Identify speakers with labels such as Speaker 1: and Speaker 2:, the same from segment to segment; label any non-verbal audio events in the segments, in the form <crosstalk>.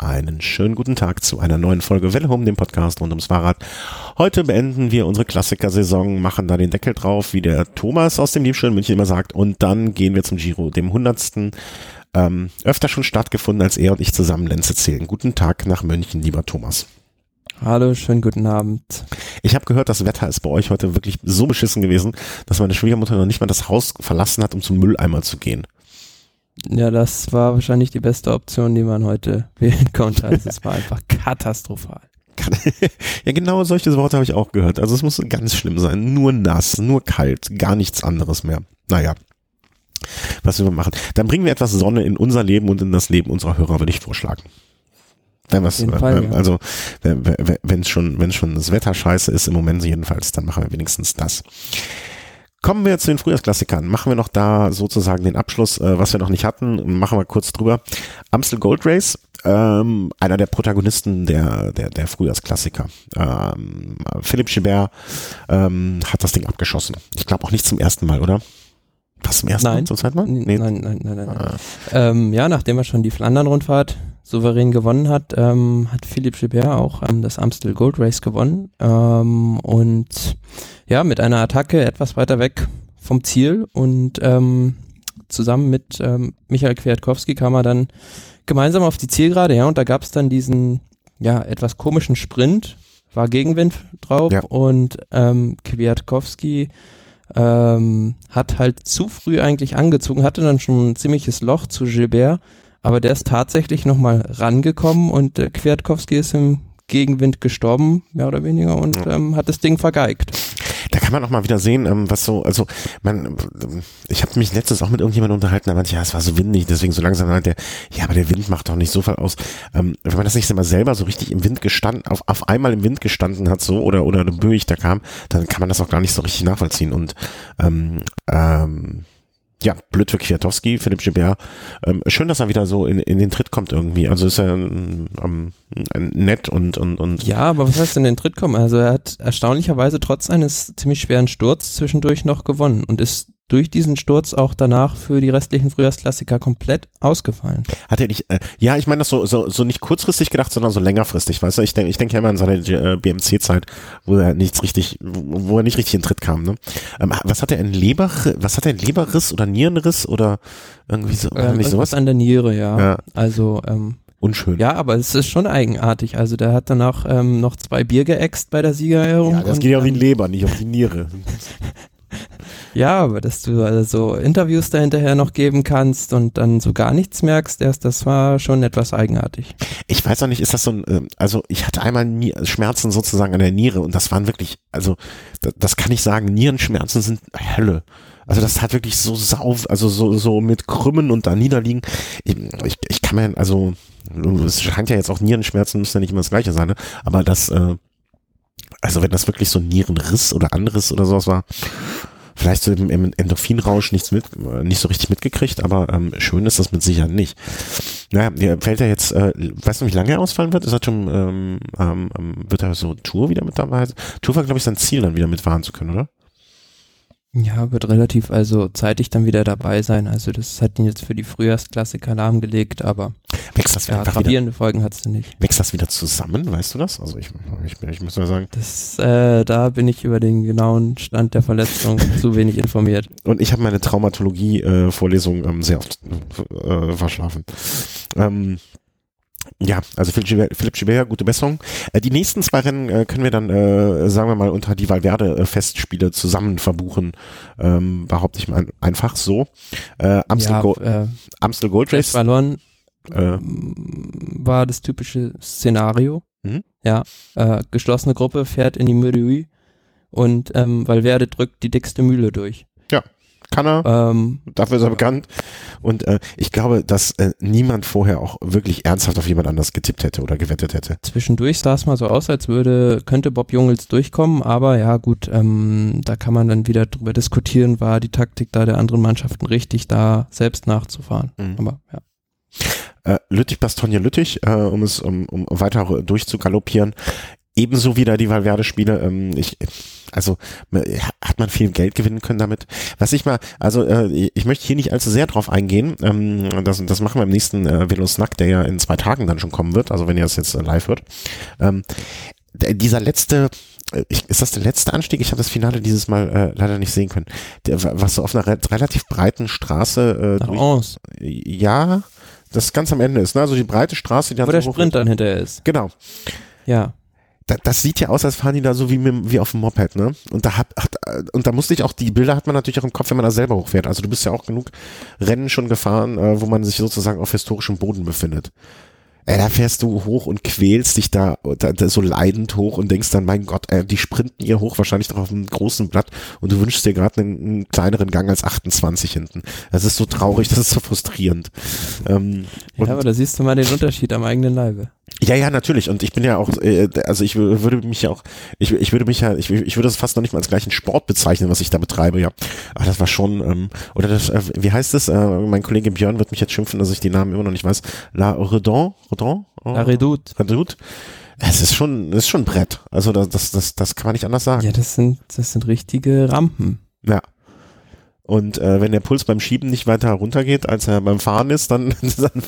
Speaker 1: Einen schönen guten Tag zu einer neuen Folge Welle Home, dem Podcast rund ums Fahrrad. Heute beenden wir unsere Klassiker-Saison, machen da den Deckel drauf, wie der Thomas aus dem Liebschön München immer sagt, und dann gehen wir zum Giro, dem hundertsten, ähm, öfter schon stattgefunden, als er und ich zusammen Lenze zählen. Guten Tag nach München, lieber Thomas.
Speaker 2: Hallo, schönen guten Abend.
Speaker 1: Ich habe gehört, das Wetter ist bei euch heute wirklich so beschissen gewesen, dass meine Schwiegermutter noch nicht mal das Haus verlassen hat, um zum Mülleimer zu gehen.
Speaker 2: Ja, das war wahrscheinlich die beste Option, die man heute <laughs> wählen konnte. Also es war einfach katastrophal. <laughs>
Speaker 1: ja, genau solche Worte habe ich auch gehört. Also es muss ganz schlimm sein. Nur nass, nur kalt, gar nichts anderes mehr. Naja. Was wir machen. Dann bringen wir etwas Sonne in unser Leben und in das Leben unserer Hörer, würde ich vorschlagen. Wenn was, Fall, äh, also wenn es schon, wenn schon das Wetter scheiße ist, im Moment jedenfalls, dann machen wir wenigstens das. Kommen wir zu den Frühjahrsklassikern. Machen wir noch da sozusagen den Abschluss, äh, was wir noch nicht hatten. Machen wir kurz drüber. Amstel Gold Race, ähm, einer der Protagonisten der, der, der Frühjahrsklassiker. Ähm, Philipp Gilbert ähm, hat das Ding abgeschossen. Ich glaube auch nicht zum ersten Mal, oder?
Speaker 2: Was zum ersten
Speaker 1: nein.
Speaker 2: Mal?
Speaker 1: Zum zweiten Mal?
Speaker 2: Nee. Nein, nein, nein, nein. Ah. Ähm, ja, nachdem er schon die Flandern-Rundfahrt souverän gewonnen hat, ähm, hat Philipp Gilbert auch ähm, das Amstel Gold Race gewonnen. Ähm, und ja, mit einer Attacke etwas weiter weg vom Ziel und ähm, zusammen mit ähm, Michael Kwiatkowski kam er dann gemeinsam auf die Zielgerade, ja, und da gab es dann diesen ja etwas komischen Sprint, war Gegenwind drauf ja. und ähm, Kwiatkowski ähm, hat halt zu früh eigentlich angezogen, hatte dann schon ein ziemliches Loch zu Gilbert, aber der ist tatsächlich nochmal rangekommen und äh, Kwiatkowski ist im Gegenwind gestorben, mehr oder weniger, und ähm, hat das Ding vergeigt.
Speaker 1: Kann man auch mal wieder sehen, ähm, was so, also man, ich habe mich letztens auch mit irgendjemandem unterhalten, da meinte, ja, es war so windig, deswegen so langsam halt der, ja, aber der Wind macht doch nicht so viel aus. Ähm, wenn man das nicht immer selber so richtig im Wind gestanden, auf, auf einmal im Wind gestanden hat, so, oder, oder eine Böig da kam, dann kann man das auch gar nicht so richtig nachvollziehen. Und ähm, ähm, ja, blöd für Kwiatowski, Philipp Gilbert. Ähm, schön, dass er wieder so in, in den Tritt kommt irgendwie. Also ist er ähm, ähm, nett und, und, und.
Speaker 2: Ja, aber was heißt in den Tritt kommen? Also er hat erstaunlicherweise trotz eines ziemlich schweren Sturz zwischendurch noch gewonnen und ist durch diesen Sturz auch danach für die restlichen Frühjahrsklassiker komplett ausgefallen.
Speaker 1: Hat er nicht, äh, ja, ich meine das so, so, so nicht kurzfristig gedacht, sondern so längerfristig, weißt du, ich denke ich denke ja immer an seine äh, BMC-Zeit, wo er nichts richtig, wo, wo er nicht richtig in Tritt kam, ne? Ähm, was hat er, ein Leber, was hat er, ein Leberriss oder Nierenriss oder irgendwie so,
Speaker 2: ähm, nicht sowas? an der Niere, ja. ja. Also, ähm,
Speaker 1: Unschön.
Speaker 2: Ja, aber es ist schon eigenartig. Also der hat danach ähm, noch zwei Bier geäxt bei der Siegerehrung.
Speaker 1: Ja, das geht ja auf die Leber, nicht auf die Niere. <laughs>
Speaker 2: Ja, aber dass du also Interviews da hinterher noch geben kannst und dann so gar nichts merkst, erst das war schon etwas eigenartig.
Speaker 1: Ich weiß auch nicht, ist das so ein, ähm, also ich hatte einmal Schmerzen sozusagen an der Niere und das waren wirklich, also das kann ich sagen, Nierenschmerzen sind Hölle. Also das hat wirklich so sauf, also so, so mit Krümmen und da niederliegen. Ich, ich, ich kann mir, also es scheint ja jetzt auch Nierenschmerzen, müssen ja nicht immer das gleiche sein, ne? aber das, äh, also wenn das wirklich so ein Nierenriss oder anderes oder sowas war, vielleicht so im, Endorphinrausch nichts mit, äh, nicht so richtig mitgekriegt, aber ähm, schön ist das mit Sicherheit nicht. Naja, fällt er jetzt, äh, weißt du, wie lange er ausfallen wird? Ist er schon, ähm, ähm, wird er so Tour wieder mit dabei? Tour war, glaube ich, sein Ziel, dann wieder mitfahren zu können, oder?
Speaker 2: Ja, wird relativ also zeitig dann wieder dabei sein. Also das hat ihn jetzt für die Frühjahrsklassiker lahmgelegt, aber
Speaker 1: wächst das
Speaker 2: ja, gravierende Folgen hat es nicht.
Speaker 1: Wächst das wieder zusammen, weißt du das? Also ich, ich, ich muss mal sagen.
Speaker 2: Das, äh, da bin ich über den genauen Stand der Verletzung <laughs> zu wenig informiert.
Speaker 1: Und ich habe meine Traumatologie-Vorlesung äh, ähm, sehr oft äh, verschlafen. Ähm, ja, also Philipp Gilbert, gute Besserung. Äh, die nächsten zwei Rennen äh, können wir dann, äh, sagen wir mal, unter die Valverde-Festspiele zusammen verbuchen. Ähm, behaupte ich mal einfach so. Äh, Amstel, ja, Go äh, Amstel Gold Race.
Speaker 2: Verloren äh, war das typische Szenario. Mhm. Ja, äh, geschlossene Gruppe fährt in die Mürui und ähm, Valverde drückt die dickste Mühle durch.
Speaker 1: Ja, kann er. Ähm, Dafür ist er bekannt. Und äh, ich glaube, dass äh, niemand vorher auch wirklich ernsthaft auf jemand anders getippt hätte oder gewettet hätte.
Speaker 2: Zwischendurch sah es mal so aus, als würde, könnte Bob Jungels durchkommen, aber ja gut, ähm, da kann man dann wieder drüber diskutieren, war die Taktik da der anderen Mannschaften richtig, da selbst nachzufahren. Mhm. Aber ja.
Speaker 1: Äh, Lüttich, Bastogne, Lüttich, äh, um es um, um weiter durchzugaloppieren. Ebenso wieder die Valverde-Spiele. Ähm, ich, also hat man viel Geld gewinnen können damit. Was ich mal, also äh, ich möchte hier nicht allzu sehr drauf eingehen. Ähm, das, das machen wir im nächsten äh, Velo Snack, der ja in zwei Tagen dann schon kommen wird, also wenn ihr das jetzt äh, live hört. Ähm, dieser letzte, äh, ich, ist das der letzte Anstieg? Ich habe das Finale dieses Mal äh, leider nicht sehen können. Der, was so auf einer re relativ breiten Straße äh, durch, Ja, das ganz am Ende ist, ne? Also die breite Straße, die
Speaker 2: Wo der Sprint dann hinterher ist.
Speaker 1: Genau.
Speaker 2: Ja
Speaker 1: das sieht ja aus, als fahren die da so wie, wie auf dem Moped, ne? Und da hat, hat, und da musste ich auch, die Bilder hat man natürlich auch im Kopf, wenn man da selber hochfährt. Also du bist ja auch genug Rennen schon gefahren, äh, wo man sich sozusagen auf historischem Boden befindet. Ey, da fährst du hoch und quälst dich da, da, da so leidend hoch und denkst dann, mein Gott, ey, die sprinten hier hoch, wahrscheinlich doch auf einem großen Blatt und du wünschst dir gerade einen, einen, kleineren Gang als 28 hinten. Das ist so traurig, das ist so frustrierend.
Speaker 2: Ähm, ja, aber da siehst du mal den Unterschied am eigenen Leibe.
Speaker 1: Ja, ja, natürlich. Und ich bin ja auch, äh, also ich würde mich ja auch, ich, ich würde mich ja, ich, ich würde das fast noch nicht mal als gleichen Sport bezeichnen, was ich da betreibe, ja. Aber das war schon, ähm, oder das, äh, wie heißt es? Äh, mein Kollege Björn wird mich jetzt schimpfen, dass ich die Namen immer noch nicht weiß. La Redon? Redon?
Speaker 2: Oh, La Redoute.
Speaker 1: Redoute. Es ist schon, es ist schon ein Brett. Also das, das, das, das kann man nicht anders sagen.
Speaker 2: Ja, das sind, das sind richtige Rampen.
Speaker 1: Ja. Und äh, wenn der Puls beim Schieben nicht weiter runtergeht, als er beim Fahren ist, dann, <laughs> dann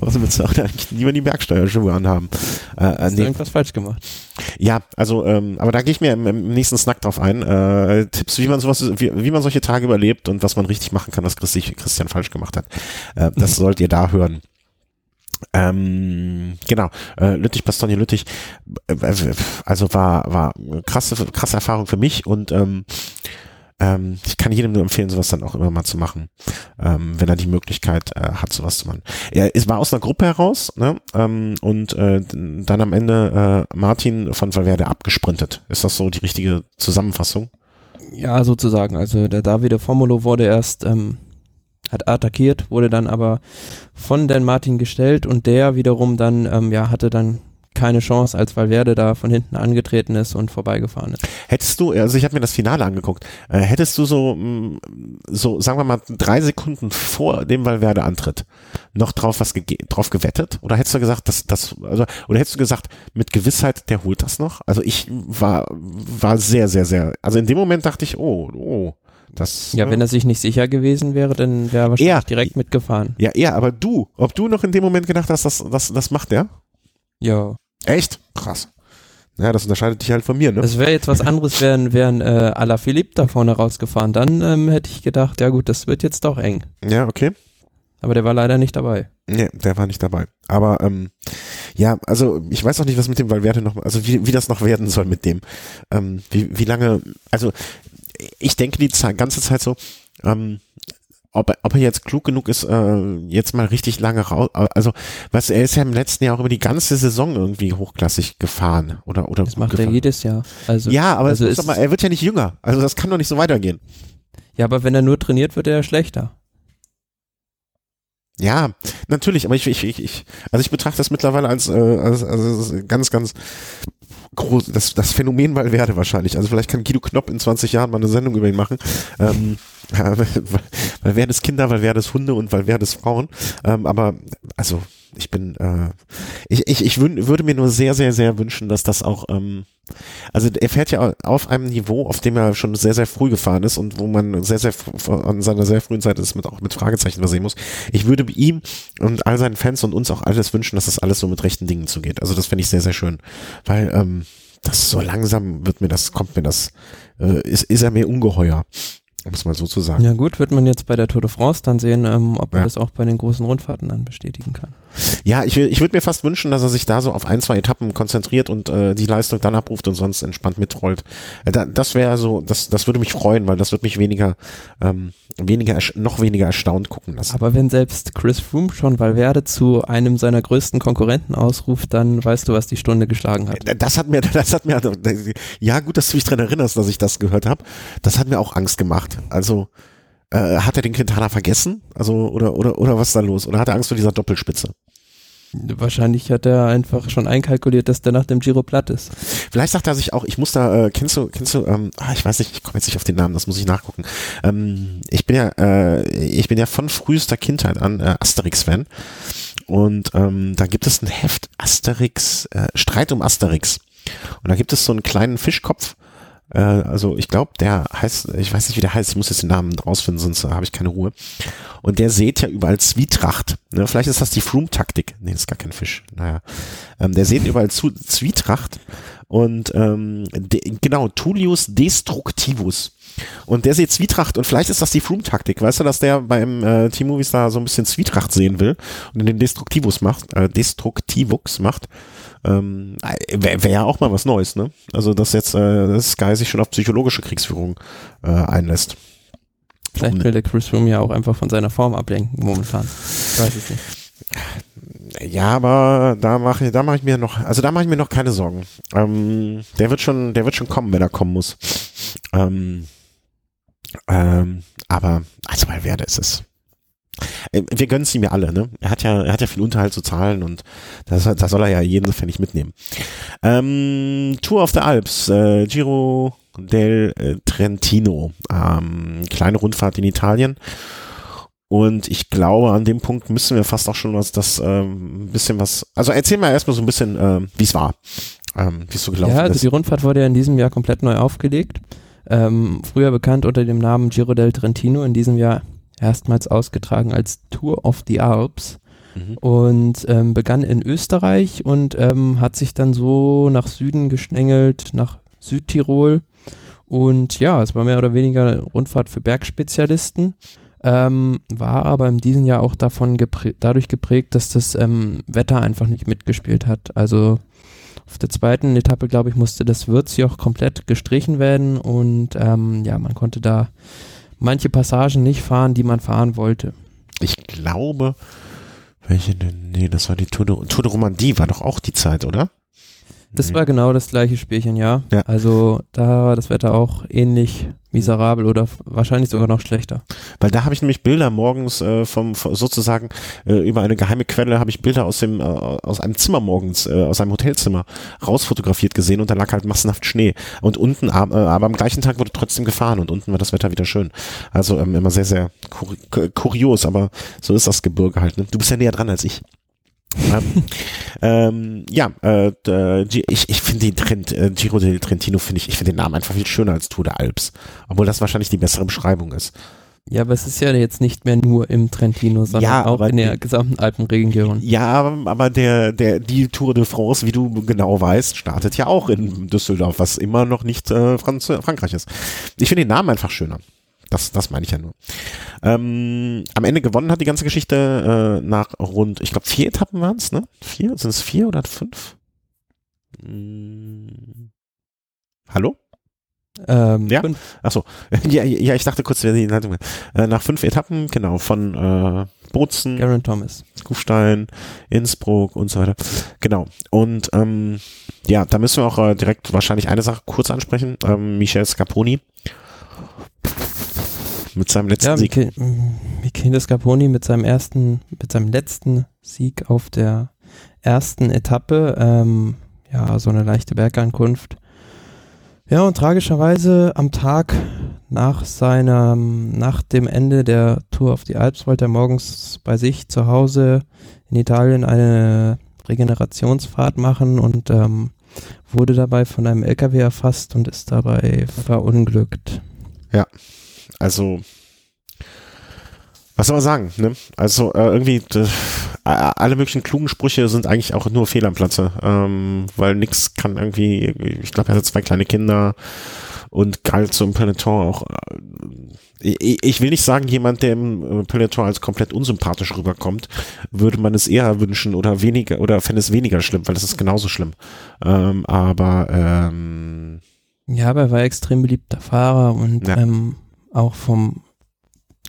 Speaker 1: willst du auch eigentlich lieber die Bergsteuerschuhe anhaben.
Speaker 2: Äh, äh Hast nee. du irgendwas falsch gemacht?
Speaker 1: Ja, also, ähm, aber da gehe ich mir im, im, nächsten Snack drauf ein. Äh, Tipps, wie man sowas, wie, wie man solche Tage überlebt und was man richtig machen kann, was Christian falsch gemacht hat. Äh, das <laughs> sollt ihr da hören. Ähm, genau, äh, Lüttich, Bastogne Lüttich, äh, also war, war krasse, krasse Erfahrung für mich und ähm, ähm, ich kann jedem nur empfehlen, sowas dann auch immer mal zu machen, ähm, wenn er die Möglichkeit äh, hat, sowas zu machen. Er es war aus einer Gruppe heraus ne? ähm, und äh, dann am Ende äh, Martin von Valverde abgesprintet. Ist das so die richtige Zusammenfassung?
Speaker 2: Ja, sozusagen. Also der Davide Formulo wurde erst ähm, hat attackiert, wurde dann aber von Dan Martin gestellt und der wiederum dann ähm, ja hatte dann keine Chance, als Valverde da von hinten angetreten ist und vorbeigefahren ist.
Speaker 1: Hättest du, also ich habe mir das Finale angeguckt, äh, hättest du so, mm, so sagen wir mal drei Sekunden vor dem Valverde-Antritt noch drauf was drauf gewettet? Oder hättest du gesagt, dass das, also, oder hättest du gesagt, mit Gewissheit, der holt das noch? Also ich war, war sehr, sehr, sehr, also in dem Moment dachte ich, oh, oh, das,
Speaker 2: ja, wenn er sich nicht sicher gewesen wäre, dann wäre er wahrscheinlich er, direkt mitgefahren.
Speaker 1: Ja, ja, aber du, ob du noch in dem Moment gedacht hast, das, das, das macht der?
Speaker 2: Ja.
Speaker 1: Echt? Krass. Ja, das unterscheidet dich halt von mir, ne?
Speaker 2: Das wäre jetzt was anderes, wären, wären äh, Ala Philipp da vorne rausgefahren. Dann ähm, hätte ich gedacht, ja gut, das wird jetzt doch eng.
Speaker 1: Ja, okay.
Speaker 2: Aber der war leider nicht dabei.
Speaker 1: Nee, der war nicht dabei. Aber ähm, ja, also ich weiß auch nicht, was mit dem Valverde noch, also wie, wie das noch werden soll mit dem. Ähm, wie, wie lange, also ich denke die ganze Zeit so, ähm, ob er, ob er jetzt klug genug ist, äh, jetzt mal richtig lange raus. Also, was er ist ja im letzten Jahr auch über die ganze Saison irgendwie hochklassig gefahren oder oder.
Speaker 2: Das macht gefahren. er jedes Jahr. Also
Speaker 1: ja, aber also mal, er wird ja nicht jünger. Also das kann doch nicht so weitergehen.
Speaker 2: Ja, aber wenn er nur trainiert, wird er ja schlechter.
Speaker 1: Ja, natürlich, aber ich, ich, ich, ich also ich betrachte das mittlerweile als, äh, als, als ganz, ganz groß, das, das Phänomen Valverde wahrscheinlich. Also vielleicht kann Guido Knopp in 20 Jahren mal eine Sendung über ihn machen. Ähm, <laughs> das Kinder, das Hunde und das Frauen. Ähm, aber also ich bin, äh, ich, ich, ich würd, würde mir nur sehr, sehr, sehr wünschen, dass das auch, ähm, also er fährt ja auf einem Niveau, auf dem er schon sehr, sehr früh gefahren ist und wo man sehr, sehr an seiner sehr frühen Zeit ist mit auch mit Fragezeichen versehen muss. Ich würde ihm und all seinen Fans und uns auch alles wünschen, dass das alles so mit rechten Dingen zugeht. Also das fände ich sehr, sehr schön. Weil, ähm, das so langsam wird mir das, kommt mir das, äh, ist, ist er mir ungeheuer um es mal so zu sagen.
Speaker 2: Ja gut, wird man jetzt bei der Tour de France dann sehen, ähm, ob man ja. das auch bei den großen Rundfahrten dann bestätigen kann.
Speaker 1: Ja, ich, ich würde mir fast wünschen, dass er sich da so auf ein, zwei Etappen konzentriert und äh, die Leistung dann abruft und sonst entspannt mitrollt. Äh, da, das wäre so, das, das würde mich freuen, weil das würde mich weniger, ähm, weniger, noch weniger erstaunt gucken lassen.
Speaker 2: Aber wenn selbst Chris Froome schon Valverde zu einem seiner größten Konkurrenten ausruft, dann weißt du, was die Stunde geschlagen hat.
Speaker 1: Äh, das hat mir, <laughs> das hat mir, ja gut, dass du mich dran erinnerst, dass ich das gehört habe. Das hat mir auch Angst gemacht. Also äh, hat er den Quintana vergessen? Also, oder, oder, oder was ist da los? Oder hat er Angst vor dieser Doppelspitze?
Speaker 2: Wahrscheinlich hat er einfach schon einkalkuliert, dass der nach dem Giro platt ist.
Speaker 1: Vielleicht sagt er sich auch, ich muss da, äh, kennst du, kennst du, ähm, ah, ich weiß nicht, ich komme jetzt nicht auf den Namen, das muss ich nachgucken. Ähm, ich bin ja, äh, ich bin ja von frühester Kindheit an äh, Asterix-Fan. Und ähm, da gibt es ein Heft Asterix, äh, Streit um Asterix. Und da gibt es so einen kleinen Fischkopf, Äh, also ich glaube, der heißt, ich weiß nicht, wie der heißt, ich muss jetzt den Namen rausfinden, sonst habe ich keine Ruhe. Und der sät ja überall Zwietracht. Ne? Vielleicht ist das die Froome-Taktik. Nee, ist gar kein Fisch. Naja. Ähm, der sät überall zu, Zwietracht. Und ähm, de, genau, Tullius Destructivus. Und der sieht Zwietracht und vielleicht ist das die Froome-Taktik, weißt du, dass der beim äh, Team-Movies da so ein bisschen Zwietracht sehen will und den Destruktivus macht, äh, Destruktivux macht. Ähm, Wäre wär ja auch mal was Neues, ne? Also, dass jetzt äh, das Sky sich schon auf psychologische Kriegsführung äh, einlässt.
Speaker 2: Vielleicht will der Chris Room ja auch einfach von seiner Form ablenken momentan. Ich weiß es nicht.
Speaker 1: Ja, aber da mache ich, da mache ich mir noch, also da mache ich mir noch keine Sorgen. Ähm, der wird schon, der wird schon kommen, wenn er kommen muss. Ähm, ähm, aber, also bei Werder ist es. Äh, wir gönnen es ihm ja alle, ne? Er hat ja, er hat ja viel Unterhalt zu zahlen und das, das soll er ja jeden Pfennig mitnehmen. Ähm, Tour of the Alps, äh, Giro del äh, Trentino, ähm, kleine Rundfahrt in Italien. Und ich glaube, an dem Punkt müssen wir fast auch schon was, das ähm, bisschen was. Also erzähl mal erstmal so ein bisschen, äh, wie es war, ähm, wie es so gelaufen ist.
Speaker 2: Ja, also
Speaker 1: ist.
Speaker 2: die Rundfahrt wurde ja in diesem Jahr komplett neu aufgelegt. Ähm, früher bekannt unter dem Namen Giro del Trentino, in diesem Jahr erstmals ausgetragen als Tour of the Alps mhm. und ähm, begann in Österreich und ähm, hat sich dann so nach Süden geschlängelt, nach Südtirol. Und ja, es war mehr oder weniger eine Rundfahrt für Bergspezialisten, ähm, war aber in diesem Jahr auch davon geprä dadurch geprägt, dass das ähm, Wetter einfach nicht mitgespielt hat. Also auf der zweiten Etappe, glaube ich, musste das Würzjoch komplett gestrichen werden und ähm, ja, man konnte da manche Passagen nicht fahren, die man fahren wollte.
Speaker 1: Ich glaube, welche denn? Nee, das war die Tour de, Tour de Romandie, war doch auch die Zeit, oder?
Speaker 2: Das war genau das gleiche Spielchen, ja. ja. Also da war das Wetter auch ähnlich miserabel oder wahrscheinlich sogar noch schlechter.
Speaker 1: Weil da habe ich nämlich Bilder morgens äh, vom, sozusagen äh, über eine geheime Quelle habe ich Bilder aus dem äh, aus einem Zimmer morgens äh, aus einem Hotelzimmer rausfotografiert gesehen und da lag halt massenhaft Schnee und unten äh, aber am gleichen Tag wurde trotzdem gefahren und unten war das Wetter wieder schön. Also ähm, immer sehr sehr kur kurios, aber so ist das Gebirge halt. Ne? Du bist ja näher dran als ich <laughs> ähm, ja, äh, ich, ich finde den Trend, äh, Giro del Trentino finde ich, ich finde den Namen einfach viel schöner als Tour de Alps. Obwohl das wahrscheinlich die bessere Beschreibung ist.
Speaker 2: Ja, aber es ist ja jetzt nicht mehr nur im Trentino, sondern ja, auch in der gesamten Alpenregion.
Speaker 1: Ja, aber der, der, die Tour de France, wie du genau weißt, startet ja auch in Düsseldorf, was immer noch nicht äh, Franz Frankreich ist. Ich finde den Namen einfach schöner. Das, das meine ich ja nur. Ähm, am Ende gewonnen hat die ganze Geschichte äh, nach rund, ich glaube, vier Etappen waren es, ne? Vier? Sind es vier oder fünf? Hm. Hallo?
Speaker 2: Ähm,
Speaker 1: ja? Achso. <laughs> Ja, ja, ich dachte kurz, die Leitung äh, Nach fünf Etappen, genau, von äh, Bozen,
Speaker 2: Garen Thomas,
Speaker 1: Kufstein, Innsbruck und so weiter. Genau. Und ähm, ja, da müssen wir auch äh, direkt wahrscheinlich eine Sache kurz ansprechen. Ähm, Michel Scarponi mit seinem letzten ja, Sieg.
Speaker 2: Michele Scarponi mit seinem ersten, mit seinem letzten Sieg auf der ersten Etappe. Ähm, ja, so eine leichte Bergankunft. Ja, und tragischerweise am Tag nach seinem, nach dem Ende der Tour auf die Alps wollte er morgens bei sich zu Hause in Italien eine Regenerationsfahrt machen und ähm, wurde dabei von einem LKW erfasst und ist dabei verunglückt.
Speaker 1: Ja, also, was soll man sagen, ne? Also äh, irgendwie äh, alle möglichen klugen Sprüche sind eigentlich auch nur Fehl am Platze, ähm, weil nix kann irgendwie, ich glaube, er hatte zwei kleine Kinder und galt so im Peloton auch. Äh, ich will nicht sagen, jemand, der im äh, Peloton als komplett unsympathisch rüberkommt, würde man es eher wünschen oder weniger oder fände es weniger schlimm, weil das ist genauso schlimm. Ähm, aber ähm,
Speaker 2: ja, aber er war extrem beliebter Fahrer und ja. ähm, auch vom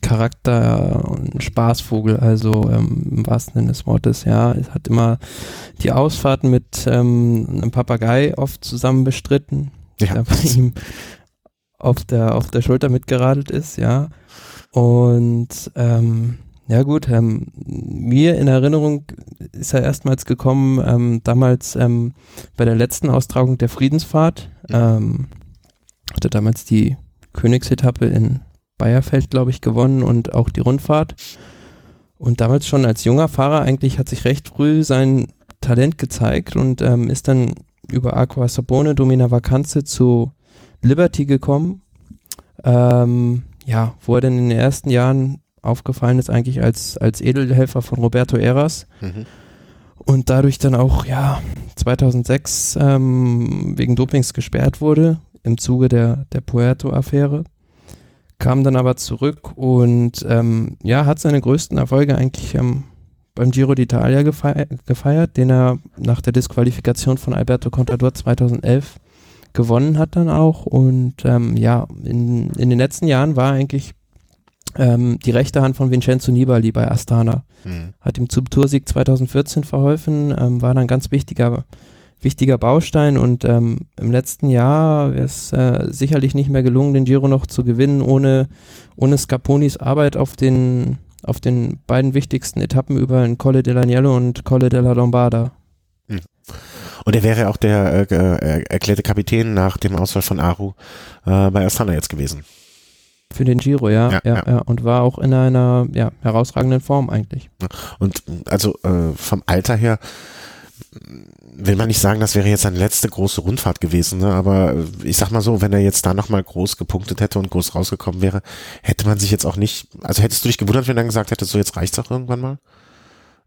Speaker 2: Charakter ein Spaßvogel, also ähm, im wahrsten Sinne des Wortes, ja. Es hat immer die Ausfahrten mit ähm, einem Papagei oft zusammen bestritten, ja. der bei ihm auf der, auf der Schulter mitgeradelt ist, ja. Und ähm, ja gut, ähm, mir in Erinnerung ist er erstmals gekommen, ähm, damals ähm, bei der letzten Austragung der Friedensfahrt, ähm, hatte damals die Königsetappe in Bayerfeld, glaube ich, gewonnen und auch die Rundfahrt. Und damals schon als junger Fahrer eigentlich hat sich recht früh sein Talent gezeigt und ähm, ist dann über Aqua Sabone Domina Vacanze zu Liberty gekommen. Ähm, ja, wo er denn in den ersten Jahren aufgefallen ist, eigentlich als, als Edelhelfer von Roberto Eras. Mhm. Und dadurch dann auch, ja, 2006 ähm, wegen Dopings gesperrt wurde im Zuge der, der Puerto-Affäre. Kam dann aber zurück und ähm, ja, hat seine größten Erfolge eigentlich ähm, beim Giro d'Italia gefeiert, gefeiert, den er nach der Disqualifikation von Alberto Contador 2011 gewonnen hat dann auch. Und ähm, ja, in, in den letzten Jahren war eigentlich ähm, die rechte Hand von Vincenzo Nibali bei Astana. Mhm. Hat ihm zum Toursieg 2014 verholfen, ähm, war dann ganz wichtiger, wichtiger Baustein und ähm, im letzten Jahr wäre es äh, sicherlich nicht mehr gelungen, den Giro noch zu gewinnen, ohne, ohne Scaponis Arbeit auf den, auf den beiden wichtigsten Etappen über den Colle dell'Agnello und Colle della Lombarda.
Speaker 1: Mhm. Und er wäre auch der äh, äh, erklärte Kapitän nach dem Ausfall von Aru äh, bei Astana jetzt gewesen.
Speaker 2: Für den Giro, ja, ja, ja, ja, Und war auch in einer ja, herausragenden Form eigentlich.
Speaker 1: Und also äh, vom Alter her will man nicht sagen, das wäre jetzt seine letzte große Rundfahrt gewesen, ne? aber ich sag mal so, wenn er jetzt da nochmal groß gepunktet hätte und groß rausgekommen wäre, hätte man sich jetzt auch nicht, also hättest du dich gewundert, wenn er dann gesagt hätte, so jetzt reicht's auch irgendwann mal?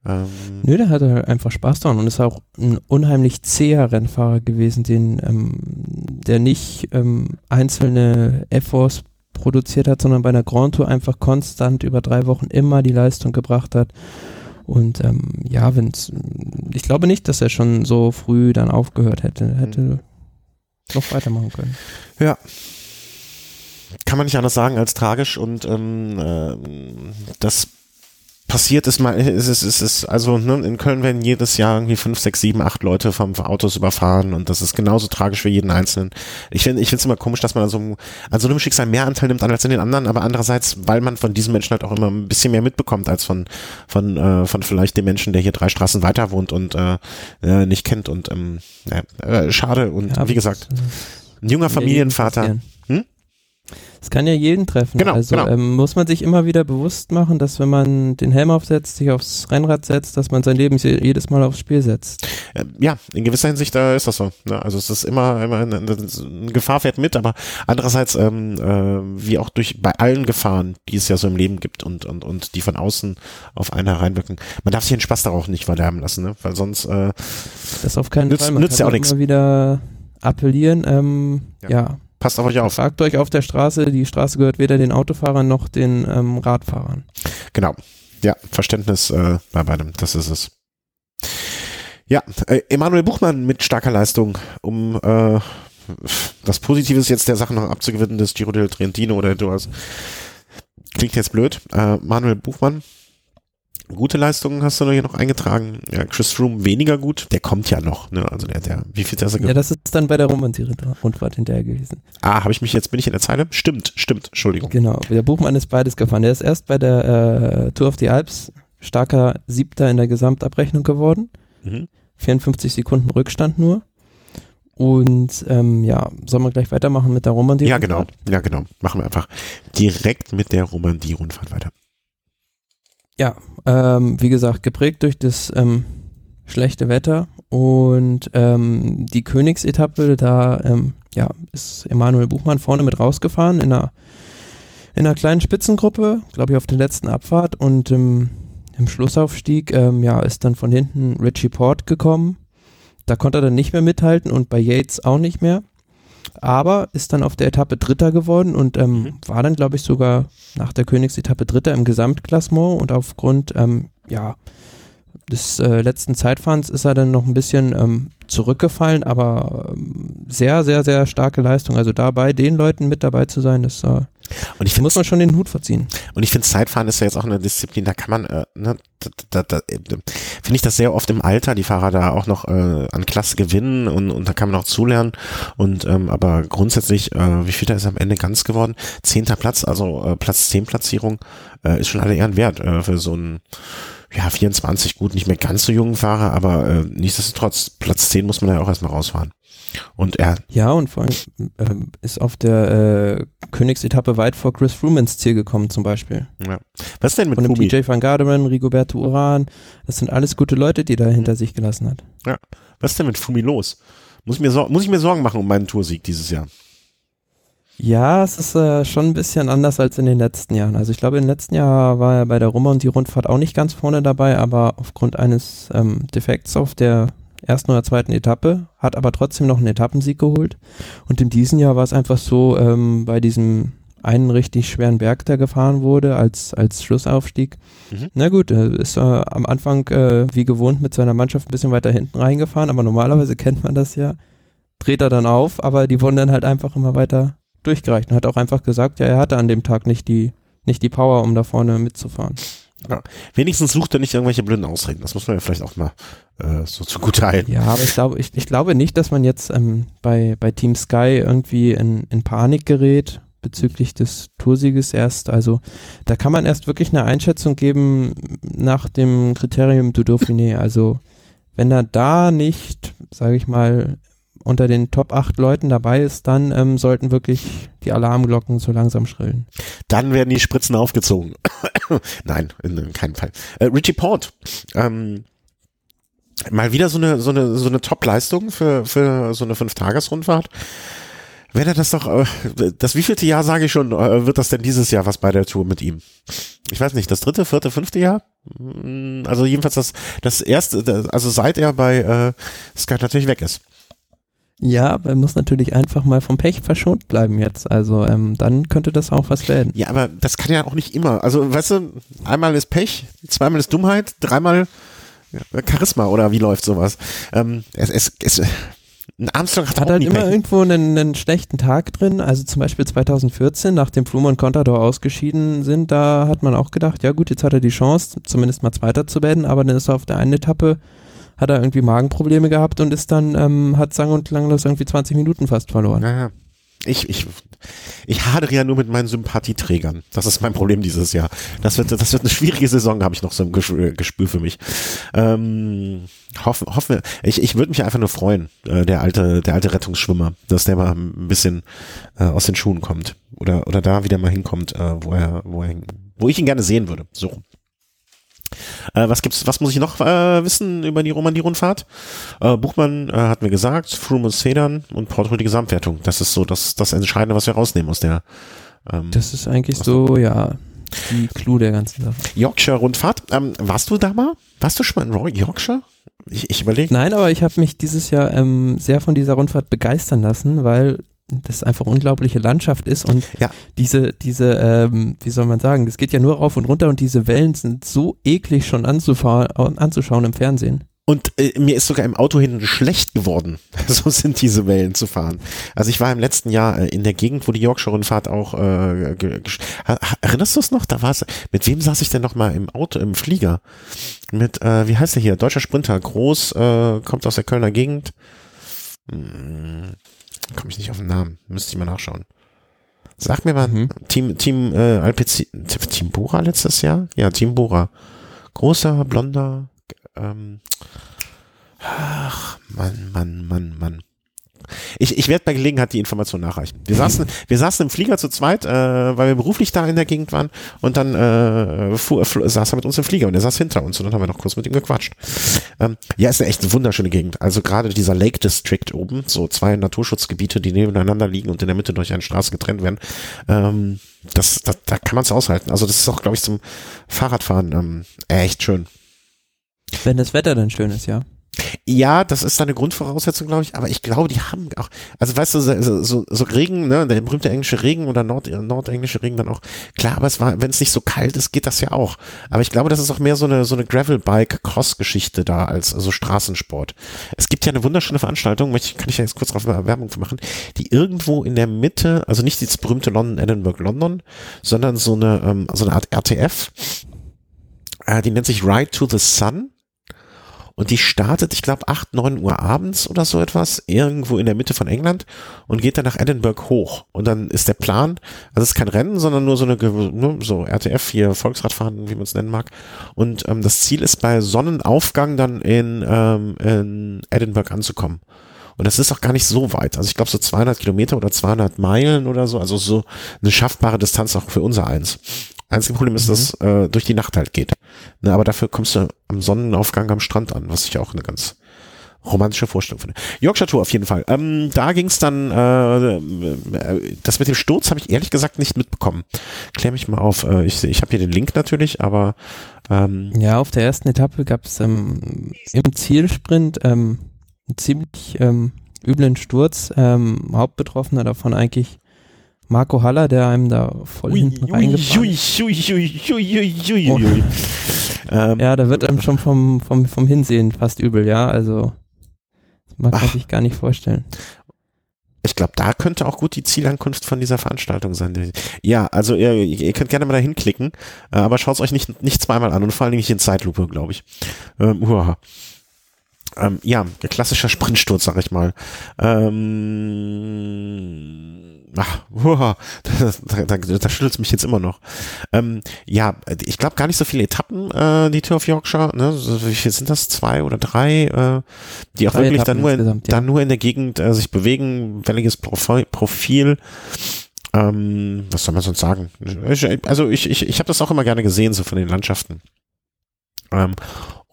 Speaker 2: Ähm Nö, der hatte halt einfach Spaß daran und ist auch ein unheimlich zäher Rennfahrer gewesen, den, ähm, der nicht ähm, einzelne Efforts produziert hat, sondern bei einer Grand Tour einfach konstant über drei Wochen immer die Leistung gebracht hat. Und ähm, ja, wenn's, ich glaube nicht, dass er schon so früh dann aufgehört hätte. Hätte mhm. noch weitermachen können.
Speaker 1: Ja. Kann man nicht anders sagen als tragisch und ähm, äh, das passiert ist mal, ist es, ist es, also ne, in Köln werden jedes Jahr irgendwie fünf, sechs, sieben, acht Leute vom Autos überfahren und das ist genauso tragisch für jeden Einzelnen. Ich finde, ich finde es immer komisch, dass man an so, einem, an so einem Schicksal mehr Anteil nimmt als an den anderen, aber andererseits, weil man von diesen Menschen halt auch immer ein bisschen mehr mitbekommt als von, von, äh, von vielleicht dem Menschen, der hier drei Straßen weiter wohnt und äh, äh nicht kennt und ähm, äh, schade und ja, wie gesagt, ein junger Familienvater.
Speaker 2: Es kann ja jeden treffen.
Speaker 1: Genau,
Speaker 2: also
Speaker 1: genau.
Speaker 2: Ähm, muss man sich immer wieder bewusst machen, dass wenn man den Helm aufsetzt, sich aufs Rennrad setzt, dass man sein Leben jedes Mal aufs Spiel setzt.
Speaker 1: Ja, in gewisser Hinsicht äh, ist das so. Ne? Also es ist immer, immer eine, eine Gefahr fährt mit, aber andererseits ähm, äh, wie auch durch bei allen Gefahren, die es ja so im Leben gibt und und und die von außen auf einen hereinwirken, man darf sich den Spaß darauf nicht verderben lassen, ne? weil sonst äh,
Speaker 2: das auf keinen
Speaker 1: nützt,
Speaker 2: Fall. Man
Speaker 1: nützt ja auch nichts.
Speaker 2: Immer wieder appellieren. Ähm, ja. ja
Speaker 1: Passt auf euch auf.
Speaker 2: Fragt euch auf der Straße, die Straße gehört weder den Autofahrern noch den ähm, Radfahrern.
Speaker 1: Genau. Ja, Verständnis äh, bei beidem, das ist es. Ja, äh, Emanuel Buchmann mit starker Leistung, um äh, das Positive ist jetzt der Sache noch abzugewinnen, des Giro del Trentino oder du hast, klingt jetzt blöd, äh, Manuel Buchmann Gute Leistungen hast du hier noch eingetragen. Ja, Chris Froome weniger gut. Der kommt ja noch. Ne? Also der, der, wie viel
Speaker 2: er Ja, das ist dann bei der Romantik-Rundfahrt hinterher gewesen.
Speaker 1: Ah, habe ich mich jetzt, bin ich in der Zeile? Stimmt, stimmt, Entschuldigung.
Speaker 2: Genau, der Buchmann ist beides gefahren. Der ist erst bei der äh, Tour of the Alps starker Siebter in der Gesamtabrechnung geworden. Mhm. 54 Sekunden Rückstand nur. Und ähm, ja, sollen wir gleich weitermachen mit der Romandie?
Speaker 1: Ja, genau. Ja, genau. Machen wir einfach direkt mit der Romandie-Rundfahrt weiter.
Speaker 2: Ja, ähm, wie gesagt, geprägt durch das ähm, schlechte Wetter und ähm, die Königsetappe, da ähm, ja, ist Emanuel Buchmann vorne mit rausgefahren in einer, in einer kleinen Spitzengruppe, glaube ich, auf der letzten Abfahrt und im, Schlussaufstieg ähm, ja, ist dann von hinten Richie Port gekommen. Da konnte er dann nicht mehr mithalten und bei Yates auch nicht mehr aber ist dann auf der Etappe Dritter geworden und ähm, mhm. war dann, glaube ich, sogar nach der Königsetappe Dritter im Gesamtklassement und aufgrund ähm, ja, des äh, letzten Zeitfahrens ist er dann noch ein bisschen ähm, zurückgefallen, aber ähm, sehr, sehr, sehr starke Leistung. Also dabei den Leuten mit dabei zu sein, das äh, und ich muss man schon den Hut verziehen.
Speaker 1: Und ich finde, Zeitfahren ist ja jetzt auch eine Disziplin, da kann man, äh, ne, da, da, da, äh, finde ich das sehr oft im Alter, die Fahrer da auch noch äh, an Klasse gewinnen und, und da kann man auch zulernen. Und ähm, aber grundsätzlich, äh, wie viel da ist am Ende ganz geworden? Zehnter Platz, also äh, Platz zehn Platzierung, äh, ist schon alle Ehren wert äh, für so ein ja, 24, gut, nicht mehr ganz so jungen Fahrer, aber äh, nichtsdestotrotz, Platz 10 muss man ja auch erstmal rausfahren. Und er.
Speaker 2: Ja, und vor allem äh, ist auf der äh, Königsetappe weit vor Chris Froome ins Ziel gekommen, zum Beispiel. Ja.
Speaker 1: Was denn mit
Speaker 2: Von dem TJ van Garderen, Rigoberto Uran, das sind alles gute Leute, die er hinter sich gelassen hat.
Speaker 1: Ja. Was ist denn mit Fumi los? Muss ich, mir muss ich mir Sorgen machen um meinen Toursieg dieses Jahr?
Speaker 2: Ja, es ist äh, schon ein bisschen anders als in den letzten Jahren. Also ich glaube, im letzten Jahr war er bei der Rummer und die Rundfahrt auch nicht ganz vorne dabei, aber aufgrund eines ähm, Defekts auf der ersten oder zweiten Etappe, hat aber trotzdem noch einen Etappensieg geholt. Und in diesem Jahr war es einfach so, ähm, bei diesem einen richtig schweren Berg, der gefahren wurde, als, als Schlussaufstieg. Mhm. Na gut, ist äh, am Anfang äh, wie gewohnt mit seiner Mannschaft ein bisschen weiter hinten reingefahren, aber normalerweise kennt man das ja. Dreht er dann auf, aber die wurden dann halt einfach immer weiter durchgereicht und hat auch einfach gesagt, ja, er hatte an dem Tag nicht die, nicht die Power, um da vorne mitzufahren.
Speaker 1: Ja. Wenigstens sucht er nicht irgendwelche blöden Ausreden. Das muss man ja vielleicht auch mal äh, so zugute halten.
Speaker 2: Ja, aber ich glaube, ich, ich glaube nicht, dass man jetzt ähm, bei, bei Team Sky irgendwie in, in Panik gerät bezüglich des Toursieges erst. Also da kann man erst wirklich eine Einschätzung geben nach dem Kriterium du Dauphiné. Also wenn er da nicht, sage ich mal, unter den Top 8 Leuten dabei ist, dann ähm, sollten wirklich die Alarmglocken so langsam schrillen.
Speaker 1: Dann werden die Spritzen aufgezogen. <coughs> Nein, in, in, keinem Fall. Äh, Richie Port, ähm, mal wieder so eine so eine so eine Top-Leistung für für so eine Fünf-Tages-Rundfahrt. Wenn er das doch, äh, das wievielte Jahr sage ich schon, äh, wird das denn dieses Jahr was bei der Tour mit ihm? Ich weiß nicht, das dritte, vierte, fünfte Jahr? Mm, also jedenfalls das, das erste, also seit er bei äh, Sky natürlich weg ist.
Speaker 2: Ja, aber er muss natürlich einfach mal vom Pech verschont bleiben jetzt. Also ähm, dann könnte das auch was werden.
Speaker 1: Ja, aber das kann ja auch nicht immer. Also weißt du, einmal ist Pech, zweimal ist Dummheit, dreimal Charisma oder wie läuft sowas? Ähm, es, es, es,
Speaker 2: Armstrong hat, hat halt immer irgendwo einen, einen, schlechten Tag drin. Also zum Beispiel 2014, nachdem Flume und Contador ausgeschieden sind, da hat man auch gedacht, ja gut, jetzt hat er die Chance, zumindest mal Zweiter zu werden, aber dann ist er auf der einen Etappe hat er irgendwie Magenprobleme gehabt und ist dann, ähm, hat sang- und klanglos irgendwie 20 Minuten fast verloren.
Speaker 1: Naja. Ich, ich, ich hadere ja nur mit meinen Sympathieträgern. Das ist mein Problem dieses Jahr. Das wird, das wird eine schwierige Saison, habe ich noch so im Gespür für mich. Ähm, hoffen, hoffen, ich, ich würde mich einfach nur freuen, äh, der alte, der alte Rettungsschwimmer, dass der mal ein bisschen äh, aus den Schuhen kommt oder oder da wieder mal hinkommt, äh, wo er, wo er, wo ich ihn gerne sehen würde. So. Äh, was gibt's, was muss ich noch äh, wissen über die Romandie-Rundfahrt? Äh, Buchmann äh, hat mir gesagt, Froome und Sedan und Porto die Gesamtwertung. Das ist so das, das Entscheidende, was wir rausnehmen aus der.
Speaker 2: Ähm, das ist eigentlich so, ja, die Clou der ganzen Sache.
Speaker 1: Yorkshire-Rundfahrt. Ähm, warst du da mal? Warst du schon mal in Yorkshire? Ich, ich überlege.
Speaker 2: Nein, aber ich habe mich dieses Jahr ähm, sehr von dieser Rundfahrt begeistern lassen, weil das einfach unglaubliche Landschaft ist und ja. diese, diese, ähm, wie soll man sagen, das geht ja nur rauf und runter und diese Wellen sind so eklig schon anzuschauen im Fernsehen.
Speaker 1: Und äh, mir ist sogar im Auto hinten schlecht geworden. <laughs> so sind diese Wellen zu fahren. Also ich war im letzten Jahr äh, in der Gegend, wo die Yorkshire-Rundfahrt auch äh, erinnerst du es noch? Da war es. Mit wem saß ich denn noch mal im Auto, im Flieger? Mit, äh, wie heißt der hier? Deutscher Sprinter, groß, äh, kommt aus der Kölner Gegend. Hm komme ich nicht auf den Namen. Müsste ich mal nachschauen. Sag mir mal, mhm. Team, Team, äh, Alpezi, Team Bora letztes Jahr? Ja, Team Bora. Großer, blonder, ähm, ach, Mann, Mann, Mann, Mann. Ich, ich werde bei Gelegenheit die Information nachreichen. Wir saßen, <laughs> wir saßen im Flieger zu zweit, äh, weil wir beruflich da in der Gegend waren und dann äh, fuhr, saß er mit uns im Flieger und er saß hinter uns und dann haben wir noch kurz mit ihm gequatscht. Ähm, ja, ist eine echt wunderschöne Gegend. Also gerade dieser Lake District oben, so zwei Naturschutzgebiete, die nebeneinander liegen und in der Mitte durch eine Straße getrennt werden. Ähm, das, das, da kann man es aushalten. Also das ist auch, glaube ich, zum Fahrradfahren ähm, echt schön.
Speaker 2: Wenn das Wetter dann schön ist, ja.
Speaker 1: Ja, das ist eine Grundvoraussetzung, glaube ich, aber ich glaube, die haben auch, also weißt du, so, so, so Regen, ne, der berühmte englische Regen oder Nord, nordenglische Regen dann auch, klar, aber es war, wenn es nicht so kalt ist, geht das ja auch. Aber ich glaube, das ist auch mehr so eine, so eine Gravelbike-Cross-Geschichte da als so Straßensport. Es gibt ja eine wunderschöne Veranstaltung, möchte, kann ich ja jetzt kurz drauf Werbung machen, die irgendwo in der Mitte, also nicht dieses berühmte London, Edinburgh, London, sondern so eine, ähm, so eine Art RTF, äh, die nennt sich Ride to the Sun und die startet, ich glaube, 8, 9 Uhr abends oder so etwas, irgendwo in der Mitte von England und geht dann nach Edinburgh hoch. Und dann ist der Plan, also es ist kein Rennen, sondern nur so eine, nur so RTF hier, Volksradfahren, wie man es nennen mag. Und ähm, das Ziel ist bei Sonnenaufgang dann in, ähm, in Edinburgh anzukommen. Und das ist auch gar nicht so weit. Also ich glaube so 200 Kilometer oder 200 Meilen oder so. Also so eine schaffbare Distanz auch für unser eins. Einzige Problem ist, mhm. dass äh, durch die Nacht halt geht. Ne, aber dafür kommst du am Sonnenaufgang am Strand an, was ich auch eine ganz romantische Vorstellung finde. Yorkshire Tour auf jeden Fall. Ähm, da ging es dann, äh, das mit dem Sturz habe ich ehrlich gesagt nicht mitbekommen. Klär mich mal auf. Äh, ich ich habe hier den Link natürlich, aber
Speaker 2: ähm, ja, auf der ersten Etappe gab es ähm, im Zielsprint ähm, einen ziemlich ähm, üblen Sturz. Ähm, Hauptbetroffener davon eigentlich Marco Haller, der einem da voll ui, hinten reingefahren ist. Oh. Ja, da wird einem schon vom, vom, vom Hinsehen fast übel, ja, also man kann Ach. sich gar nicht vorstellen.
Speaker 1: Ich glaube, da könnte auch gut die Zielankunft von dieser Veranstaltung sein. Ja, also ihr, ihr könnt gerne mal da hinklicken, äh, aber schaut es euch nicht, nicht zweimal an und vor allem nicht in Zeitlupe, glaube ich. Ähm, uah. Ähm, ja, klassischer Sprintsturz, sag ich mal. Ähm, ach, uah, <laughs> da, da, schüttelt es mich jetzt immer noch. Ähm, ja, ich glaube gar nicht so viele Etappen, äh, die Tour of Yorkshire. Ne? Wie viel sind das? Zwei oder drei, äh, die auch drei wirklich dann nur, in, ja. dann nur in der Gegend äh, sich bewegen, welliges Profil. Profil. Ähm, was soll man sonst sagen? Also ich, ich, ich habe das auch immer gerne gesehen, so von den Landschaften. Ähm,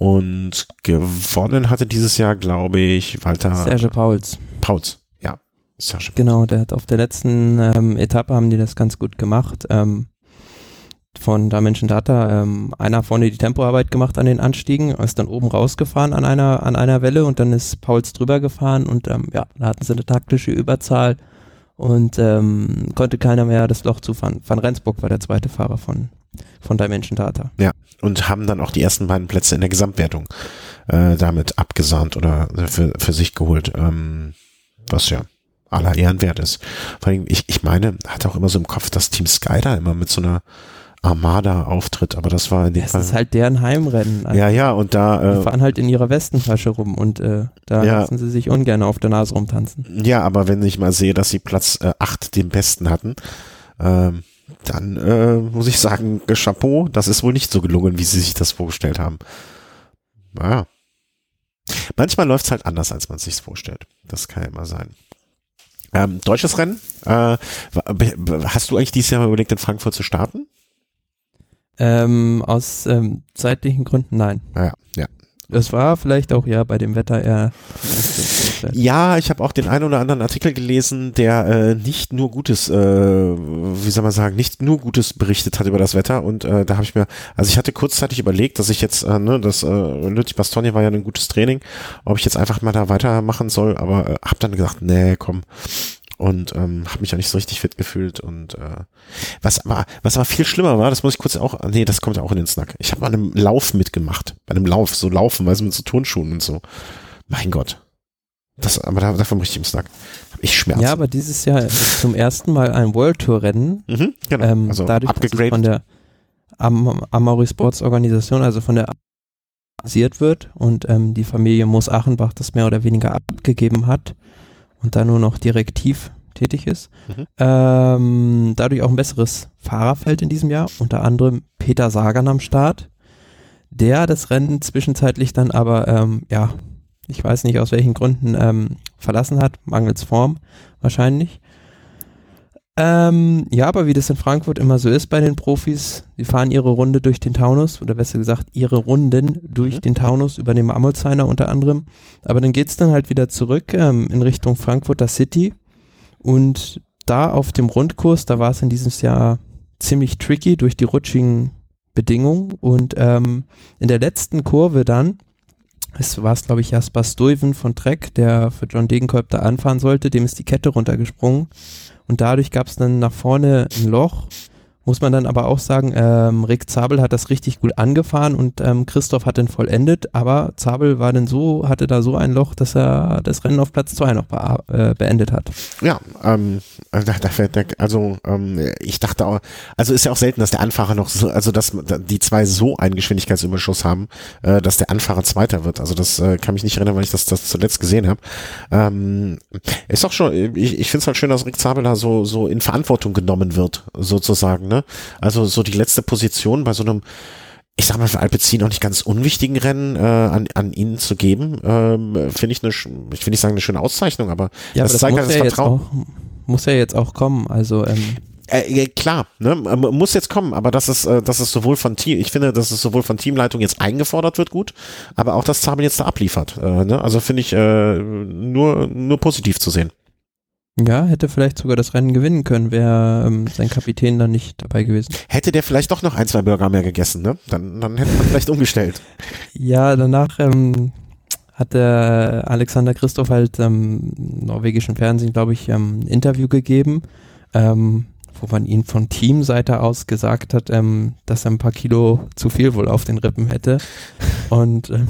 Speaker 1: und gewonnen hatte dieses Jahr, glaube ich, Walter.
Speaker 2: Serge Pauls.
Speaker 1: Pauls, ja. Serge
Speaker 2: Pauls. Genau, der hat auf der letzten ähm, Etappe haben die das ganz gut gemacht. Ähm, von Dimension Data ähm, einer vorne die Tempoarbeit gemacht an den Anstiegen, ist dann oben rausgefahren an einer, an einer Welle und dann ist Pauls drüber gefahren und ähm, ja, da hatten sie eine taktische Überzahl und ähm, konnte keiner mehr das Loch zufahren. Van Rensburg war der zweite Fahrer von, von Dimension Data.
Speaker 1: Ja, und haben dann auch die ersten beiden Plätze in der Gesamtwertung äh, damit abgesahnt oder für, für sich geholt, ähm, was ja aller Ehren wert ist. Vor allem, ich, ich meine, hat auch immer so im Kopf, dass Team Sky da immer mit so einer Armada auftritt, aber das war in
Speaker 2: dem das Fall. Das ist halt deren Heimrennen.
Speaker 1: Also ja, ja, und da.
Speaker 2: Äh, die fahren halt in ihrer Westentasche rum und äh, da ja, lassen sie sich ungern auf der Nase rumtanzen.
Speaker 1: Ja, aber wenn ich mal sehe, dass sie Platz äh, 8 den besten hatten, ähm, dann äh, muss ich sagen, Chapeau, das ist wohl nicht so gelungen, wie sie sich das vorgestellt haben. Naja. Manchmal läuft es halt anders, als man sich vorstellt. Das kann ja immer sein. Ähm, deutsches Rennen. Äh, hast du eigentlich dieses Jahr überlegt, in Frankfurt zu starten?
Speaker 2: Ähm, aus ähm, zeitlichen Gründen nein.
Speaker 1: Ja, ja.
Speaker 2: Das war vielleicht auch ja bei dem Wetter eher.
Speaker 1: Ja, ich habe auch den einen oder anderen Artikel gelesen, der äh, nicht nur Gutes, äh, wie soll man sagen, nicht nur Gutes berichtet hat über das Wetter. Und äh, da habe ich mir, also ich hatte kurzzeitig überlegt, dass ich jetzt, äh, ne, das äh, Lüttich Bastogne war ja ein gutes Training, ob ich jetzt einfach mal da weitermachen soll, aber äh, habe dann gesagt, nee, komm, und ähm, habe mich auch nicht so richtig fit gefühlt und äh, was aber was aber viel schlimmer war, das muss ich kurz auch nee, das kommt ja auch in den Snack. Ich habe mal einem Lauf mitgemacht, bei einem Lauf, so laufen, weil sie mit so Turnschuhen und so. Mein Gott. Das aber da, davon richtig im Snack. Hab ich Schmerzen.
Speaker 2: Ja, aber dieses Jahr zum ersten Mal ein World Tour Rennen. Mhm, genau. Ähm, also dadurch, dass von der Am Amaury Sports Organisation, also von der basiert wird und ähm, die Familie Moos Achenbach das mehr oder weniger abgegeben hat, und da nur noch direktiv tätig ist. Mhm. Ähm, dadurch auch ein besseres Fahrerfeld in diesem Jahr, unter anderem Peter Sagan am Start, der das Rennen zwischenzeitlich dann aber, ähm, ja, ich weiß nicht aus welchen Gründen ähm, verlassen hat, mangels Form wahrscheinlich. Ähm, ja, aber wie das in Frankfurt immer so ist bei den Profis, die fahren ihre Runde durch den Taunus oder besser gesagt ihre Runden durch mhm. den Taunus über den Marmolzheiner unter anderem. Aber dann geht es dann halt wieder zurück ähm, in Richtung Frankfurter City und da auf dem Rundkurs, da war es in diesem Jahr ziemlich tricky durch die rutschigen Bedingungen und ähm, in der letzten Kurve dann es war es, glaube ich, Jasper Stuyven von Trek, der für John Degenkolb da anfahren sollte, dem ist die Kette runtergesprungen und dadurch gab es dann nach vorne ein Loch. Muss man dann aber auch sagen, ähm, Rick Zabel hat das richtig gut angefahren und ähm, Christoph hat den vollendet, aber Zabel war dann so, hatte da so ein Loch, dass er das Rennen auf Platz 2 noch be äh, beendet hat.
Speaker 1: Ja, ähm, also ähm, ich dachte auch, also ist ja auch selten, dass der Anfahrer noch so, also dass die zwei so einen Geschwindigkeitsüberschuss haben, äh, dass der Anfahrer Zweiter wird. Also das äh, kann mich nicht erinnern, weil ich das, das zuletzt gesehen habe. Ähm, ist auch schon, ich, ich finde es halt schön, dass Rick Zabel da so, so in Verantwortung genommen wird, sozusagen. Ne? Also so die letzte Position bei so einem ich sag mal, für Alpecin auch nicht ganz unwichtigen Rennen äh, an, an ihn zu geben, ähm, finde ich eine, ich will nicht sagen eine schöne Auszeichnung, aber
Speaker 2: ja, das, aber das zeigt halt das ja Vertrauen. Auch, muss ja jetzt auch kommen, also ähm,
Speaker 1: Äh, klar, ne, muss jetzt kommen, aber das ist, äh, das ist sowohl von Team, ich finde, dass es sowohl von Teamleitung jetzt eingefordert wird, gut, aber auch, dass Zabel jetzt da abliefert. Äh, ne? Also finde ich äh, nur, nur positiv zu sehen.
Speaker 2: Ja, hätte vielleicht sogar das Rennen gewinnen können, wäre ähm, sein Kapitän dann nicht dabei gewesen.
Speaker 1: Hätte der vielleicht doch noch ein, zwei Burger mehr gegessen, ne? Dann, dann hätte man vielleicht umgestellt. <laughs>
Speaker 2: Ja, danach ähm, hat der Alexander Christoph halt ähm, norwegischen Fernsehen, glaube ich, ähm, ein Interview gegeben, ähm, wo man ihn von Teamseite aus gesagt hat, ähm, dass er ein paar Kilo zu viel wohl auf den Rippen hätte. <laughs> Und ähm,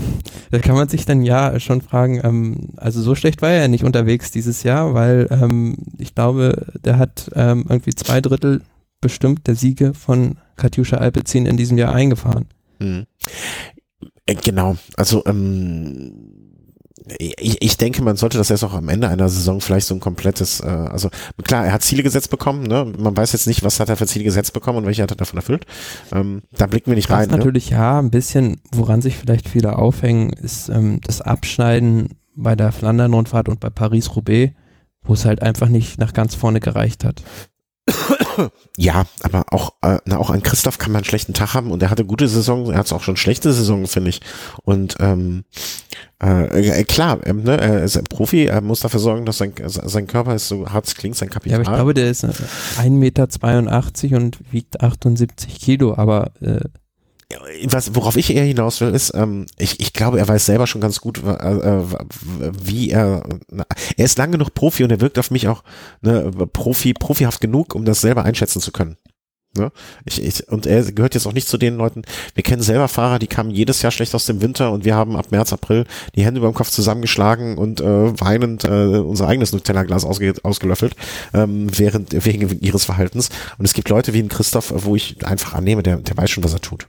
Speaker 2: da kann man sich dann ja schon fragen, ähm, also so schlecht war er ja nicht unterwegs dieses Jahr, weil ähm, ich glaube, der hat ähm, irgendwie zwei Drittel bestimmt der Siege von Katjuscha Alpezin in diesem Jahr eingefahren.
Speaker 1: Mhm. Genau, also ähm, ich, ich denke, man sollte das erst auch am Ende einer Saison vielleicht so ein komplettes, äh, also klar, er hat Ziele gesetzt bekommen, ne? Man weiß jetzt nicht, was hat er für Ziele gesetzt bekommen und welche hat er davon erfüllt. Ähm, da blicken wir nicht rein.
Speaker 2: natürlich
Speaker 1: ne?
Speaker 2: ja ein bisschen, woran sich vielleicht viele aufhängen, ist ähm, das Abschneiden bei der Flandern-Rundfahrt und bei Paris-Roubaix, wo es halt einfach nicht nach ganz vorne gereicht hat.
Speaker 1: Ja, aber auch, äh, na, auch an Christoph kann man einen schlechten Tag haben und er hatte gute Saison, er hat auch schon schlechte Saison, finde ich. Und ähm, äh, äh, klar, ähm, ne, er ist ein Profi, er muss dafür sorgen, dass sein, sein Körper ist so hart es klingt, sein Kapital.
Speaker 2: Ja, aber ich glaube, der ist 1,82 Meter und wiegt 78 Kilo, aber äh,
Speaker 1: was, worauf ich eher hinaus will, ist, ähm, ich, ich glaube, er weiß selber schon ganz gut, äh, wie er, na, er ist lang genug Profi und er wirkt auf mich auch ne, Profi, profihaft genug, um das selber einschätzen zu können. Ne? Ich, ich, und er gehört jetzt auch nicht zu den Leuten, wir kennen selber Fahrer, die kamen jedes Jahr schlecht aus dem Winter und wir haben ab März, April die Hände über dem Kopf zusammengeschlagen und äh, weinend äh, unser eigenes Nutella-Glas ausge, ausgelöffelt, ähm, während, wegen ihres Verhaltens. Und es gibt Leute wie ein Christoph, wo ich einfach annehme, der, der weiß schon, was er tut.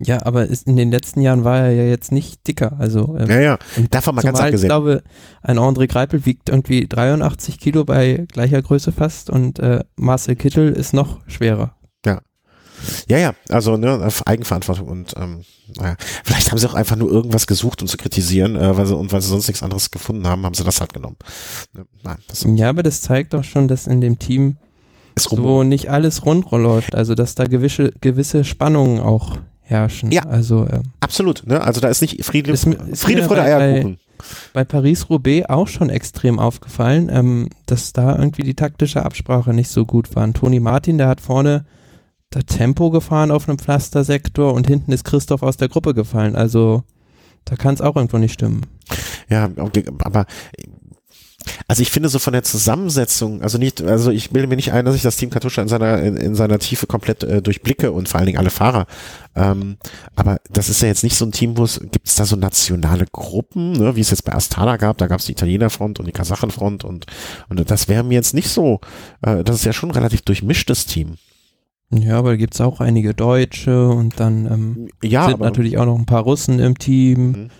Speaker 2: Ja, aber in den letzten Jahren war er ja jetzt nicht dicker. Also
Speaker 1: ähm, ja, ja. Davon mal ganz abgesehen.
Speaker 2: Ich glaube, ein André Greipel wiegt irgendwie 83 Kilo bei gleicher Größe fast und äh, Marcel Kittel ist noch schwerer.
Speaker 1: Ja. Ja, ja, also ne, Eigenverantwortung und ähm, naja, vielleicht haben sie auch einfach nur irgendwas gesucht, um zu kritisieren, äh, weil sie, und weil sie sonst nichts anderes gefunden haben, haben sie das halt genommen.
Speaker 2: Ne, nein, ja, aber das zeigt doch schon, dass in dem Team so nicht alles rund läuft, also dass da gewisse, gewisse Spannungen auch herrschen.
Speaker 1: Ja,
Speaker 2: also
Speaker 1: ähm, absolut. Ne? Also da ist nicht Friede, ist, ist Friede vor der Eierkuchen.
Speaker 2: Bei, bei Paris-Roubaix auch schon extrem aufgefallen, ähm, dass da irgendwie die taktische Absprache nicht so gut war. Und Toni Martin, der hat vorne das Tempo gefahren auf einem Pflastersektor und hinten ist Christoph aus der Gruppe gefallen. Also da kann es auch irgendwo nicht stimmen.
Speaker 1: Ja, aber also ich finde so von der Zusammensetzung, also nicht, also ich bilde mir nicht ein, dass ich das Team Katusha in seiner in, in seiner Tiefe komplett äh, durchblicke und vor allen Dingen alle Fahrer. Ähm, aber das ist ja jetzt nicht so ein Team, wo es gibt es da so nationale Gruppen, ne, wie es jetzt bei Astana gab. Da gab es die Italienerfront und die Kasachenfront und und das wäre mir jetzt nicht so. Äh, das ist ja schon ein relativ durchmischtes Team.
Speaker 2: Ja, aber da gibt es auch einige Deutsche und dann ähm, ja, sind natürlich auch noch ein paar Russen im Team. Mhm.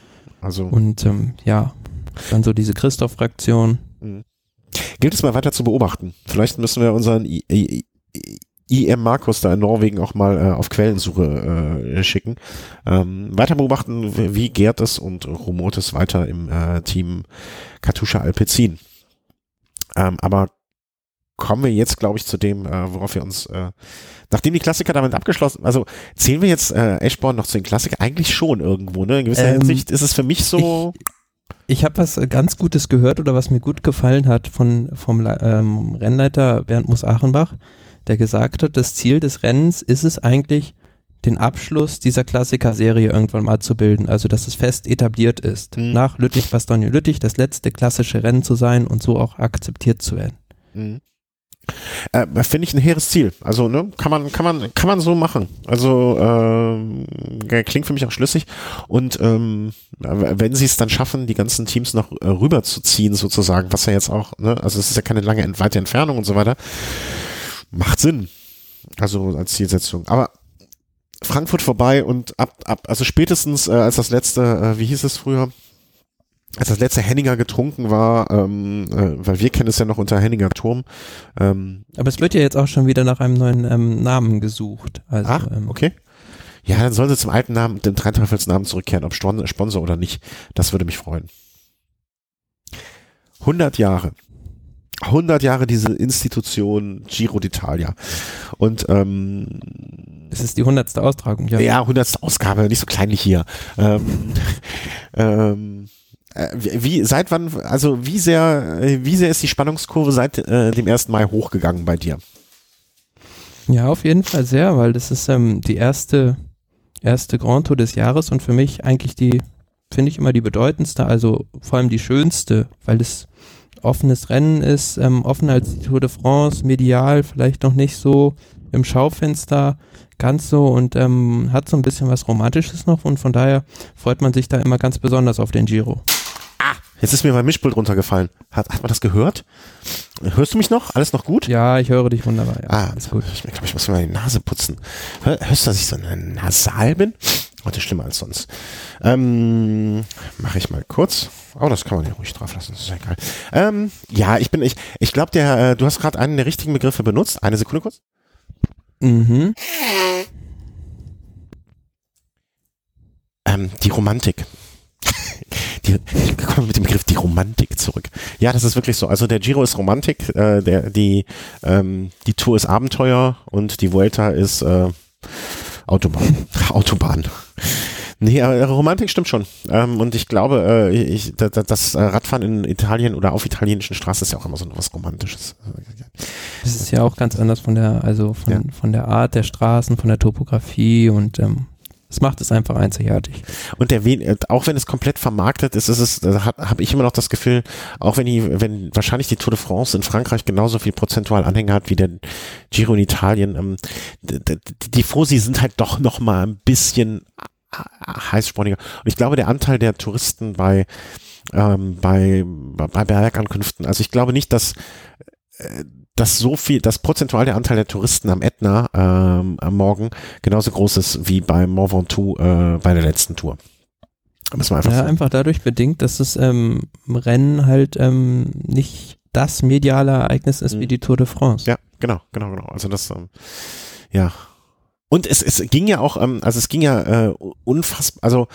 Speaker 2: Also und ähm, ja, dann so diese Christoph-Fraktion. Mhm.
Speaker 1: Gilt es mal weiter zu beobachten. Vielleicht müssen wir unseren I I IM Markus da in Norwegen auch mal äh, auf Quellensuche äh, schicken. Ähm, weiter beobachten, wie gärt es und rumort es weiter im äh, Team Katusha Alpecin. Ähm, aber kommen wir jetzt, glaube ich, zu dem, äh, worauf wir uns, äh, nachdem die Klassiker damit abgeschlossen, also zählen wir jetzt äh, Eschborn noch zu den Klassikern? Eigentlich schon irgendwo, ne? In gewisser ähm, Hinsicht ist es für mich so.
Speaker 2: Ich, ich habe was ganz Gutes gehört oder was mir gut gefallen hat von, vom ähm, Rennleiter Bernd Muss-Achenbach, der gesagt hat, das Ziel des Rennens ist es eigentlich, den Abschluss dieser Klassiker-Serie irgendwann mal zu bilden, also dass es fest etabliert ist, mhm. nach Lüttich-Bastogne-Lüttich das letzte klassische Rennen zu sein und so auch akzeptiert zu werden. Mhm.
Speaker 1: Äh, Finde ich ein hehres Ziel. Also, ne, kann man, kann man, kann man so machen. Also, äh, klingt für mich auch schlüssig. Und ähm, wenn sie es dann schaffen, die ganzen Teams noch äh, rüberzuziehen, sozusagen, was ja jetzt auch, ne, also es ist ja keine lange weite Entfernung und so weiter, macht Sinn. Also als Zielsetzung. Aber Frankfurt vorbei und ab, ab, also spätestens äh, als das letzte, äh, wie hieß es früher? Als das letzte Henninger getrunken war, ähm, äh, weil wir kennen es ja noch unter Henninger Turm. Ähm,
Speaker 2: Aber es wird ja jetzt auch schon wieder nach einem neuen ähm, Namen gesucht. Also,
Speaker 1: Ach, ähm, okay. Ja, dann sollen sie zum alten Namen, dem Dreiteufelsnamen zurückkehren, ob Sponsor oder nicht. Das würde mich freuen. 100 Jahre. 100 Jahre diese Institution Giro d'Italia. Und ähm,
Speaker 2: es ist die hundertste Austragung,
Speaker 1: ja. Ja, hundertste Ausgabe, nicht so kleinlich hier. Ähm, <laughs> ähm, äh, wie, seit wann, also wie sehr, wie sehr ist die Spannungskurve seit äh, dem 1. Mai hochgegangen bei dir?
Speaker 2: Ja, auf jeden Fall sehr, weil das ist ähm, die erste, erste Grand Tour des Jahres und für mich eigentlich die, finde ich immer die bedeutendste, also vor allem die schönste, weil es offenes Rennen ist, ähm, offener als die Tour de France, medial vielleicht noch nicht so im Schaufenster ganz so und ähm, hat so ein bisschen was Romantisches noch und von daher freut man sich da immer ganz besonders auf den Giro.
Speaker 1: Jetzt ist mir mein Mischpult runtergefallen. Hat, hat man das gehört? Hörst du mich noch? Alles noch gut?
Speaker 2: Ja, ich höre dich wunderbar. Ja,
Speaker 1: ah, alles gut. Ich glaube, ich muss mir mal die Nase putzen. Hör, hörst du, dass ich so nasal bin? Heute schlimmer als sonst. Ähm, Mache ich mal kurz. Oh, das kann man ja ruhig drauf lassen, das ist ja egal. Ähm, ja, ich bin, ich, ich glaube, der, äh, du hast gerade einen der richtigen Begriffe benutzt. Eine Sekunde kurz. Mhm. Ähm, die Romantik. Die, <laughs> ich komme mit dem Begriff die Romantik zurück. Ja, das ist wirklich so. Also der Giro ist Romantik, äh, der, die, ähm, die Tour ist Abenteuer und die Vuelta ist äh, Autobahn. <laughs> Autobahn. Nee, äh, Romantik stimmt schon. Ähm, und ich glaube, äh, ich, das, das Radfahren in Italien oder auf italienischen Straßen ist ja auch immer so was Romantisches.
Speaker 2: Das ist ja auch ganz anders von der, also von, ja. von der Art der Straßen, von der Topografie und ähm, es macht es einfach einzigartig.
Speaker 1: Und der äh, auch wenn es komplett vermarktet ist, ist es, habe ich immer noch das Gefühl, auch wenn die, wenn wahrscheinlich die Tour de France in Frankreich genauso viel prozentual Anhänger hat wie der Giro in Italien, ähm, die, Fosi sind halt doch noch mal ein bisschen heißsporniger. Und ich glaube, der Anteil der Touristen bei, ähm, bei, bei Bergankünften, also ich glaube nicht, dass, äh, dass so viel, das prozentual der Anteil der Touristen am Ätna ähm, am Morgen genauso groß ist wie beim Mont Ventoux äh, bei der letzten Tour.
Speaker 2: Müssen wir einfach ja, so. einfach dadurch bedingt, dass das ähm, Rennen halt ähm, nicht das mediale Ereignis ist mhm. wie die Tour de France.
Speaker 1: Ja, genau, genau, genau. Also das, ähm, ja, und es, es ging ja auch, ähm, also es ging ja äh, unfassbar, also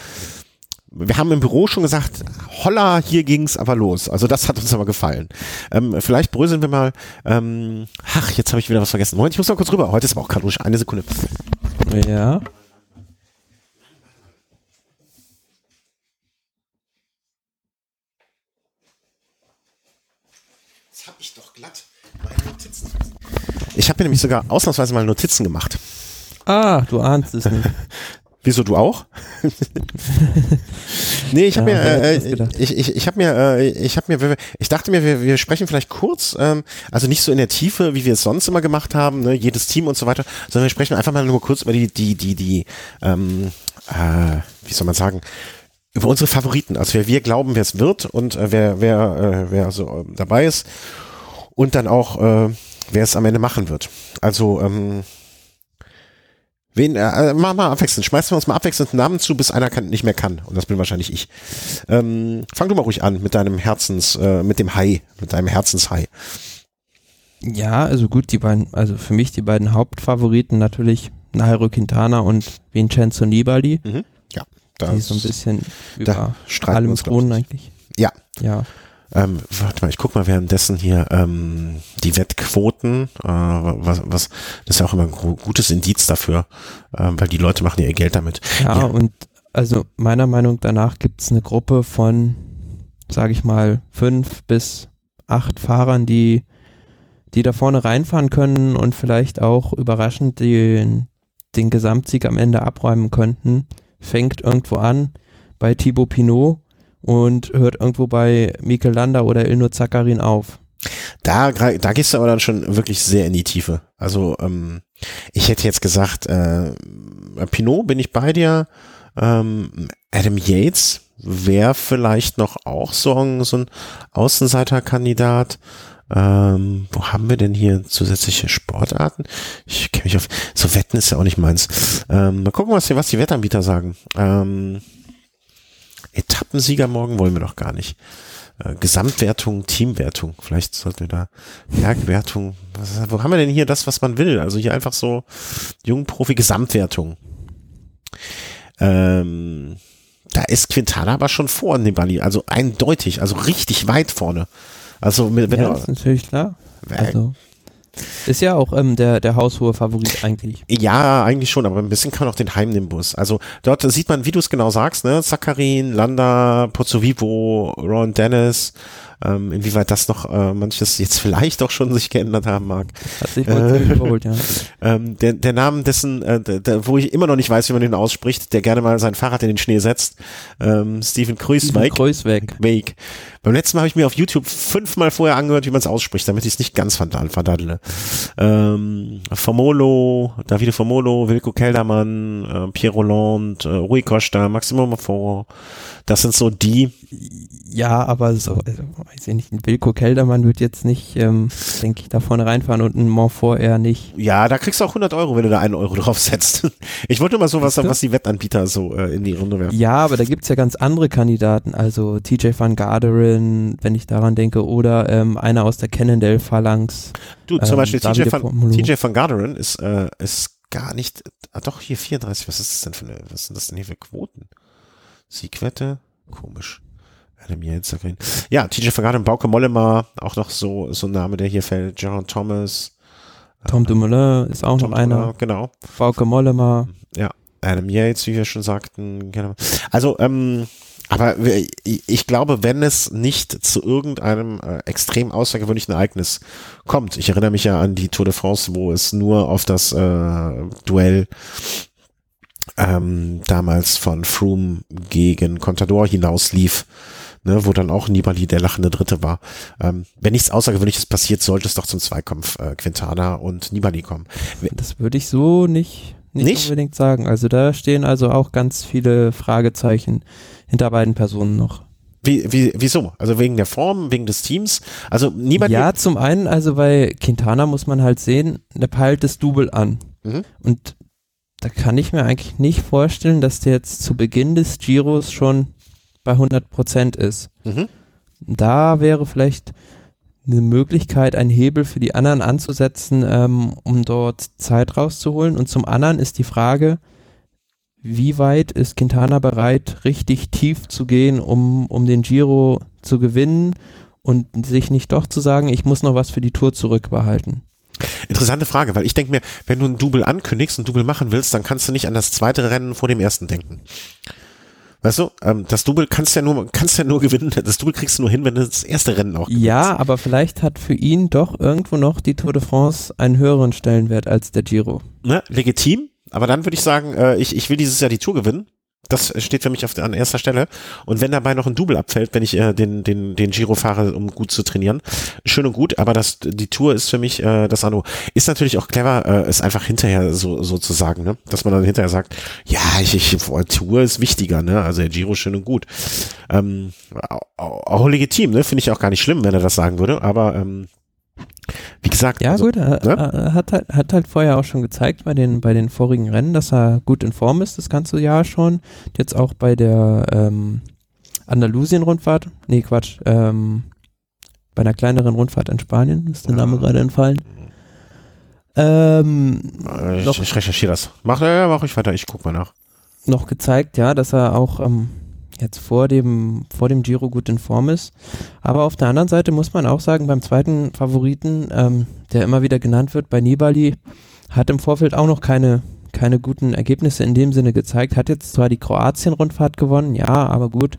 Speaker 1: wir haben im Büro schon gesagt, holla, hier ging's aber los. Also das hat uns aber gefallen. Ähm, vielleicht bröseln wir mal, ähm, ach, jetzt habe ich wieder was vergessen. Moment, ich muss mal kurz rüber. Heute ist aber auch ruhig. Eine Sekunde.
Speaker 2: Ja.
Speaker 1: Jetzt habe ich doch glatt meine Notizen. Ich habe mir nämlich sogar ausnahmsweise mal Notizen gemacht.
Speaker 2: Ah, du ahnst es nicht. <laughs>
Speaker 1: Wieso du auch? <laughs> nee, ich habe ja, mir, äh, ich, ich, ich habe mir, äh, ich habe mir, ich dachte mir, wir, wir sprechen vielleicht kurz, ähm, also nicht so in der Tiefe, wie wir es sonst immer gemacht haben, ne, jedes Team und so weiter, sondern wir sprechen einfach mal nur kurz über die, die, die, die, ähm, äh, wie soll man sagen, über unsere Favoriten, also wer wir glauben, wer es wird und äh, wer, wer, äh, wer so äh, dabei ist und dann auch, äh, wer es am Ende machen wird. Also ähm, Wen, äh, äh, mach mal abwechselnd. Schmeißen wir uns mal abwechselnd Namen zu, bis einer kann, nicht mehr kann. Und das bin wahrscheinlich ich. Ähm, fang du mal ruhig an mit deinem Herzens, äh, mit dem Hai, mit deinem Herzenshai.
Speaker 2: Ja, also gut, die beiden, also für mich die beiden Hauptfavoriten natürlich Nairo Quintana und Vincenzo Nibali. Mhm.
Speaker 1: Ja,
Speaker 2: das die so ein bisschen über allem Kronen eigentlich.
Speaker 1: Ja.
Speaker 2: Ja.
Speaker 1: Ähm, warte mal, ich guck mal währenddessen hier ähm, die Wettquoten, äh, was, was, das ist ja auch immer ein gutes Indiz dafür, äh, weil die Leute machen ja ihr Geld damit.
Speaker 2: Ja, ja. und also meiner Meinung danach gibt es eine Gruppe von, sage ich mal, fünf bis acht Fahrern, die, die da vorne reinfahren können und vielleicht auch überraschend den, den Gesamtsieg am Ende abräumen könnten. Fängt irgendwo an bei Thibaut Pinot, und hört irgendwo bei Mikel Landa oder Ilno Zakarin auf.
Speaker 1: Da, da gehst du aber dann schon wirklich sehr in die Tiefe. Also ähm, ich hätte jetzt gesagt, äh, Pinot bin ich bei dir. Ähm, Adam Yates wäre vielleicht noch auch so ein, so ein Außenseiterkandidat. Ähm, wo haben wir denn hier zusätzliche Sportarten? Ich kenne mich auf. So Wetten ist ja auch nicht meins. Ähm, mal gucken, was die, was die Wettanbieter sagen. Ähm, Etappensieger morgen wollen wir doch gar nicht. Äh, Gesamtwertung, Teamwertung. Vielleicht sollten wir da Bergwertung. Was, wo haben wir denn hier das, was man will? Also hier einfach so Jungprofi-Gesamtwertung. Ähm, da ist Quintana aber schon vor Nibali, also eindeutig, also richtig weit vorne. Also, wenn
Speaker 2: ja,
Speaker 1: du,
Speaker 2: ist natürlich klar. Also, ist ja auch ähm, der, der haushohe Favorit eigentlich.
Speaker 1: Ja, eigentlich schon, aber ein bisschen kann auch den Heimnimbus. Also dort sieht man, wie du es genau sagst, ne? Zakarin, Landa, Pozzovivo, Ron Dennis, ähm, inwieweit das noch äh, manches jetzt <laughs> vielleicht auch schon sich geändert haben mag.
Speaker 2: Hat sich wohl äh, überholt, ja. <laughs>
Speaker 1: Ähm, der, der Name dessen, äh, der, der, wo ich immer noch nicht weiß, wie man den ausspricht, der gerne mal sein Fahrrad in den Schnee setzt, ähm, Steven Kreuzweg.
Speaker 2: Kreuzweg.
Speaker 1: Weg. Beim letzten Mal habe ich mir auf YouTube fünfmal vorher angehört, wie man es ausspricht, damit ich es nicht ganz verdaddle. Ähm, Formolo, Davide Formolo, Wilko Keldermann, äh, Pierre Roland, äh, Rui Costa, Maximo Maforo. Das sind so die.
Speaker 2: Ja, aber so, also, weiß ich nicht, ein Wilko Keldermann wird jetzt nicht, ähm, denke ich, da vorne reinfahren und ein Montfort eher nicht.
Speaker 1: Ja, da kriegst du auch 100 Euro, wenn du da einen Euro <laughs> drauf setzt. Ich wollte mal so was, was die Wettanbieter so äh, in die Runde werfen.
Speaker 2: Ja, aber da gibt's ja ganz andere Kandidaten, also TJ van Garderen, wenn ich daran denke, oder ähm, einer aus der Cannondale-Phalanx.
Speaker 1: Du, zum ähm, Beispiel TJ van, TJ van Garderen ist, äh, ist gar nicht, ah, doch hier 34, was ist das denn für eine, was sind das denn hier für Quoten? Siegwette, komisch. Adam Yates, Ja, TJ van Garderen, Bauke Mollema, auch noch so, so ein Name, der hier fällt, Jaron Thomas.
Speaker 2: Tom Dumoulin ist auch Tom noch einer. Dumoulin,
Speaker 1: genau.
Speaker 2: Bauke Mollema.
Speaker 1: Ja, Adam Yates, wie wir schon sagten. Genau. Also, ähm, aber ich glaube, wenn es nicht zu irgendeinem äh, extrem außergewöhnlichen Ereignis kommt, ich erinnere mich ja an die Tour de France, wo es nur auf das äh, Duell ähm, damals von Froome gegen Contador hinauslief, ne, wo dann auch Nibali der lachende Dritte war. Ähm, wenn nichts Außergewöhnliches passiert, sollte es doch zum Zweikampf äh, Quintana und Nibali kommen.
Speaker 2: Das würde ich so nicht, nicht, nicht unbedingt sagen. Also da stehen also auch ganz viele Fragezeichen hinter beiden Personen noch.
Speaker 1: Wie, wie, wieso? Also wegen der Form, wegen des Teams? Also Nibali.
Speaker 2: Ja, zum einen, also bei Quintana muss man halt sehen, der peilt das Double an. Mhm. Und da kann ich mir eigentlich nicht vorstellen, dass der jetzt zu Beginn des Giros schon bei 100 Prozent ist. Mhm. Da wäre vielleicht eine Möglichkeit, einen Hebel für die anderen anzusetzen, ähm, um dort Zeit rauszuholen. Und zum anderen ist die Frage, wie weit ist Quintana bereit, richtig tief zu gehen, um, um den Giro zu gewinnen und sich nicht doch zu sagen, ich muss noch was für die Tour zurückbehalten.
Speaker 1: Interessante Frage, weil ich denke mir, wenn du ein Double ankündigst, ein Double machen willst, dann kannst du nicht an das zweite Rennen vor dem ersten denken. Weißt du, ähm, das Double kannst ja nur, kannst ja nur gewinnen, das Double kriegst du nur hin, wenn du das erste Rennen auch
Speaker 2: gewinnst. Ja, aber vielleicht hat für ihn doch irgendwo noch die Tour de France einen höheren Stellenwert als der Giro.
Speaker 1: Ne, legitim, aber dann würde ich sagen, äh, ich, ich will dieses Jahr die Tour gewinnen das steht für mich auf an erster Stelle. Und wenn dabei noch ein Double abfällt, wenn ich äh, den, den, den Giro fahre, um gut zu trainieren, schön und gut, aber das, die Tour ist für mich äh, das Anno. Ist natürlich auch clever, äh, es einfach hinterher so, so zu sagen, ne? Dass man dann hinterher sagt, ja, ich, ich Tour ist wichtiger, ne? Also der Giro schön und gut. Ähm, auch, auch legitim, ne? Finde ich auch gar nicht schlimm, wenn er das sagen würde, aber ähm, wie gesagt.
Speaker 2: Ja, also, gut, er, ne? er hat, halt, hat halt vorher auch schon gezeigt bei den, bei den vorigen Rennen, dass er gut in Form ist, das ganze Jahr schon. Jetzt auch bei der ähm, Andalusien-Rundfahrt, nee, Quatsch, ähm, bei einer kleineren Rundfahrt in Spanien, ist der Name ja. gerade entfallen.
Speaker 1: Ähm, ich, ich recherchiere das. Mach, ja, mach ich weiter, ich guck mal nach.
Speaker 2: Noch gezeigt, ja, dass er auch ähm, jetzt vor dem, vor dem Giro gut in Form ist. Aber auf der anderen Seite muss man auch sagen, beim zweiten Favoriten, ähm, der immer wieder genannt wird, bei Nibali, hat im Vorfeld auch noch keine, keine guten Ergebnisse in dem Sinne gezeigt. Hat jetzt zwar die Kroatien-Rundfahrt gewonnen, ja, aber gut.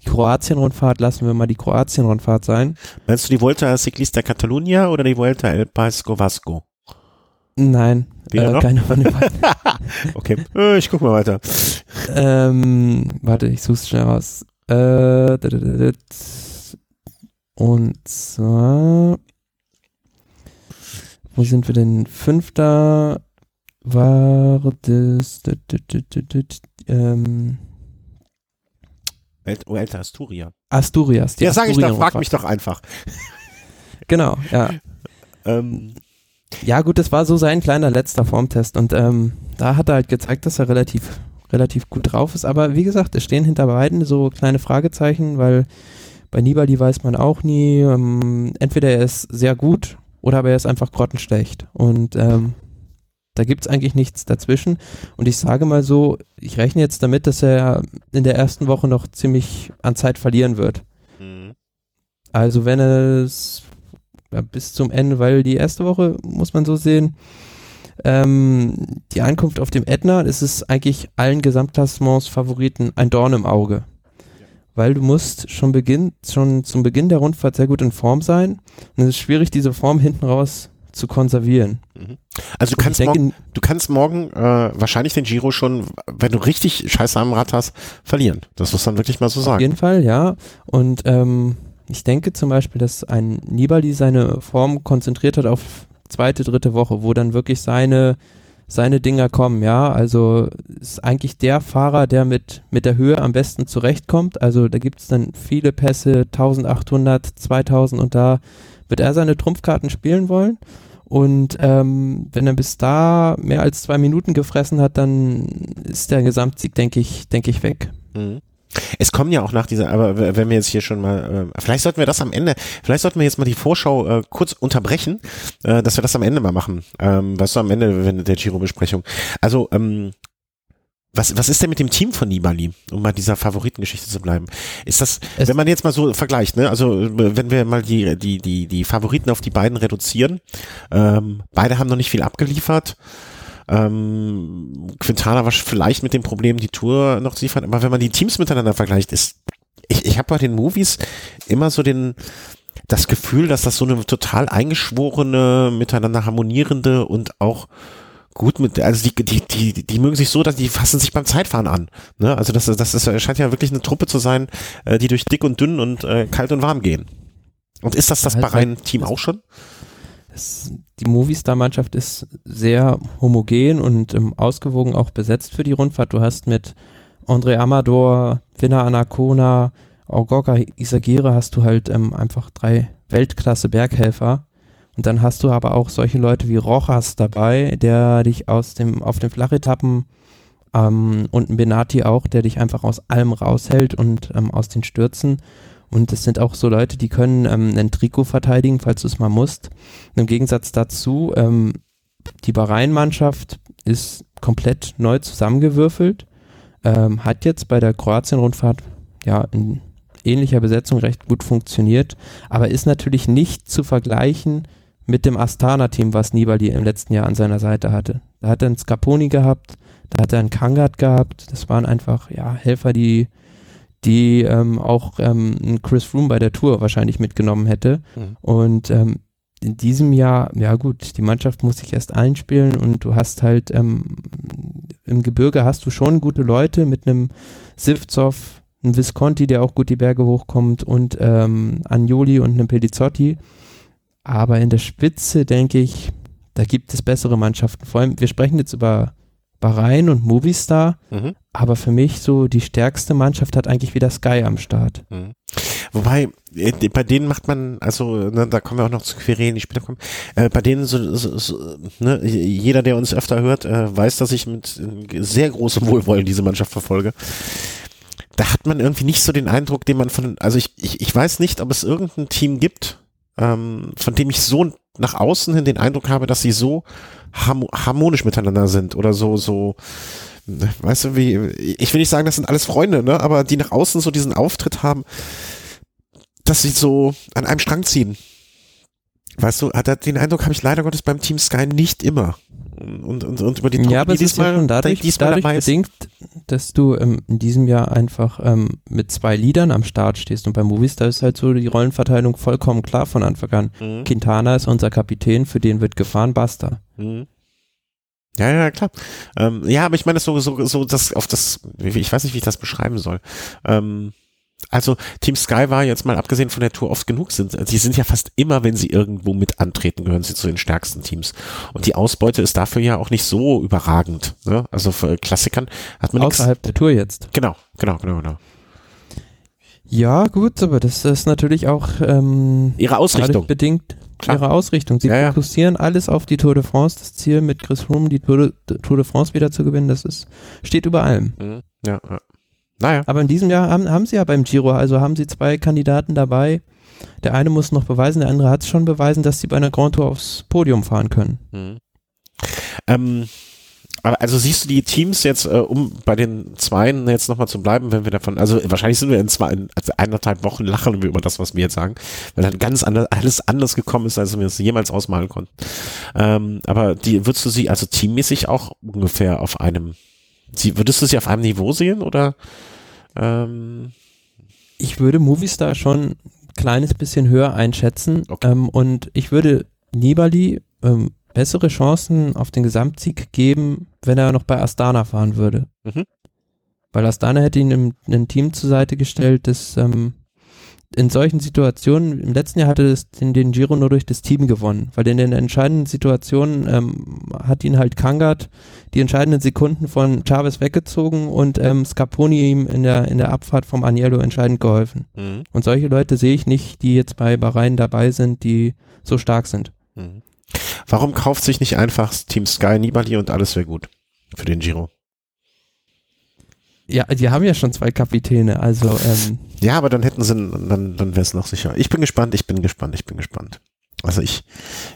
Speaker 2: Die Kroatien-Rundfahrt lassen wir mal die Kroatien-Rundfahrt sein.
Speaker 1: Meinst du die Volta Ciclista Catalunya oder die Volta El Paisco Vasco?
Speaker 2: Nein, äh, keine von den beiden. <laughs>
Speaker 1: okay, äh, ich guck mal weiter.
Speaker 2: Ähm, warte, ich such's schnell raus. Äh, und zwar, wo sind wir denn? Fünfter war das, ähm,
Speaker 1: oh, älter Asturia.
Speaker 2: Asturias.
Speaker 1: ja, sag ich doch, frag mich doch einfach. <laughs>
Speaker 2: Genau, ja. ähm, ja, gut, das war so sein kleiner letzter Formtest und ähm, da hat er halt gezeigt, dass er relativ, relativ gut drauf ist. Aber wie gesagt, es stehen hinter beiden so kleine Fragezeichen, weil bei Nibali weiß man auch nie, ähm, entweder er ist sehr gut oder aber er ist einfach grottenschlecht. Und ähm, da gibt es eigentlich nichts dazwischen. Und ich sage mal so, ich rechne jetzt damit, dass er in der ersten Woche noch ziemlich an Zeit verlieren wird. Mhm. Also wenn es ja, bis zum Ende, weil die erste Woche, muss man so sehen, ähm, die Ankunft auf dem Ätna, ist es eigentlich allen Gesamtklassements-Favoriten ein Dorn im Auge. Weil du musst schon, Beginn, schon zum Beginn der Rundfahrt sehr gut in Form sein. Und es ist schwierig, diese Form hinten raus zu konservieren.
Speaker 1: Mhm. Also du kannst, denke, morgen, du kannst morgen äh, wahrscheinlich den Giro schon, wenn du richtig Scheiße am Rad hast, verlieren. Das muss man wirklich mal so sagen.
Speaker 2: Auf jeden Fall, ja. Und ähm, ich denke zum Beispiel, dass ein Nibali seine Form konzentriert hat auf zweite, dritte Woche, wo dann wirklich seine seine Dinger kommen, ja. Also ist eigentlich der Fahrer, der mit, mit der Höhe am besten zurechtkommt. Also da gibt es dann viele Pässe, 1800, 2000 und da wird er seine Trumpfkarten spielen wollen. Und ähm, wenn er bis da mehr als zwei Minuten gefressen hat, dann ist der Gesamtsieg, denke ich, denke ich, weg.
Speaker 1: Mhm. Es kommen ja auch nach dieser, aber wenn wir jetzt hier schon mal, äh, vielleicht sollten wir das am Ende, vielleicht sollten wir jetzt mal die Vorschau äh, kurz unterbrechen, äh, dass wir das am Ende mal machen. Ähm, weißt du, am Ende wenn der Giro-Besprechung. Also, ähm, was, was ist denn mit dem Team von Nibali, um mal dieser Favoritengeschichte zu bleiben? Ist das, es wenn man jetzt mal so vergleicht, ne, also wenn wir mal die, die, die, die Favoriten auf die beiden reduzieren, ähm, beide haben noch nicht viel abgeliefert. Ähm, Quintana war vielleicht mit dem Problem, die Tour noch zu liefern, aber wenn man die Teams miteinander vergleicht, ist, ich, ich habe bei den Movies immer so den, das Gefühl, dass das so eine total eingeschworene, miteinander harmonierende und auch gut mit, also die, die, die, die mögen sich so, dass die fassen sich beim Zeitfahren an. Ne? Also das, das ist, scheint ja wirklich eine Truppe zu sein, äh, die durch dick und dünn und äh, kalt und warm gehen. Und ist das das halt Bahrain-Team auch schon?
Speaker 2: Das, die Movistar-Mannschaft ist sehr homogen und ähm, ausgewogen auch besetzt für die Rundfahrt. Du hast mit André Amador, Vinna Anacona, Orgoga Isagire hast du halt ähm, einfach drei Weltklasse-Berghelfer und dann hast du aber auch solche Leute wie Rojas dabei, der dich aus dem, auf den Flachetappen ähm, und Benati auch, der dich einfach aus allem raushält und ähm, aus den Stürzen. Und es sind auch so Leute, die können ähm, ein Trikot verteidigen, falls du es mal musst. Und Im Gegensatz dazu, ähm, die Bahrain-Mannschaft ist komplett neu zusammengewürfelt, ähm, hat jetzt bei der Kroatien-Rundfahrt ja in ähnlicher Besetzung recht gut funktioniert, aber ist natürlich nicht zu vergleichen mit dem Astana-Team, was Nibali im letzten Jahr an seiner Seite hatte. Da hat er einen Scaponi gehabt, da hat er einen Kangat gehabt. Das waren einfach ja, Helfer, die, die ähm, auch ähm, Chris Froome bei der Tour wahrscheinlich mitgenommen hätte. Mhm. Und ähm, in diesem Jahr, ja gut, die Mannschaft muss sich erst einspielen und du hast halt ähm, im Gebirge hast du schon gute Leute mit einem Sivzov, einem Visconti, der auch gut die Berge hochkommt und ähm, Agnoli und einem Pelizzotti. Aber in der Spitze denke ich, da gibt es bessere Mannschaften. Vor allem, wir sprechen jetzt über Bahrain und Movistar, mhm. aber für mich so die stärkste Mannschaft hat eigentlich wieder Sky am Start. Mhm.
Speaker 1: Wobei, äh, bei denen macht man, also ne, da kommen wir auch noch zu Querelen, die später kommen, äh, bei denen so, so, so ne, jeder, der uns öfter hört, äh, weiß, dass ich mit sehr großem Wohlwollen diese Mannschaft verfolge. Da hat man irgendwie nicht so den Eindruck, den man von, also ich, ich, ich weiß nicht, ob es irgendein Team gibt, ähm, von dem ich so nach außen hin den Eindruck habe, dass sie so harmonisch miteinander sind oder so, so, weißt du, wie, ich will nicht sagen, das sind alles Freunde, ne, aber die nach außen so diesen Auftritt haben, dass sie so an einem Strang ziehen. Weißt du, hat den Eindruck habe ich leider Gottes beim Team Sky nicht immer und, und, und über die
Speaker 2: Truppe, ja, aber die es diesmal, ist ja schon dadurch, diesmal dadurch bedingt, dass du ähm, in diesem Jahr einfach ähm, mit zwei Liedern am Start stehst und bei Movies, da ist halt so die Rollenverteilung vollkommen klar von Anfang an. Mhm. Quintana ist unser Kapitän, für den wird gefahren, basta. Mhm.
Speaker 1: Ja, ja, klar. Ähm, ja, aber ich meine, das so, so, so, das auf das, ich weiß nicht, wie ich das beschreiben soll. Ähm, also Team Sky war jetzt mal abgesehen von der Tour oft genug sind. Sie sind ja fast immer, wenn sie irgendwo mit antreten, gehören sie zu den stärksten Teams. Und die Ausbeute ist dafür ja auch nicht so überragend. Ne? Also für Klassikern hat man
Speaker 2: außerhalb nix. der Tour jetzt.
Speaker 1: Genau, genau, genau, genau.
Speaker 2: Ja, gut, aber das ist natürlich auch ähm,
Speaker 1: ihre Ausrichtung
Speaker 2: bedingt. Klar. Ihre Ausrichtung. Sie ja, fokussieren ja. alles auf die Tour de France. Das Ziel mit Chris Froome, die Tour de, Tour de France wieder zu gewinnen, das ist steht über allem.
Speaker 1: Mhm. Ja, ja.
Speaker 2: Naja. Aber in diesem Jahr haben, haben sie ja beim Giro, also haben sie zwei Kandidaten dabei. Der eine muss noch beweisen, der andere hat es schon beweisen, dass sie bei einer Grand Tour aufs Podium fahren können. Mhm.
Speaker 1: Ähm, Aber also siehst du die Teams jetzt, äh, um bei den Zweien jetzt nochmal zu bleiben, wenn wir davon, also wahrscheinlich sind wir in zwei, in also eineinhalb Wochen lachen wir über das, was wir jetzt sagen, weil dann ganz anders, alles anders gekommen ist, als wir es jemals ausmalen konnten. Ähm, aber die, würdest du sie also teammäßig auch ungefähr auf einem, sie, würdest du sie auf einem Niveau sehen oder? Ähm,
Speaker 2: ich würde Movistar schon ein kleines bisschen höher einschätzen okay. ähm, und ich würde Nibali ähm, bessere Chancen auf den Gesamtsieg geben, wenn er noch bei Astana fahren würde. Mhm. Weil Astana hätte ihn im, ein Team zur Seite gestellt, das ähm, in solchen Situationen, im letzten Jahr hatte es den, den, Giro nur durch das Team gewonnen, weil in den entscheidenden Situationen ähm, hat ihn halt Kangert die entscheidenden Sekunden von Chavez weggezogen und ähm, Scarponi ihm in der, in der Abfahrt vom Agnello entscheidend geholfen. Mhm. Und solche Leute sehe ich nicht, die jetzt bei Bahrain dabei sind, die so stark sind. Mhm.
Speaker 1: Warum kauft sich nicht einfach Team Sky Nibali und alles wäre gut für den Giro?
Speaker 2: Ja, die haben ja schon zwei Kapitäne, also ähm,
Speaker 1: Ja, aber dann hätten sie, dann, dann wäre es noch sicher. Ich bin gespannt, ich bin gespannt, ich bin gespannt. Also ich,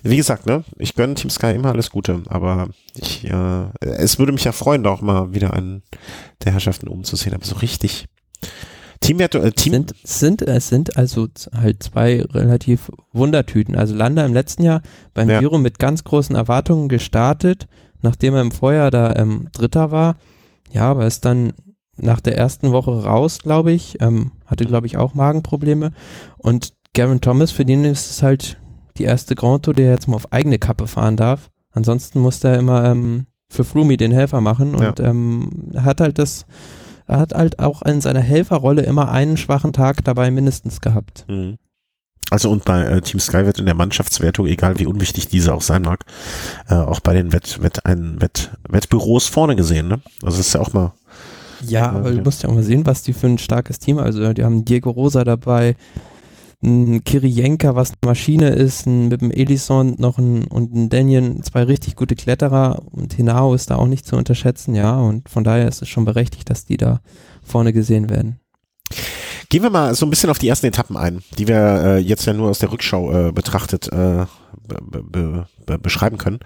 Speaker 1: wie gesagt, ne, ich gönne Team Sky immer alles Gute, aber ich, äh, es würde mich ja freuen, da auch mal wieder einen der Herrschaften umzusehen, aber so richtig
Speaker 2: Teamwerte, äh, Team sind, sind, es sind also halt zwei relativ Wundertüten. Also Landa im letzten Jahr beim ja. Giro mit ganz großen Erwartungen gestartet, nachdem er im Vorjahr da ähm, Dritter war. Ja, aber ist dann nach der ersten Woche raus, glaube ich. Ähm, hatte, glaube ich, auch Magenprobleme. Und Gavin Thomas, für den ist es halt die erste Grand Tour, der jetzt mal auf eigene Kappe fahren darf. Ansonsten muss er immer ähm, für Flumi den Helfer machen und ja. ähm, hat halt das er hat halt auch in seiner Helferrolle immer einen schwachen Tag dabei mindestens gehabt. Mhm.
Speaker 1: Also und bei äh, Team Sky wird in der Mannschaftswertung, egal wie unwichtig diese auch sein mag, äh, auch bei den Wett, Wett, ein, Wett, Wettbüros vorne gesehen. Ne? Also das ist ja auch mal.
Speaker 2: Ja, aber du musst ja auch mal sehen, was die für ein starkes Team. Also die haben Diego Rosa dabei, ein Kirienka, was eine Maschine ist, ein, mit dem Elison noch ein, und ein Daniel, zwei richtig gute Kletterer und Hinao ist da auch nicht zu unterschätzen, ja, und von daher ist es schon berechtigt, dass die da vorne gesehen werden.
Speaker 1: Gehen wir mal so ein bisschen auf die ersten Etappen ein, die wir äh, jetzt ja nur aus der Rückschau äh, betrachtet äh, be be be beschreiben können.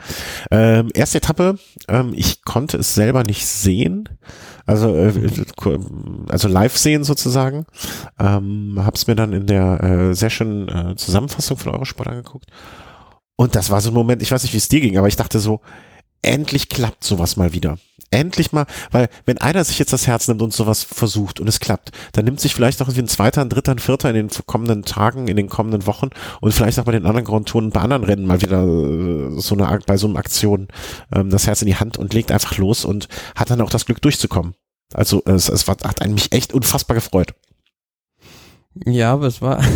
Speaker 1: Ähm, erste Etappe, ähm, ich konnte es selber nicht sehen, also äh, also live sehen sozusagen. Ähm, hab's mir dann in der äh, schönen äh, Zusammenfassung von Eurosport angeguckt. Und das war so ein Moment, ich weiß nicht, wie es dir ging, aber ich dachte so, endlich klappt sowas mal wieder. Endlich mal, weil wenn einer sich jetzt das Herz nimmt und sowas versucht und es klappt, dann nimmt sich vielleicht auch ein zweiter, ein dritter, ein vierter in den kommenden Tagen, in den kommenden Wochen und vielleicht auch bei den anderen Grand Touren, bei anderen Rennen mal wieder äh, so eine bei so einer Aktion ähm, das Herz in die Hand und legt einfach los und hat dann auch das Glück durchzukommen. Also es, es war, hat einen mich echt unfassbar gefreut.
Speaker 2: Ja, aber es war. <laughs>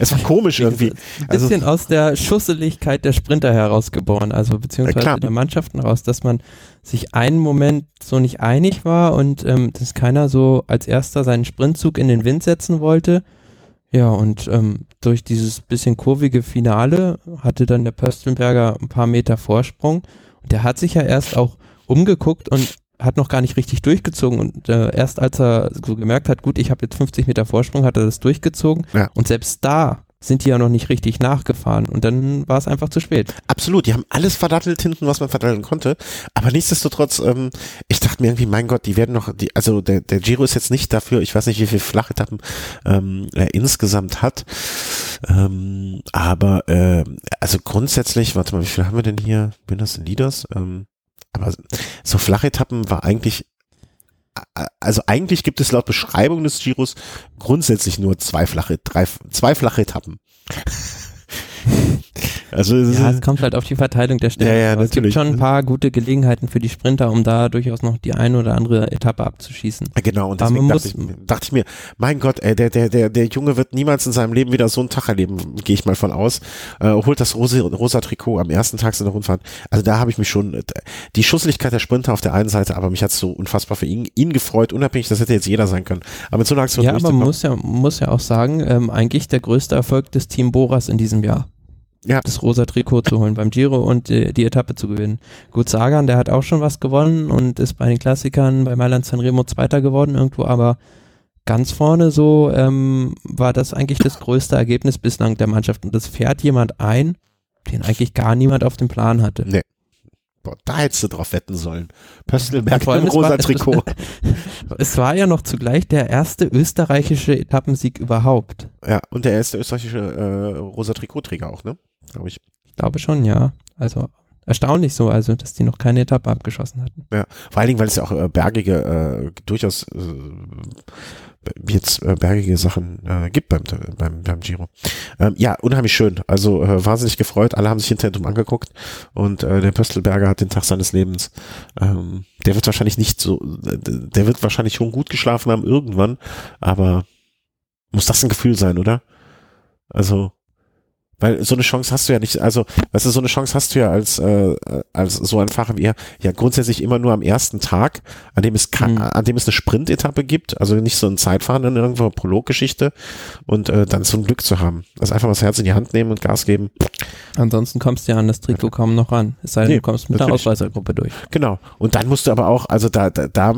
Speaker 1: Es war komisch irgendwie.
Speaker 2: Ein also bisschen also, aus der Schusseligkeit der Sprinter herausgeboren, also beziehungsweise ja, der Mannschaften raus, dass man sich einen Moment so nicht einig war und ähm, dass keiner so als erster seinen Sprintzug in den Wind setzen wollte. Ja, und ähm, durch dieses bisschen kurvige Finale hatte dann der Pöstelberger ein paar Meter Vorsprung. Und der hat sich ja erst auch umgeguckt und hat noch gar nicht richtig durchgezogen und äh, erst als er so gemerkt hat, gut, ich habe jetzt 50 Meter Vorsprung, hat er das durchgezogen ja. und selbst da sind die ja noch nicht richtig nachgefahren und dann war es einfach zu spät.
Speaker 1: Absolut, die haben alles verdattelt hinten, was man verdatteln konnte, aber nichtsdestotrotz, ähm, ich dachte mir irgendwie, mein Gott, die werden noch, die, also der, der Giro ist jetzt nicht dafür, ich weiß nicht, wie viele Flachetappen ähm, er insgesamt hat, ähm, aber äh, also grundsätzlich, warte mal, wie viel haben wir denn hier? Bin das Leaders? Ähm, aber so Flachetappen war eigentlich, also eigentlich gibt es laut Beschreibung des Giros grundsätzlich nur zwei flache, drei, zwei flache Etappen.
Speaker 2: Also ja, es kommt halt auf die Verteilung der Stellen.
Speaker 1: Ja, ja. Es gibt
Speaker 2: schon ein paar gute Gelegenheiten für die Sprinter, um da durchaus noch die eine oder andere Etappe abzuschießen.
Speaker 1: Genau, und deswegen dachte ich, dachte ich, mir, mein Gott, ey, der, der, der, der Junge wird niemals in seinem Leben wieder so einen Tag erleben, gehe ich mal von aus. Äh, holt das rosa, rosa Trikot am ersten Tag in der Rundfahrt. Also da habe ich mich schon, die Schusseligkeit der Sprinter auf der einen Seite, aber mich hat so unfassbar für ihn, ihn gefreut, unabhängig, das hätte jetzt jeder sein können. Aber mit so einer Aktion
Speaker 2: Ja, aber man muss ja, muss ja auch sagen, ähm, eigentlich der größte Erfolg des Team Boras in diesem Jahr ja. das rosa Trikot zu holen beim Giro und die, die, Etappe zu gewinnen. Gut, Sagan, der hat auch schon was gewonnen und ist bei den Klassikern bei Mailand Sanremo Zweiter geworden irgendwo, aber ganz vorne so ähm, war das eigentlich das größte Ergebnis bislang der Mannschaft und das fährt jemand ein, den eigentlich gar niemand auf dem Plan hatte. Nee.
Speaker 1: Boah, da hättest du drauf wetten sollen. Pöstelberg im rosa war, <laughs> Trikot.
Speaker 2: Es, war ja noch zugleich der erste österreichische Etappensieg überhaupt.
Speaker 1: Ja, und der erste österreichische äh, rosa Trikotträger auch, ne?
Speaker 2: Glaube ich. Ich glaube schon, ja. Also erstaunlich so, also dass die noch keine Etappe abgeschossen hatten.
Speaker 1: Ja, vor allen Dingen, weil es ja auch äh, bergige, äh, durchaus äh, jetzt äh, bergige Sachen äh, gibt beim, beim, beim Giro. Ähm, ja, unheimlich schön. Also äh, wahnsinnig gefreut. Alle haben sich hinterher drum angeguckt und äh, der Pöstelberger hat den Tag seines Lebens. Ähm, der wird wahrscheinlich nicht so, der wird wahrscheinlich schon gut geschlafen haben irgendwann, aber muss das ein Gefühl sein, oder? Also weil so eine Chance hast du ja nicht, also, weißt du, so eine Chance hast du ja als, äh, als so ein Fahrer wie er, ja grundsätzlich immer nur am ersten Tag, an dem es kann, mhm. an dem es eine Sprintetappe gibt, also nicht so ein Zeitfahren in irgendwo Prologgeschichte und äh, dann so ein Glück zu haben. Also einfach mal das Herz in die Hand nehmen und Gas geben.
Speaker 2: Ansonsten kommst du ja an das Trikot kaum noch ran. Es sei denn, nee, du kommst mit natürlich. der Ausreißergruppe durch.
Speaker 1: Genau. Und dann musst du aber auch, also da, da, da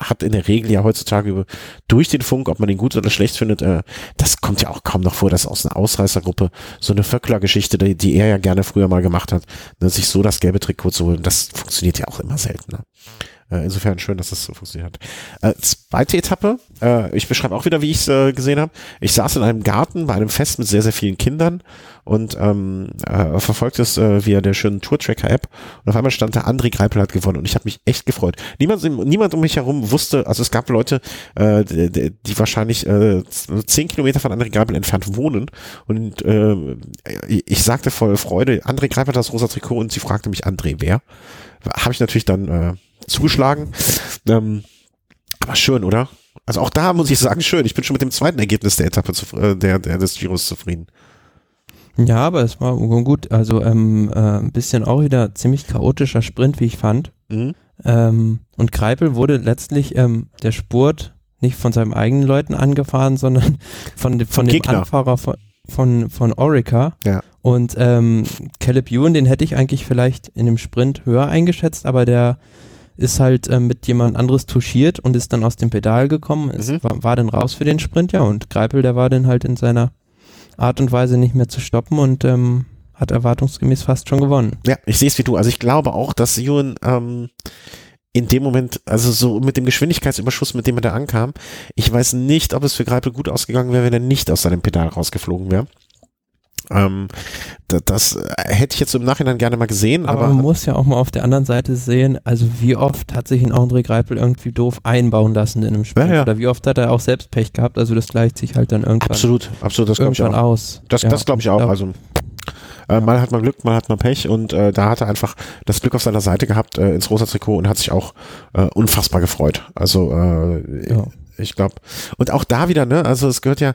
Speaker 1: hat in der Regel ja heutzutage über, durch den Funk, ob man den gut oder schlecht findet, äh, das kommt ja auch kaum noch vor, dass aus einer Ausreißergruppe so eine Vöckler-Geschichte, die, die er ja gerne früher mal gemacht hat, ne, sich so das gelbe Trikot zu holen, das funktioniert ja auch immer seltener. Äh, insofern schön, dass das so funktioniert hat. Äh, zweite Etappe, äh, ich beschreibe auch wieder, wie ich es äh, gesehen habe. Ich saß in einem Garten bei einem Fest mit sehr, sehr vielen Kindern und ähm, äh, verfolgt es äh, via der schönen Tour-Tracker-App und auf einmal stand da, André Greipel hat gewonnen und ich habe mich echt gefreut. Niemand, niemand um mich herum wusste, also es gab Leute, äh, die, die wahrscheinlich äh, zehn Kilometer von André Greipel entfernt wohnen und äh, ich sagte voll Freude, André Greipel hat das rosa Trikot und sie fragte mich, André, wer? Habe ich natürlich dann äh, zugeschlagen. Ähm, aber schön, oder? Also auch da muss ich sagen, schön. Ich bin schon mit dem zweiten Ergebnis der Etappe zu, äh, der, der des Giros zufrieden.
Speaker 2: Ja, aber es war gut. Also ähm, äh, ein bisschen auch wieder ziemlich chaotischer Sprint, wie ich fand. Mhm. Ähm, und Kreipel wurde letztlich ähm, der Spurt nicht von seinen eigenen Leuten angefahren, <laughs> sondern von, von, von dem Gegner. Anfahrer von, von, von Orica.
Speaker 1: Ja.
Speaker 2: Und ähm, Caleb Ewan, den hätte ich eigentlich vielleicht in dem Sprint höher eingeschätzt, aber der ist halt äh, mit jemand anderes touchiert und ist dann aus dem Pedal gekommen, ist, mhm. war, war dann raus für den Sprint, ja, und Greipel, der war dann halt in seiner Art und Weise nicht mehr zu stoppen und ähm, hat erwartungsgemäß fast schon gewonnen.
Speaker 1: Ja, ich sehe es wie du. Also ich glaube auch, dass Ewan ähm, in dem Moment, also so mit dem Geschwindigkeitsüberschuss, mit dem er da ankam, ich weiß nicht, ob es für Greipel gut ausgegangen wäre, wenn er nicht aus seinem Pedal rausgeflogen wäre. Ähm, das, das hätte ich jetzt im Nachhinein gerne mal gesehen. Aber,
Speaker 2: aber, man muss ja auch mal auf der anderen Seite sehen, also wie oft hat sich ein André Greipel irgendwie doof einbauen lassen in einem Spiel? Ja, ja. Oder wie oft hat er auch selbst Pech gehabt? Also das gleicht sich halt dann irgendwann,
Speaker 1: absolut, absolut, das
Speaker 2: irgendwann ich auch. aus.
Speaker 1: Das, ja, das glaube ich auch. Glaub, also äh, mal hat man Glück, mal hat man Pech und äh, da hat er einfach das Glück auf seiner Seite gehabt äh, ins rosa Trikot und hat sich auch äh, unfassbar gefreut. Also äh, ja. ich glaube und auch da wieder, ne, also es gehört ja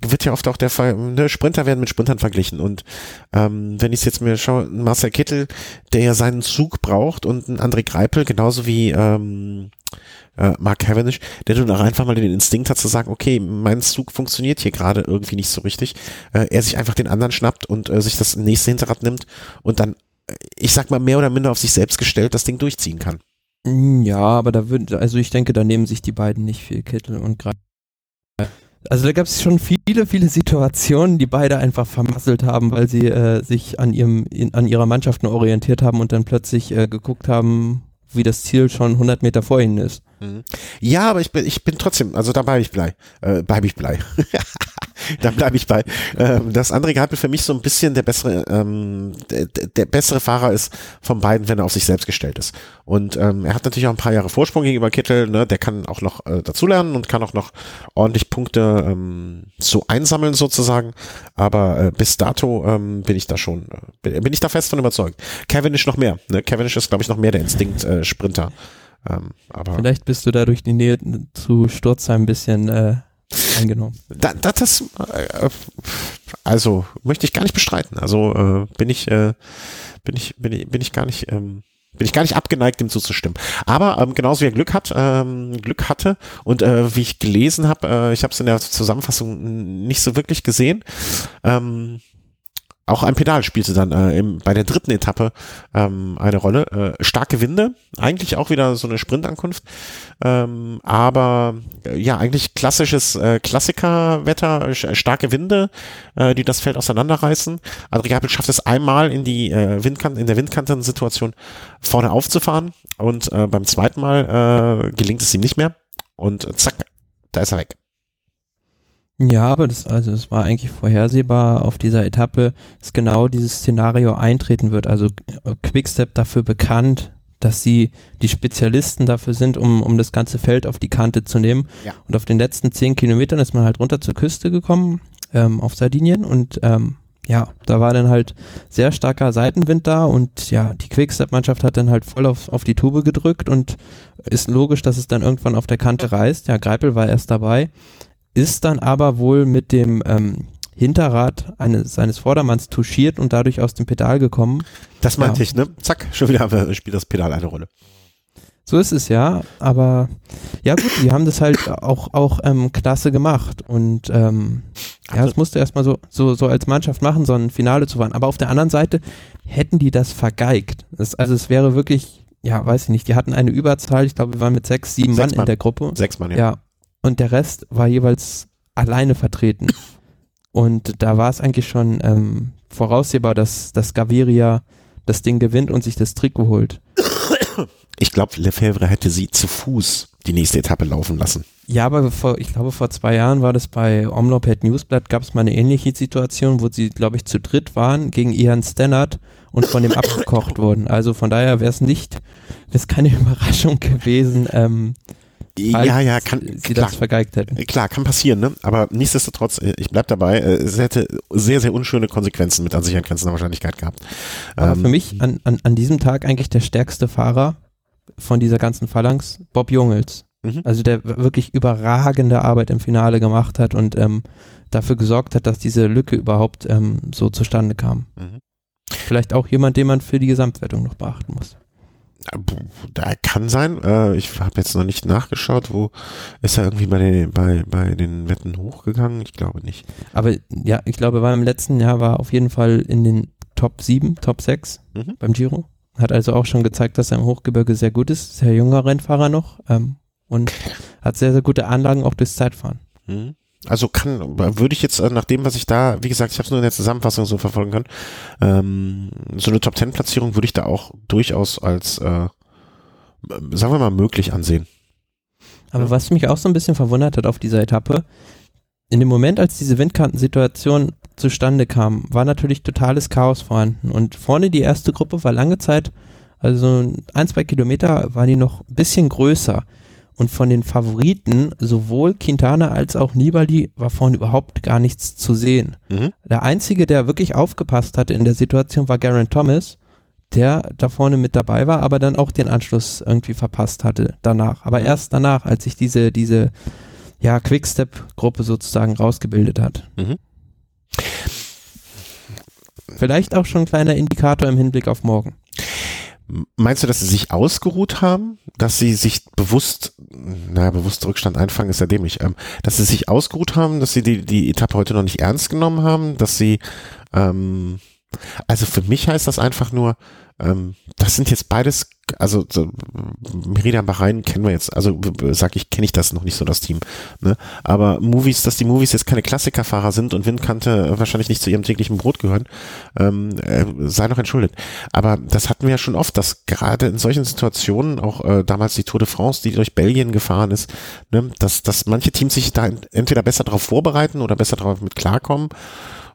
Speaker 1: wird ja oft auch der Fall, ne, Sprinter werden mit Sprintern verglichen. Und ähm, wenn ich jetzt mir schaue, Marcel Kittel, der ja seinen Zug braucht und ein André Greipel, genauso wie ähm, äh, Mark Cavendish, der dann auch einfach mal den Instinkt hat zu sagen, okay, mein Zug funktioniert hier gerade irgendwie nicht so richtig, äh, er sich einfach den anderen schnappt und äh, sich das nächste Hinterrad nimmt und dann, äh, ich sag mal, mehr oder minder auf sich selbst gestellt das Ding durchziehen kann.
Speaker 2: Ja, aber da würde, also ich denke, da nehmen sich die beiden nicht viel Kittel und Greipel also da gab es schon viele, viele Situationen, die beide einfach vermasselt haben, weil sie äh, sich an ihrem, in, an ihrer Mannschaft nur orientiert haben und dann plötzlich äh, geguckt haben, wie das Ziel schon 100 Meter vor ihnen ist.
Speaker 1: Mhm. Ja, aber ich bin, ich bin trotzdem, also da bleibe ich blei, äh, bleibe ich blei. <laughs> <laughs> da bleibe ich bei. Ähm, dass André Greipel für mich so ein bisschen der bessere, ähm, der, der, bessere Fahrer ist von beiden, wenn er auf sich selbst gestellt ist. Und ähm, er hat natürlich auch ein paar Jahre Vorsprung gegenüber Kittel, ne? der kann auch noch äh, dazulernen und kann auch noch ordentlich Punkte ähm, so einsammeln sozusagen. Aber äh, bis dato ähm, bin ich da schon, äh, bin ich da fest von überzeugt. Kevin ist noch mehr. Ne? Kevin ist, glaube ich, noch mehr der Instinkt-Sprinter. Äh, ähm, aber
Speaker 2: Vielleicht bist du da durch die Nähe zu Sturzheim ein bisschen äh, eingenommen.
Speaker 1: Da, da, das, äh, also möchte ich gar nicht bestreiten. Also äh, bin ich, äh, bin ich, bin ich, bin ich gar nicht. Ähm, bin ich gar nicht abgeneigt, dem zuzustimmen. Aber ähm, genauso wie er Glück hat, ähm, Glück hatte und äh, wie ich gelesen habe, äh, ich habe es in der Zusammenfassung nicht so wirklich gesehen. Ähm, auch ein Pedal spielte dann äh, im, bei der dritten Etappe ähm, eine Rolle. Äh, starke Winde, eigentlich auch wieder so eine Sprintankunft, ähm, aber äh, ja, eigentlich klassisches äh, Klassikerwetter, starke Winde, äh, die das Feld auseinanderreißen. André Geipel schafft es einmal in die äh, Windkante, in der Windkantensituation vorne aufzufahren und äh, beim zweiten Mal äh, gelingt es ihm nicht mehr und zack, da ist er weg.
Speaker 2: Ja, aber das, also es war eigentlich vorhersehbar auf dieser Etappe, dass genau dieses Szenario eintreten wird. Also äh, Quickstep dafür bekannt, dass sie die Spezialisten dafür sind, um, um das ganze Feld auf die Kante zu nehmen. Ja. Und auf den letzten zehn Kilometern ist man halt runter zur Küste gekommen, ähm, auf Sardinien und ähm, ja, da war dann halt sehr starker Seitenwind da und ja, die Quickstep-Mannschaft hat dann halt voll auf, auf die Tube gedrückt und ist logisch, dass es dann irgendwann auf der Kante reißt. Ja, Greipel war erst dabei ist dann aber wohl mit dem ähm, Hinterrad eines, seines Vordermanns touchiert und dadurch aus dem Pedal gekommen.
Speaker 1: Das meinte ja. ich, ne? Zack, schon wieder spielt das Pedal eine Rolle.
Speaker 2: So ist es ja, aber ja gut, die haben das halt auch, auch ähm, klasse gemacht und ähm, ja, das musste erstmal so, so, so als Mannschaft machen, so ein Finale zu fahren. Aber auf der anderen Seite hätten die das vergeigt. Das, also es wäre wirklich, ja, weiß ich nicht, die hatten eine Überzahl, ich glaube, wir waren mit sechs, sieben sechs Mann, Mann, in der Gruppe.
Speaker 1: Sechs Mann, ja.
Speaker 2: ja und der Rest war jeweils alleine vertreten. <laughs> Und da war es eigentlich schon ähm, voraussehbar, dass, dass Gaviria das Ding gewinnt und sich das Trikot holt. <coughs>
Speaker 1: Ich glaube, Lefebvre hätte sie zu Fuß die nächste Etappe laufen lassen.
Speaker 2: Ja, aber vor, ich glaube, vor zwei Jahren war das bei Omloped Newsblatt, gab es mal eine ähnliche Situation, wo sie, glaube ich, zu dritt waren gegen Ian Stannard und von dem <coughs> abgekocht wurden. Also von daher wäre es nicht, wäre es keine <laughs> Überraschung gewesen, ähm,
Speaker 1: ja, ja, kann,
Speaker 2: sie klar, das vergeigt hätten.
Speaker 1: Klar, kann passieren, ne? Aber nichtsdestotrotz, äh, ich bleib dabei, äh, es hätte sehr, sehr unschöne Konsequenzen mit an sich grenzender Wahrscheinlichkeit gehabt.
Speaker 2: Aber ähm, für mich an, an, an diesem Tag eigentlich der stärkste Fahrer von dieser ganzen Phalanx, Bob Jungels. Mhm. Also der wirklich überragende Arbeit im Finale gemacht hat und ähm, dafür gesorgt hat, dass diese Lücke überhaupt ähm, so zustande kam. Mhm. Vielleicht auch jemand, den man für die Gesamtwertung noch beachten muss.
Speaker 1: Da kann sein. Äh, ich habe jetzt noch nicht nachgeschaut, wo ist er irgendwie bei den, bei, bei den Wetten hochgegangen? Ich glaube nicht.
Speaker 2: Aber ja, ich glaube, war im letzten Jahr war auf jeden Fall in den Top 7, Top 6 mhm. beim Giro. Hat also auch schon gezeigt, dass er im Hochgebirge sehr gut ist. Sehr junger Rennfahrer noch ähm, und hat sehr, sehr gute Anlagen auch durchs Zeitfahren.
Speaker 1: Mhm. Also kann, würde ich jetzt äh, nach dem, was ich da, wie gesagt, ich habe es nur in der Zusammenfassung so verfolgen können, ähm, so eine Top Ten Platzierung würde ich da auch durchaus als, äh, sagen wir mal, möglich ansehen.
Speaker 2: Aber was mich auch so ein bisschen verwundert hat auf dieser Etappe, in dem Moment, als diese Windkantensituation zustande kam, war natürlich totales Chaos vorhanden. Und vorne die erste Gruppe war lange Zeit, also ein, zwei Kilometer, war die noch ein bisschen größer. Und von den Favoriten, sowohl Quintana als auch Nibali, war vorne überhaupt gar nichts zu sehen. Mhm. Der einzige, der wirklich aufgepasst hatte in der Situation, war Garen Thomas, der da vorne mit dabei war, aber dann auch den Anschluss irgendwie verpasst hatte danach. Aber mhm. erst danach, als sich diese, diese, ja, Quickstep-Gruppe sozusagen rausgebildet hat. Mhm. Vielleicht auch schon ein kleiner Indikator im Hinblick auf morgen.
Speaker 1: Meinst du, dass sie sich ausgeruht haben? Dass sie sich bewusst, naja, bewusst Rückstand einfangen ist ja dämlich, ähm, dass sie sich ausgeruht haben, dass sie die, die Etappe heute noch nicht ernst genommen haben, dass sie, ähm, also für mich heißt das einfach nur, ähm, das sind jetzt beides, also so, Merida Bahrain kennen wir jetzt, also sag ich, kenne ich das noch nicht so, das Team. Ne? Aber Movies, dass die Movies jetzt keine Klassikerfahrer sind und Windkante wahrscheinlich nicht zu ihrem täglichen Brot gehören, ähm, äh, sei noch entschuldigt. Aber das hatten wir ja schon oft, dass gerade in solchen Situationen, auch äh, damals die Tour de France, die durch Belgien gefahren ist, ne, dass, dass manche Teams sich da entweder besser darauf vorbereiten oder besser darauf mit klarkommen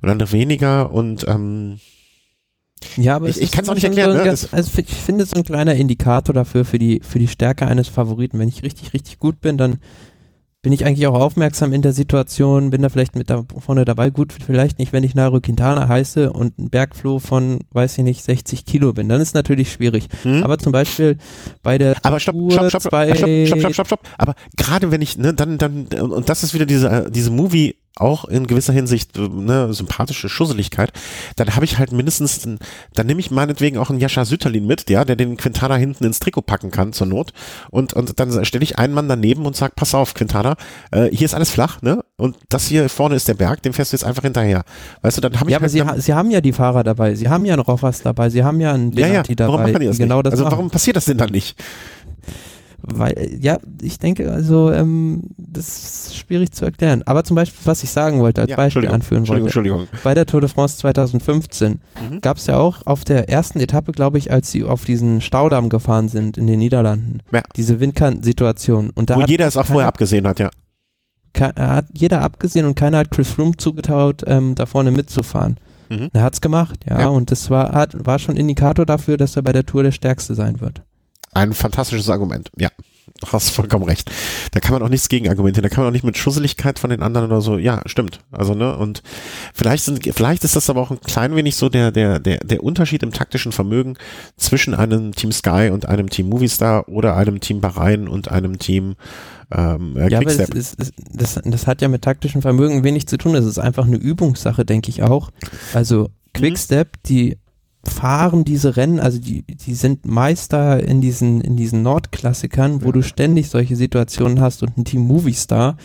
Speaker 1: und andere weniger und ähm,
Speaker 2: ja, aber ich, ich kann es auch nicht erklären. So ne? ganz, also ich finde es ein kleiner Indikator dafür für die für die Stärke eines Favoriten. Wenn ich richtig richtig gut bin, dann bin ich eigentlich auch aufmerksam in der Situation, bin da vielleicht mit da vorne dabei. Gut, vielleicht nicht, wenn ich Nairo Quintana heiße und ein Bergfloh von, weiß ich nicht, 60 Kilo bin. Dann ist es natürlich schwierig. Hm. Aber zum Beispiel bei der
Speaker 1: Aber stopp, stopp, stopp, stopp, stopp, stopp, stopp, stopp. Aber gerade wenn ich, ne, dann, dann, und das ist wieder diese, diese Movie- auch in gewisser Hinsicht eine sympathische Schusseligkeit, dann habe ich halt mindestens, dann nehme ich meinetwegen auch einen Jascha Sütterlin mit, ja, der den Quintana hinten ins Trikot packen kann zur Not und, und dann stelle ich einen Mann daneben und sage, pass auf, Quintana, äh, hier ist alles flach, ne, und das hier vorne ist der Berg, dem fährst du jetzt einfach hinterher. Weißt du, dann habe ich
Speaker 2: Ja, aber
Speaker 1: halt
Speaker 2: sie, ha sie haben ja die Fahrer dabei, sie haben ja einen Rochers dabei, sie haben ja einen
Speaker 1: ja, ja,
Speaker 2: Benatti dabei.
Speaker 1: warum machen die das
Speaker 2: genau
Speaker 1: nicht?
Speaker 2: das
Speaker 1: also warum passiert das denn dann nicht?
Speaker 2: Weil, ja, ich denke, also, ähm, das ist schwierig zu erklären. Aber zum Beispiel, was ich sagen wollte, als
Speaker 1: Ja,
Speaker 2: Beispiel anführen wollte.
Speaker 1: Entschuldigung, Entschuldigung.
Speaker 2: Bei der Tour de France 2015
Speaker 1: Mhm.
Speaker 2: gab es ja auch auf der ersten Etappe, glaube ich, als sie auf diesen Staudamm gefahren sind in den Niederlanden,
Speaker 1: Ja.
Speaker 2: diese Windkantensituation. Und da
Speaker 1: Wo jeder es auch vorher abgesehen hat, ja.
Speaker 2: ke- hat jeder abgesehen und keiner hat Chris Froome zugetraut, ähm, da vorne mitzufahren.
Speaker 1: Mhm.
Speaker 2: Er hat's gemacht, ja,
Speaker 1: Ja.
Speaker 2: und das war, hat, war schon Indikator dafür, dass er bei der Tour der Stärkste sein wird.
Speaker 1: Ein fantastisches Argument, ja. Du hast vollkommen recht. Da kann man auch nichts gegen argumentieren. Da kann man auch nicht mit Schusseligkeit von den anderen oder so. Ja, stimmt. Also, ne, und vielleicht sind, vielleicht ist das aber auch ein klein wenig so der, der, der, der Unterschied im taktischen Vermögen zwischen einem Team Sky und einem Team Movistar oder einem Team Bahrain und einem Team, ähm, äh,
Speaker 2: Ja, aber es
Speaker 1: Quickstep.
Speaker 2: ist, es, das, das hat ja mit taktischen Vermögen wenig zu tun. Es ist einfach eine Übungssache, denke ich auch. Also Quickstep, die fahren diese Rennen, also die, die sind Meister in diesen, in diesen Nordklassikern, wo
Speaker 1: Ja.
Speaker 2: du ständig solche Situationen hast und ein Team Movistar.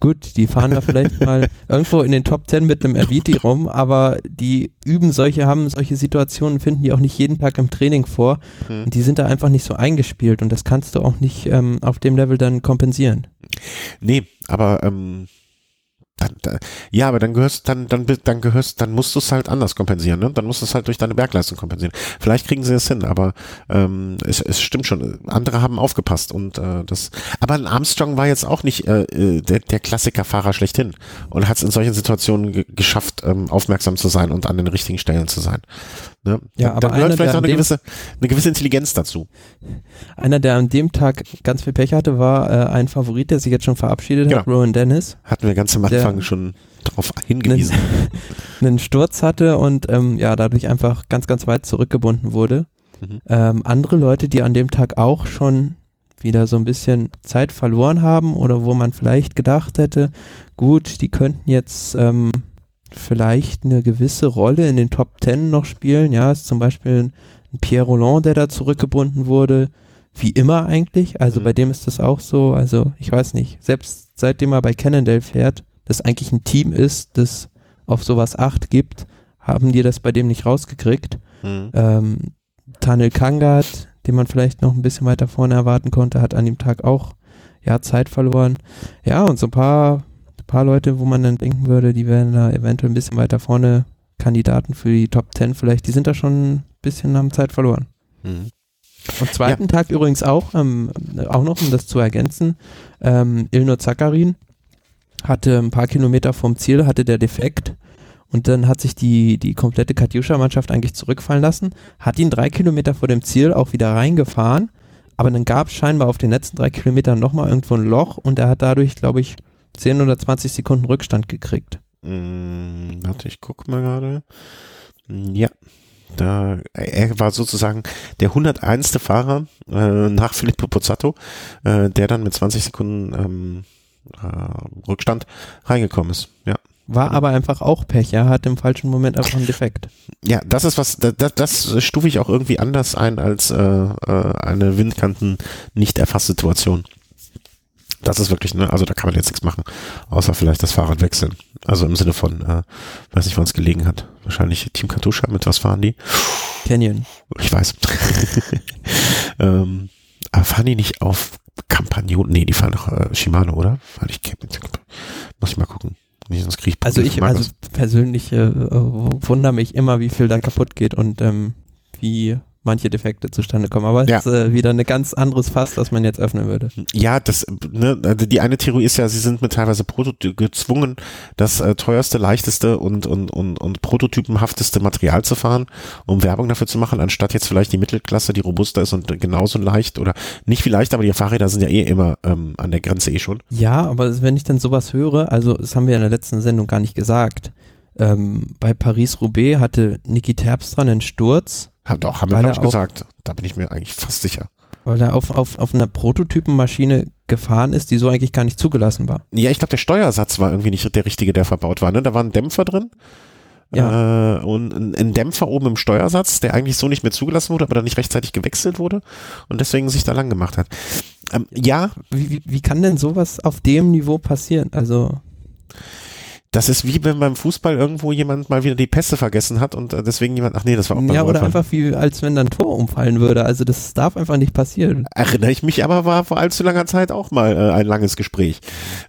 Speaker 2: Gut, die fahren da vielleicht <laughs> mal irgendwo in den Top Ten mit einem Erviti rum, aber die üben solche, haben solche Situationen, finden die auch nicht jeden Tag im Training vor.
Speaker 1: Hm.
Speaker 2: Und die sind da einfach nicht so eingespielt und das kannst du auch nicht ähm, auf dem Level dann kompensieren.
Speaker 1: Nee, aber ähm, dann, da, ja, aber dann gehörst dann dann dann gehörst dann musst du es halt anders kompensieren, ne? Dann musst du es halt durch deine Bergleistung kompensieren. Vielleicht kriegen sie es hin, aber ähm, es, es stimmt schon. Andere haben aufgepasst und äh, das. Aber ein Armstrong war jetzt auch nicht äh, äh, der, der Klassikerfahrer schlechthin und hat es in solchen Situationen ge geschafft, ähm, aufmerksam zu sein und an den richtigen Stellen zu sein. Ne?
Speaker 2: Ja,
Speaker 1: da,
Speaker 2: aber
Speaker 1: da gehört vielleicht auch eine gewisse eine gewisse Intelligenz dazu.
Speaker 2: Einer, der an dem Tag ganz viel Pech hatte, war äh, ein Favorit, der sich jetzt schon verabschiedet hat,
Speaker 1: Genau.
Speaker 2: Rowan Dennis.
Speaker 1: Hatten wir ganz am
Speaker 2: Der-
Speaker 1: Anfang schon darauf hingewiesen.
Speaker 2: Einen, <laughs> einen Sturz hatte und ähm, ja, dadurch einfach ganz, ganz weit zurückgebunden wurde.
Speaker 1: Mhm.
Speaker 2: Ähm, andere Leute, die an dem Tag auch schon wieder so ein bisschen Zeit verloren haben oder wo man vielleicht gedacht hätte, gut, die könnten jetzt ähm, vielleicht eine gewisse Rolle in den Top Ten noch spielen. Ja, ist zum Beispiel ein Pierre Roland, der da zurückgebunden wurde. Wie immer eigentlich. Also
Speaker 1: Mhm.
Speaker 2: bei dem ist das auch so. Also ich weiß nicht. Selbst seitdem er bei Cannondale fährt, das eigentlich ein Team ist, das auf sowas Acht gibt, haben die das bei dem nicht rausgekriegt.
Speaker 1: Mhm.
Speaker 2: Ähm, Tanel Kangat, den man vielleicht noch ein bisschen weiter vorne erwarten konnte, hat an dem Tag auch ja, Zeit verloren. Ja, und so ein paar, paar Leute, wo man dann denken würde, die wären da eventuell ein bisschen weiter vorne Kandidaten für die Top 10 vielleicht, die sind da schon ein bisschen haben Zeit verloren.
Speaker 1: Mhm.
Speaker 2: Am zweiten Tag übrigens auch, ähm, auch noch, um das zu ergänzen, ähm, Ilno Zakarin hatte ein paar Kilometer vom Ziel, hatte der Defekt und dann hat sich die, die komplette Katjuscha-Mannschaft eigentlich zurückfallen lassen, hat ihn drei Kilometer vor dem Ziel auch wieder reingefahren, aber dann gab es scheinbar auf den letzten drei Kilometern nochmal irgendwo ein Loch und er hat dadurch, glaube ich, 10 oder 20 Sekunden Rückstand gekriegt.
Speaker 1: Mm, warte, ich guck mal gerade. Mm, Ja, da er war sozusagen der 101. Fahrer äh, nach Filippo Pozzato, äh, der dann mit 20 Sekunden ähm, äh, Rückstand reingekommen ist. Ja.
Speaker 2: War aber einfach auch Pech, er hat im falschen Moment einfach einen Defekt.
Speaker 1: Ja, das ist was, das, das stufe ich auch irgendwie anders ein als äh, äh, eine Windkanten nicht erfasste Situation. Das ist wirklich, ne, also da kann man jetzt nichts machen, außer vielleicht das Fahrrad wechseln. Also im Sinne von, äh, weiß nicht, wann es gelegen hat. Wahrscheinlich Team Katusha, mit was fahren die?
Speaker 2: Canyon.
Speaker 1: Ich weiß. <laughs> ähm, aber fahren die nicht auf Campagno? Nee, die fahren doch äh, Shimano, oder? Weil ich muss ich mal gucken. Nee, sonst krieg ich
Speaker 2: Also ich also persönlich äh, äh, wundere mich immer, wie viel da kaputt geht und ähm, wie manche Defekte zustande kommen. Aber es
Speaker 1: Ja.
Speaker 2: ist äh, wieder ein ganz anderes Fass, das man jetzt öffnen würde.
Speaker 1: Ja, das, ne, also die eine Theorie ist ja, sie sind mit teilweise Prototy gezwungen, das äh, teuerste, leichteste und, und, und, und prototypenhafteste Material zu fahren, um Werbung dafür zu machen, anstatt jetzt vielleicht die Mittelklasse, die robuster ist und genauso leicht oder nicht viel leichter, aber die Fahrräder sind ja eh immer ähm, an der Grenze eh schon.
Speaker 2: Ja, aber wenn ich dann sowas höre, also das haben wir in der letzten Sendung gar nicht gesagt. Ähm, bei Paris-Roubaix hatte Niki Terpstra einen Sturz.
Speaker 1: Ha, doch, haben wir
Speaker 2: Weil
Speaker 1: glaube
Speaker 2: er
Speaker 1: ich
Speaker 2: auch-
Speaker 1: gesagt. Da bin ich mir eigentlich fast sicher.
Speaker 2: Weil er auf, auf, auf einer Prototypenmaschine gefahren ist, die so eigentlich gar nicht zugelassen war.
Speaker 1: Ja, ich glaube, der Steuersatz war irgendwie nicht der richtige, der verbaut war. Ne? Da war ein Dämpfer drin. Ja. Äh, und ein, ein, Dämpfer oben im Steuersatz, der eigentlich so nicht mehr zugelassen wurde, aber dann nicht rechtzeitig gewechselt wurde und deswegen sich da lang gemacht hat.
Speaker 2: Ähm, ja. Wie, wie, wie kann denn sowas auf dem Niveau passieren? Also
Speaker 1: das ist wie wenn beim Fußball irgendwo jemand mal wieder die Pässe vergessen hat und äh, deswegen jemand, ach nee, das war auch
Speaker 2: beim Ja, oder einfach wie, als wenn dann ein Tor umfallen würde. Also das darf einfach nicht passieren.
Speaker 1: Erinnere ich mich aber, war vor allzu langer Zeit auch mal äh, ein langes Gespräch.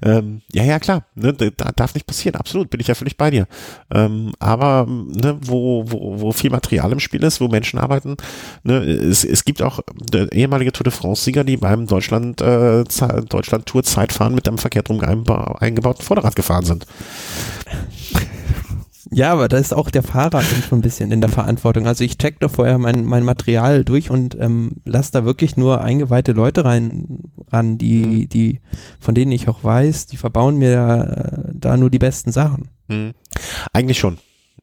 Speaker 1: Ähm, ja, ja, klar, ne, da darf nicht passieren, absolut, bin ich ja völlig bei dir. Ähm, aber ne, wo, wo, wo viel Material im Spiel ist, wo Menschen arbeiten, ne, es, es gibt auch äh, ehemalige Tour de France-Sieger, die beim Deutschland, äh, Deutschland-Tour-Zeitfahren mit einem verkehrt rum eingebauten Vorderrad gefahren sind.
Speaker 2: Ja, aber da ist auch der Fahrer schon ein bisschen in der Verantwortung. Also ich check doch vorher mein, mein Material durch und ähm, lass da wirklich nur eingeweihte Leute rein ran, die, mhm. die, von denen ich auch weiß, die verbauen mir äh, da nur die besten Sachen.
Speaker 1: Mhm. Eigentlich schon.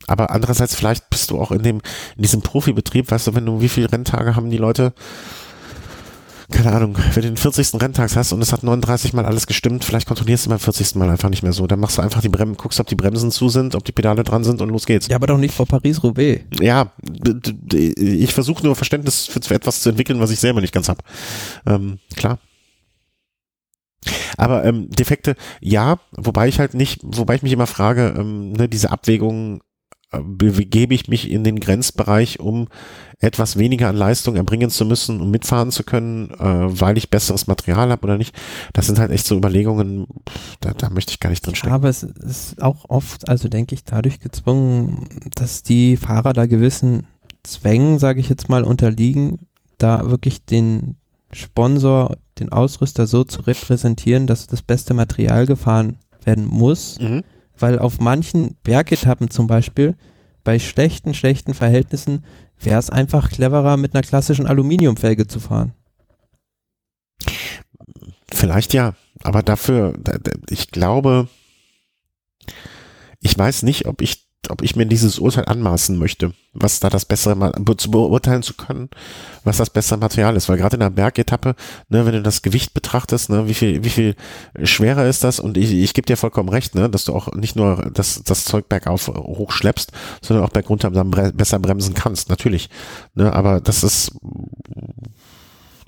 Speaker 1: Aber andererseits, vielleicht bist du auch in dem, in diesem Profibetrieb, weißt du, wenn du, wie viele Renntage haben die Leute, keine Ahnung, wenn du den 40. Renntag hast und es hat 39 Mal alles gestimmt, vielleicht kontrollierst du beim 40. Mal einfach nicht mehr so. Dann machst du einfach die Bremsen, guckst, ob die Bremsen zu sind, ob die Pedale dran sind und los geht's.
Speaker 2: Ja, aber doch nicht vor Paris-Roubaix.
Speaker 1: Ja, ich versuche nur Verständnis für, für, etwas zu entwickeln, was ich selber nicht ganz hab. Ähm, klar. Aber ähm, Defekte, ja, wobei ich halt nicht, wobei ich mich immer frage, ähm, ne, diese Abwägungen begebe ich mich in den Grenzbereich, um etwas weniger an Leistung erbringen zu müssen, um mitfahren zu können, äh, weil ich besseres Material habe oder nicht. Das sind halt echt so Überlegungen, da, da möchte ich gar nicht drin stecken.
Speaker 2: Aber es ist auch oft, also denke ich, dadurch gezwungen, dass die Fahrer da gewissen Zwängen, sage ich jetzt mal, unterliegen, da wirklich den Sponsor, den Ausrüster so zu repräsentieren, dass das beste Material gefahren werden muss. Mhm weil auf manchen Bergetappen zum Beispiel bei schlechten, schlechten Verhältnissen wäre es einfach cleverer, mit einer klassischen Aluminiumfelge zu fahren.
Speaker 1: Vielleicht ja, aber dafür, ich glaube, ich weiß nicht, ob ich ob ich mir dieses Urteil anmaßen möchte, was da das bessere, zu beurteilen zu können, was das bessere Material ist. Weil gerade in der Bergetappe, ne, wenn du das Gewicht betrachtest, ne, wie viel, wie viel schwerer ist das? Und ich, ich gebe dir vollkommen recht, ne, dass du auch nicht nur das, das Zeug bergauf hochschleppst, sondern auch bergunter dann bre besser bremsen kannst, natürlich. Ne, aber das ist,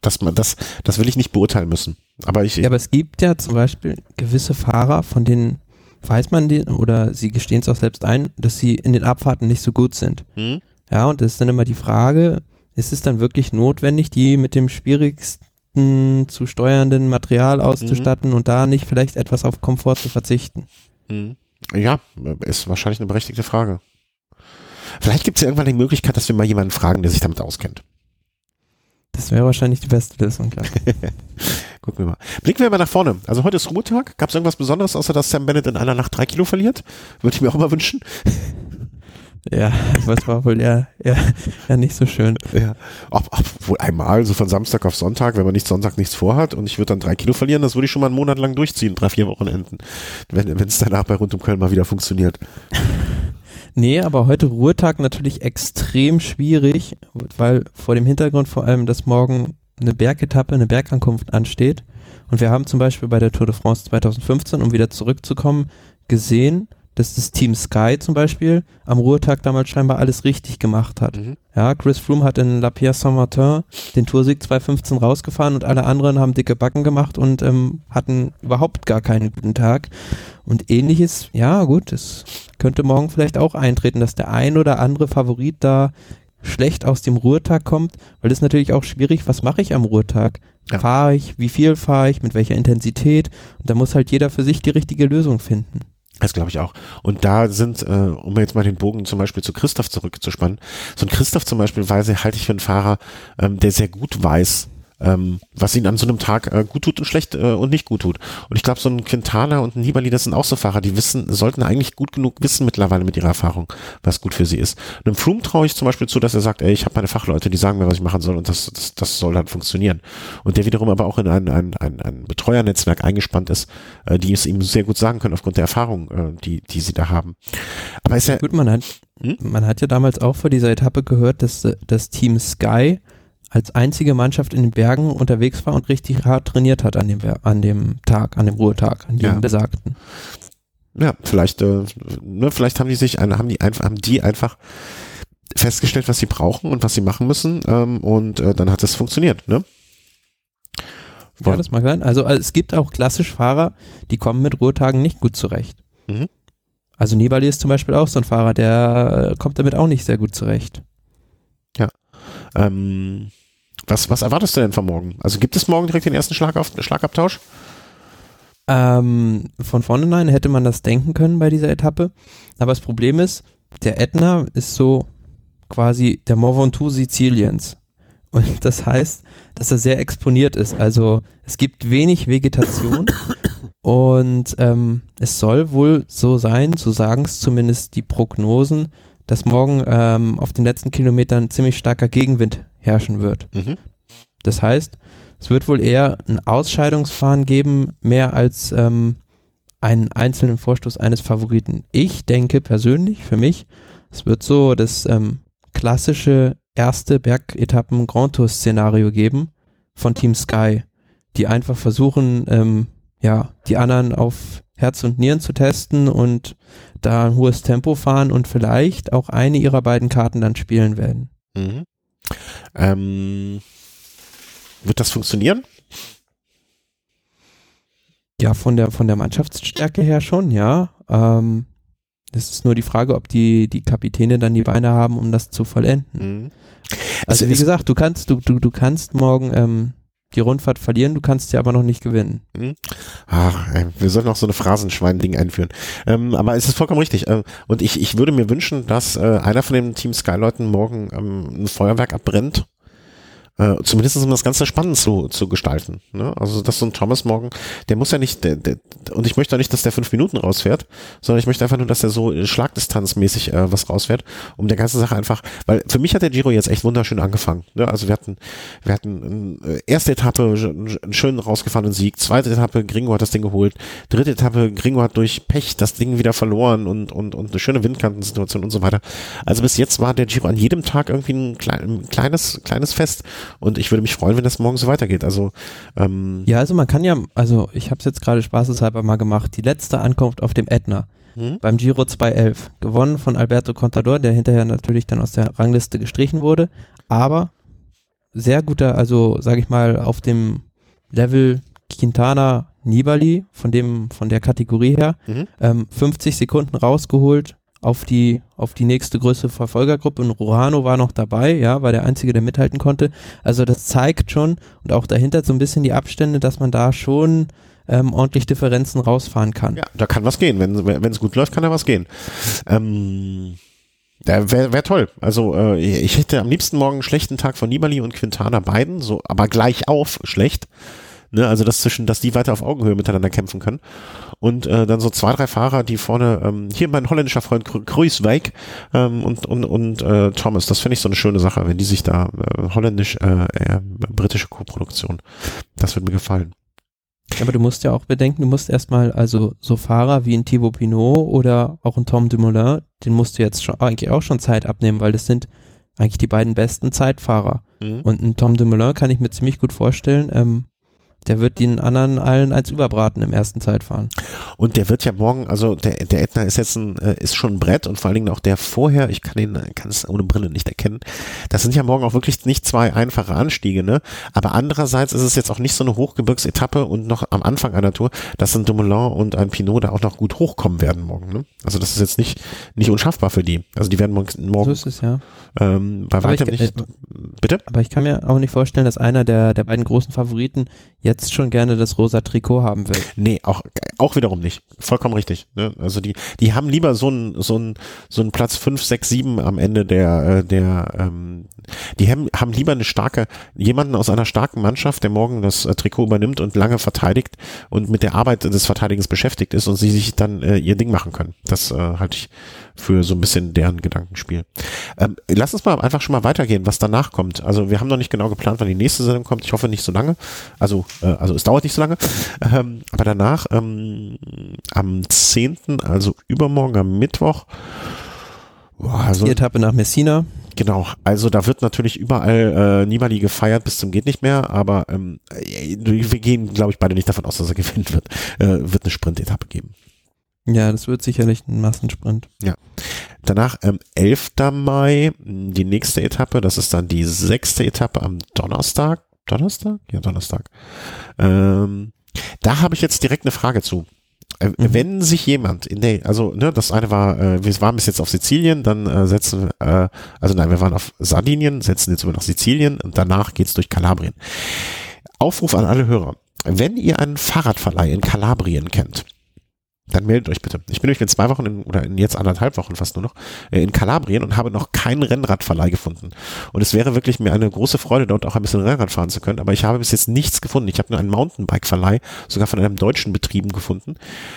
Speaker 1: dass man das, das will ich nicht beurteilen müssen. Aber ich.
Speaker 2: Ja, aber es gibt ja zum Beispiel gewisse Fahrer, von denen weiß man die, oder sie gestehen es auch selbst ein, dass sie in den Abfahrten nicht so gut sind. Hm? Ja, und das ist dann immer die Frage, ist es dann wirklich notwendig, die mit dem schwierigsten zu steuernden Material auszustatten mhm. und da nicht vielleicht etwas auf Komfort zu verzichten?
Speaker 1: Mhm. Ja, ist wahrscheinlich eine berechtigte Frage. Vielleicht gibt es ja irgendwann die Möglichkeit, dass wir mal jemanden fragen, der sich damit auskennt.
Speaker 2: Das wäre wahrscheinlich die beste Lösung, klar. <laughs>
Speaker 1: Gucken wir mal. Blicken wir mal nach vorne. Also heute ist Ruhetag. Gab es irgendwas Besonderes, außer dass Sam Bennett in einer Nacht drei Kilo verliert? Würde ich mir auch mal wünschen. <laughs>
Speaker 2: Ja, was war wohl ja, ja, ja nicht so schön.
Speaker 1: Ja, ob, ob, wohl einmal, so von Samstag auf Sonntag, wenn man nicht Sonntag nichts vorhat und ich würde dann drei Kilo verlieren, das würde ich schon mal einen Monat lang durchziehen, drei, vier Wochenenden, wenn es danach bei Rund um Köln mal wieder funktioniert.
Speaker 2: Nee, aber heute Ruhetag natürlich extrem schwierig, weil vor dem Hintergrund vor allem, dass morgen eine Bergetappe, eine Bergankunft ansteht. Und wir haben zum Beispiel bei der Tour de France 2015, um wieder zurückzukommen, gesehen, dass das Team Sky zum Beispiel am Ruhetag damals scheinbar alles richtig gemacht hat. Mhm. Ja, Chris Froome hat in La Pierre Saint-Martin den Toursieg 2015 rausgefahren und alle anderen haben dicke Backen gemacht und ähm, hatten überhaupt gar keinen guten Tag. Und ähnliches, ja gut, es könnte morgen vielleicht auch eintreten, dass der ein oder andere Favorit da schlecht aus dem Ruhetag kommt, weil ist natürlich auch schwierig, was mache ich am Ruhetag? Ja. Fahre ich, wie viel fahre ich, mit welcher Intensität? Und da muss halt jeder für sich die richtige Lösung finden.
Speaker 1: Das glaube ich auch. Und da sind, äh, um jetzt mal den Bogen zum Beispiel zu Christoph zurückzuspannen, so ein Christoph zum Beispiel, weil sie halte ich für einen Fahrer, ähm, der sehr gut weiß, ähm, was ihnen an so einem Tag äh, gut tut und schlecht äh, und nicht gut tut. Und ich glaube, so ein Quintana und ein Nibali, das sind auch so Fahrer, die wissen, sollten eigentlich gut genug wissen mittlerweile mit ihrer Erfahrung, was gut für sie ist. Einem Froome traue ich zum Beispiel zu, dass er sagt, ey, ich habe meine Fachleute, die sagen mir, was ich machen soll und das, das, das soll dann funktionieren. Und der wiederum aber auch in ein, ein, ein, ein Betreuernetzwerk eingespannt ist, äh, die es ihm sehr gut sagen können aufgrund der Erfahrung, äh, die, die sie da haben.
Speaker 2: Aber ist ja... Gut, man hat, hm? man hat ja damals auch vor dieser Etappe gehört, dass das Team Sky als einzige Mannschaft in den Bergen unterwegs war und richtig hart trainiert hat an dem, an dem Tag, an dem Ruhetag, an dem ja. besagten.
Speaker 1: Ja, vielleicht, äh, ne, vielleicht haben die sich, haben die einfach, haben die einfach festgestellt, was sie brauchen und was sie machen müssen, ähm, und äh, dann hat es funktioniert, ne?
Speaker 2: Ja, das mag sein. Also, also, es gibt auch klassisch Fahrer, die kommen mit Ruhetagen nicht gut zurecht. Mhm. Also Nibali ist zum Beispiel auch so ein Fahrer, der kommt damit auch nicht sehr gut zurecht.
Speaker 1: Ja. Ähm, was, was erwartest du denn von morgen? Also gibt es morgen direkt den ersten Schlag auf, Schlagabtausch?
Speaker 2: Ähm, von vornherein hätte man das denken können bei dieser Etappe. Aber das Problem ist, der Ätna ist so quasi der Mont Ventoux Siziliens. Und <laughs> das heißt, dass er sehr exponiert ist. Also es gibt wenig Vegetation und ähm, es soll wohl so sein, so sagen es zumindest die Prognosen, dass morgen ähm, auf den letzten Kilometern ziemlich starker Gegenwind herrschen wird. Mhm. Das heißt, es wird wohl eher ein Ausscheidungsfahren geben, mehr als ähm, einen einzelnen Vorstoß eines Favoriten. Ich denke persönlich, für mich, es wird so das ähm, klassische erste Bergetappen Grand Tour Szenario geben von Team Sky, die einfach versuchen, ähm, ja, die anderen auf Herz und Nieren zu testen und da ein hohes Tempo fahren und vielleicht auch eine ihrer beiden Karten dann spielen werden. Mhm.
Speaker 1: Ähm, wird das funktionieren?
Speaker 2: Ja, von der von der Mannschaftsstärke her schon, ja. Ähm, das ist nur die Frage, ob die, die Kapitäne dann die Beine haben, um das zu vollenden. Mhm. Also, also wie gesagt, du kannst, du, du, du kannst morgen ähm, die Rundfahrt verlieren, du kannst sie aber noch nicht gewinnen. Mhm.
Speaker 1: Ach, wir sollten auch so eine Phrasenschwein-Ding einführen. Ähm, aber es ist vollkommen richtig. Äh, und ich, ich würde mir wünschen, dass äh, einer von den Team Sky-Leuten morgen ähm, ein Feuerwerk abbrennt äh, zumindest um das Ganze spannend zu, zu gestalten. Ne? Also dass so ein Thomas morgen, der muss ja nicht, der, der, und ich möchte auch nicht, dass der fünf Minuten rausfährt, sondern ich möchte einfach nur, dass der so schlagdistanzmäßig äh, was rausfährt, um der ganzen Sache einfach, weil für mich hat der Giro jetzt echt wunderschön angefangen. Ne? Also wir hatten, wir hatten äh, erste Etappe einen schönen rausgefahrenen Sieg, zweite Etappe Gringo hat das Ding geholt, dritte Etappe Gringo hat durch Pech das Ding wieder verloren und, und, und eine schöne Windkantensituation und so weiter. Also bis jetzt war der Giro an jedem Tag irgendwie ein, klein, ein kleines, kleines Fest und ich würde mich freuen, wenn das morgen so weitergeht. Also
Speaker 2: ähm ja, also man kann ja, also ich habe es jetzt gerade spaßeshalber mal gemacht. Die letzte Ankunft auf dem Ätna hm? beim Giro 211, gewonnen von Alberto Contador, der hinterher natürlich dann aus der Rangliste gestrichen wurde, aber sehr guter, also sage ich mal auf dem Level Quintana Nibali, von dem, von der Kategorie her, mhm. ähm, 50 Sekunden rausgeholt, auf die, auf die nächste größere Verfolgergruppe und Ruhano war noch dabei, ja, war der Einzige, der mithalten konnte. Also das zeigt schon und auch dahinter so ein bisschen die Abstände, dass man da schon ähm, ordentlich Differenzen rausfahren kann.
Speaker 1: Ja, da kann was gehen. Wenn es gut läuft, kann da was gehen. Ähm Wäre wär toll. Also äh, ich hätte am liebsten morgen einen schlechten Tag von Nibali und Quintana beiden, so, aber gleich auf schlecht. Ne, also das zwischen, dass die weiter auf Augenhöhe miteinander kämpfen können. Und äh, dann so zwei, drei Fahrer, die vorne, ähm, hier mein holländischer Freund Kruiswijk ähm, und, und, und äh, Thomas, das finde ich so eine schöne Sache, wenn die sich da äh, holländisch, äh, äh, britische Co-Produktion. Das wird mir gefallen.
Speaker 2: Aber du musst ja auch bedenken, du musst erstmal, also so Fahrer wie ein Thibaut Pinot oder auch ein Tom Dumoulin, den musst du jetzt schon, eigentlich auch schon Zeit abnehmen, weil das sind eigentlich die beiden besten Zeitfahrer. Mhm. Und ein Tom Dumoulin kann ich mir ziemlich gut vorstellen, ähm, der wird den anderen allen als Überbraten im ersten Zeitfahren.
Speaker 1: Und der wird ja morgen, also der, der Ätna ist jetzt ein, äh, ist schon ein Brett und vor allen Dingen auch der vorher, ich kann ihn, kann es ohne Brille nicht erkennen. Das sind ja morgen auch wirklich nicht zwei einfache Anstiege, ne? Aber andererseits ist es jetzt auch nicht so eine Hochgebirgsetappe und noch am Anfang einer Tour, dass ein Dumoulin und ein Pinot da auch noch gut hochkommen werden morgen, ne? Also das ist jetzt nicht, nicht unschaffbar für die. Also die werden morgen, morgen
Speaker 2: so ist es, ja.
Speaker 1: ähm, bei weitem nicht. Äh,
Speaker 2: bitte? Aber ich kann mir auch nicht vorstellen, dass einer der, der beiden großen Favoriten jetzt schon gerne das rosa Trikot haben will.
Speaker 1: Nee, auch, auch wiederum nicht. Vollkommen richtig. Ne? Also die, die haben lieber so einen so einen so einen Platz 5, 6, 7 am Ende der, äh, der ähm, die haben, haben lieber eine starke, jemanden aus einer starken Mannschaft, der morgen das äh, Trikot übernimmt und lange verteidigt und mit der Arbeit des Verteidigens beschäftigt ist und sie sich dann äh, ihr Ding machen können. Das äh, halte ich für so ein bisschen deren Gedankenspiel. Ähm, lass uns mal einfach schon mal weitergehen, was danach kommt. Also wir haben noch nicht genau geplant, wann die nächste Sendung kommt. Ich hoffe nicht so lange. Also, äh, also es dauert nicht so lange. Ähm, aber danach, ähm, am 10., also übermorgen am Mittwoch,
Speaker 2: boah, also, die Etappe nach Messina.
Speaker 1: Genau, also da wird natürlich überall äh, Nibali gefeiert bis zum geht nicht mehr, aber ähm, äh, wir gehen, glaube ich, beide nicht davon aus, dass er gewinnen wird. Äh, wird eine Sprint-Etappe geben.
Speaker 2: Ja, das wird sicherlich ein Massensprint.
Speaker 1: Ja. Danach ähm, 11. Mai, die nächste Etappe, das ist dann die sechste Etappe am Donnerstag. Donnerstag? Ja, Donnerstag. Ähm, da habe ich jetzt direkt eine Frage zu. Äh, mhm. Wenn sich jemand in der, also ne, das eine war, äh, wir waren bis jetzt auf Sizilien, dann äh, setzen, äh, also nein, wir waren auf Sardinien, setzen jetzt über nach Sizilien und danach geht's durch Kalabrien. Aufruf an alle Hörer. Wenn ihr einen Fahrradverleih in Kalabrien kennt, dann meldet euch bitte. Ich bin nämlich in zwei Wochen in, oder in jetzt anderthalb Wochen fast nur noch äh, in Kalabrien und habe noch keinen Rennradverleih gefunden. Und es wäre wirklich mir eine große Freude, dort auch ein bisschen Rennrad fahren zu können. Aber ich habe bis jetzt nichts gefunden. Ich habe nur einen Mountainbike-Verleih, sogar von einem deutschen Betrieben gefunden.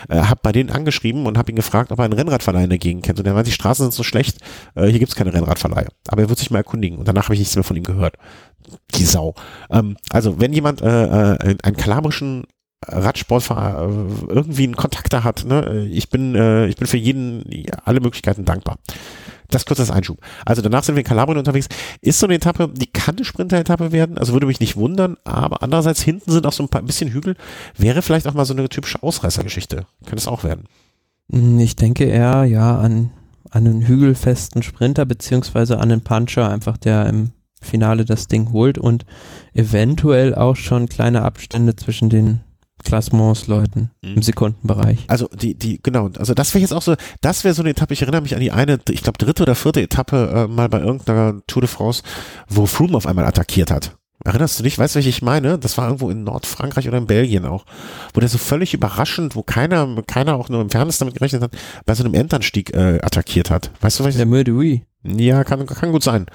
Speaker 1: Äh, habe bei denen angeschrieben und habe ihn gefragt, ob er einen Rennradverleih in der Gegend kennt. Und er meinte, die Straßen sind so schlecht, äh, hier gibt's keine Rennradverleihe. Aber er wird sich mal erkundigen. Und danach habe ich nichts mehr von ihm gehört. Die Sau. Ähm, also wenn jemand äh, äh, einen kalabrischen Radsportfahrer äh, irgendwie einen Kontakt da hat. Ne? Ich bin, äh, ich bin für jeden alle Möglichkeiten dankbar. Das kurz als Einschub. Also danach sind wir in Kalabrien unterwegs. Ist so eine Etappe, die kann eine Sprinter-Etappe werden, also würde mich nicht wundern, aber andererseits hinten sind auch so ein paar bisschen Hügel. Wäre vielleicht auch mal so eine typische Ausreißergeschichte. Könnte es auch werden.
Speaker 2: Hm, ich denke eher, ja, an, an einen hügelfesten Sprinter, beziehungsweise an einen Puncher, einfach der im Finale das Ding holt und eventuell auch schon kleine Abstände zwischen den Klassements-Leuten mhm. im Sekundenbereich.
Speaker 1: Also die, die, genau, also das wäre jetzt auch so, das wäre so eine Etappe, ich erinnere mich an die eine, ich glaube dritte oder vierte Etappe äh, mal bei irgendeiner Tour de France, wo Froome auf einmal attackiert hat. Erinnerst du dich? Weißt du, welche ich meine? Das war irgendwo in Nordfrankreich oder in Belgien auch. Wo der so völlig überraschend, wo keiner, keiner auch nur im Fernsehen damit gerechnet hat, bei so einem Enternstieg äh, attackiert hat. Weißt du, was ich
Speaker 2: Der Murdery.
Speaker 1: Ja, kann, kann gut sein.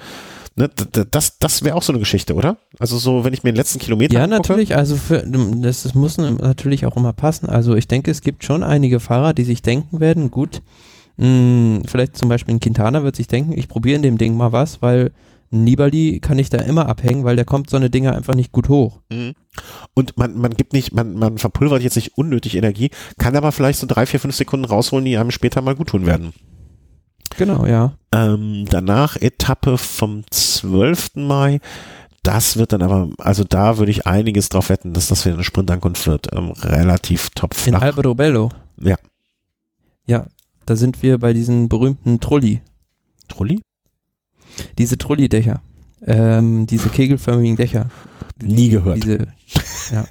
Speaker 1: Ne, das das wäre auch so eine Geschichte, oder? Also so, wenn ich mir den letzten Kilometer
Speaker 2: Ja, angucke. natürlich, also für, das, das muss natürlich auch immer passen. Also ich denke, es gibt schon einige Fahrer, die sich denken werden, gut, mh, hm, vielleicht zum Beispiel ein Quintana wird sich denken, ich probiere in dem Ding mal was, weil Nibali kann ich da immer abhängen, weil der kommt so eine Dinger einfach nicht gut hoch. Mhm.
Speaker 1: Und man, man gibt nicht, man, man verpulvert jetzt nicht unnötig Energie, kann aber vielleicht so drei, vier, fünf Sekunden rausholen, die einem später mal gut tun werden.
Speaker 2: Genau, ja.
Speaker 1: Ähm, danach Etappe vom 12. Mai. Das wird dann aber, also da würde ich einiges drauf wetten, dass das wieder eine Sprintankunft wird. Ähm, relativ top
Speaker 2: flach. In Alberto Bello.
Speaker 1: Ja.
Speaker 2: Ja, da sind wir bei diesen berühmten Trulli.
Speaker 1: Trulli?
Speaker 2: Diese Trulli-Dächer. Ähm, diese kegelförmigen Dächer.
Speaker 1: Nie gehört.
Speaker 2: Diese, ja.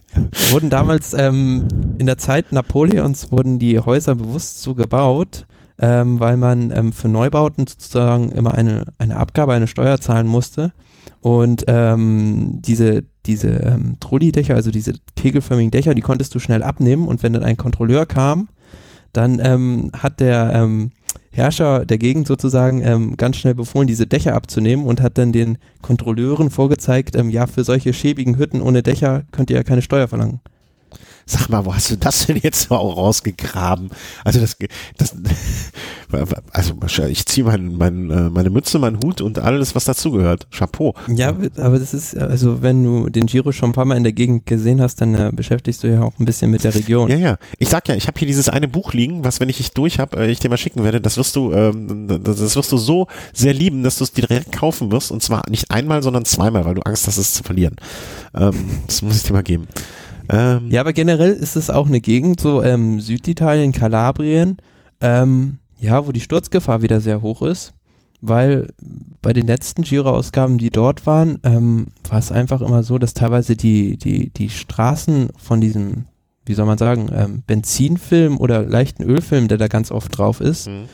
Speaker 2: wurden damals ähm, in der Zeit Napoleons wurden die Häuser bewusst so gebaut, ähm, weil man ähm, für Neubauten sozusagen immer eine, eine Abgabe, eine Steuer zahlen musste. Und ähm, diese, diese ähm, Trulli-Dächer, also diese kegelförmigen Dächer, die konntest du schnell abnehmen und wenn dann ein Kontrolleur kam, dann ähm, hat der ähm, Herrscher der Gegend sozusagen ähm, ganz schnell befohlen, diese Dächer abzunehmen und hat dann den Kontrolleuren vorgezeigt, ähm, ja, für solche schäbigen Hütten ohne Dächer könnt ihr ja keine Steuer verlangen.
Speaker 1: Sag mal, wo hast du das denn jetzt auch rausgegraben? Also das, das <laughs> also ich ziehe mein, mein, äh, meine Mütze, meinen Hut und alles, was dazugehört. Chapeau.
Speaker 2: Ja, aber das ist, also wenn du den Giro schon ein paar Mal in der Gegend gesehen hast, dann äh, beschäftigst du ja auch ein bisschen mit der Region.
Speaker 1: Ja, ja. Ich sag ja, ich habe hier dieses eine Buch liegen, was, wenn ich dich durch habe, äh, ich dir mal schicken werde, das wirst du, ähm, das wirst du so sehr lieben, dass du es direkt kaufen wirst und zwar nicht einmal, sondern zweimal, weil du Angst hast, es zu verlieren. Ähm, das muss ich dir mal geben.
Speaker 2: Ähm, ja, aber generell ist es auch eine Gegend, so ähm, Süditalien, Kalabrien, ähm, ja, wo die Sturzgefahr wieder sehr hoch ist, weil bei den letzten Giro-Ausgaben, die dort waren, ähm, war es einfach immer so, dass teilweise die, die, die Straßen von diesem, wie soll man sagen, ähm, Benzinfilm oder leichten Ölfilm, der da ganz oft drauf ist, mhm.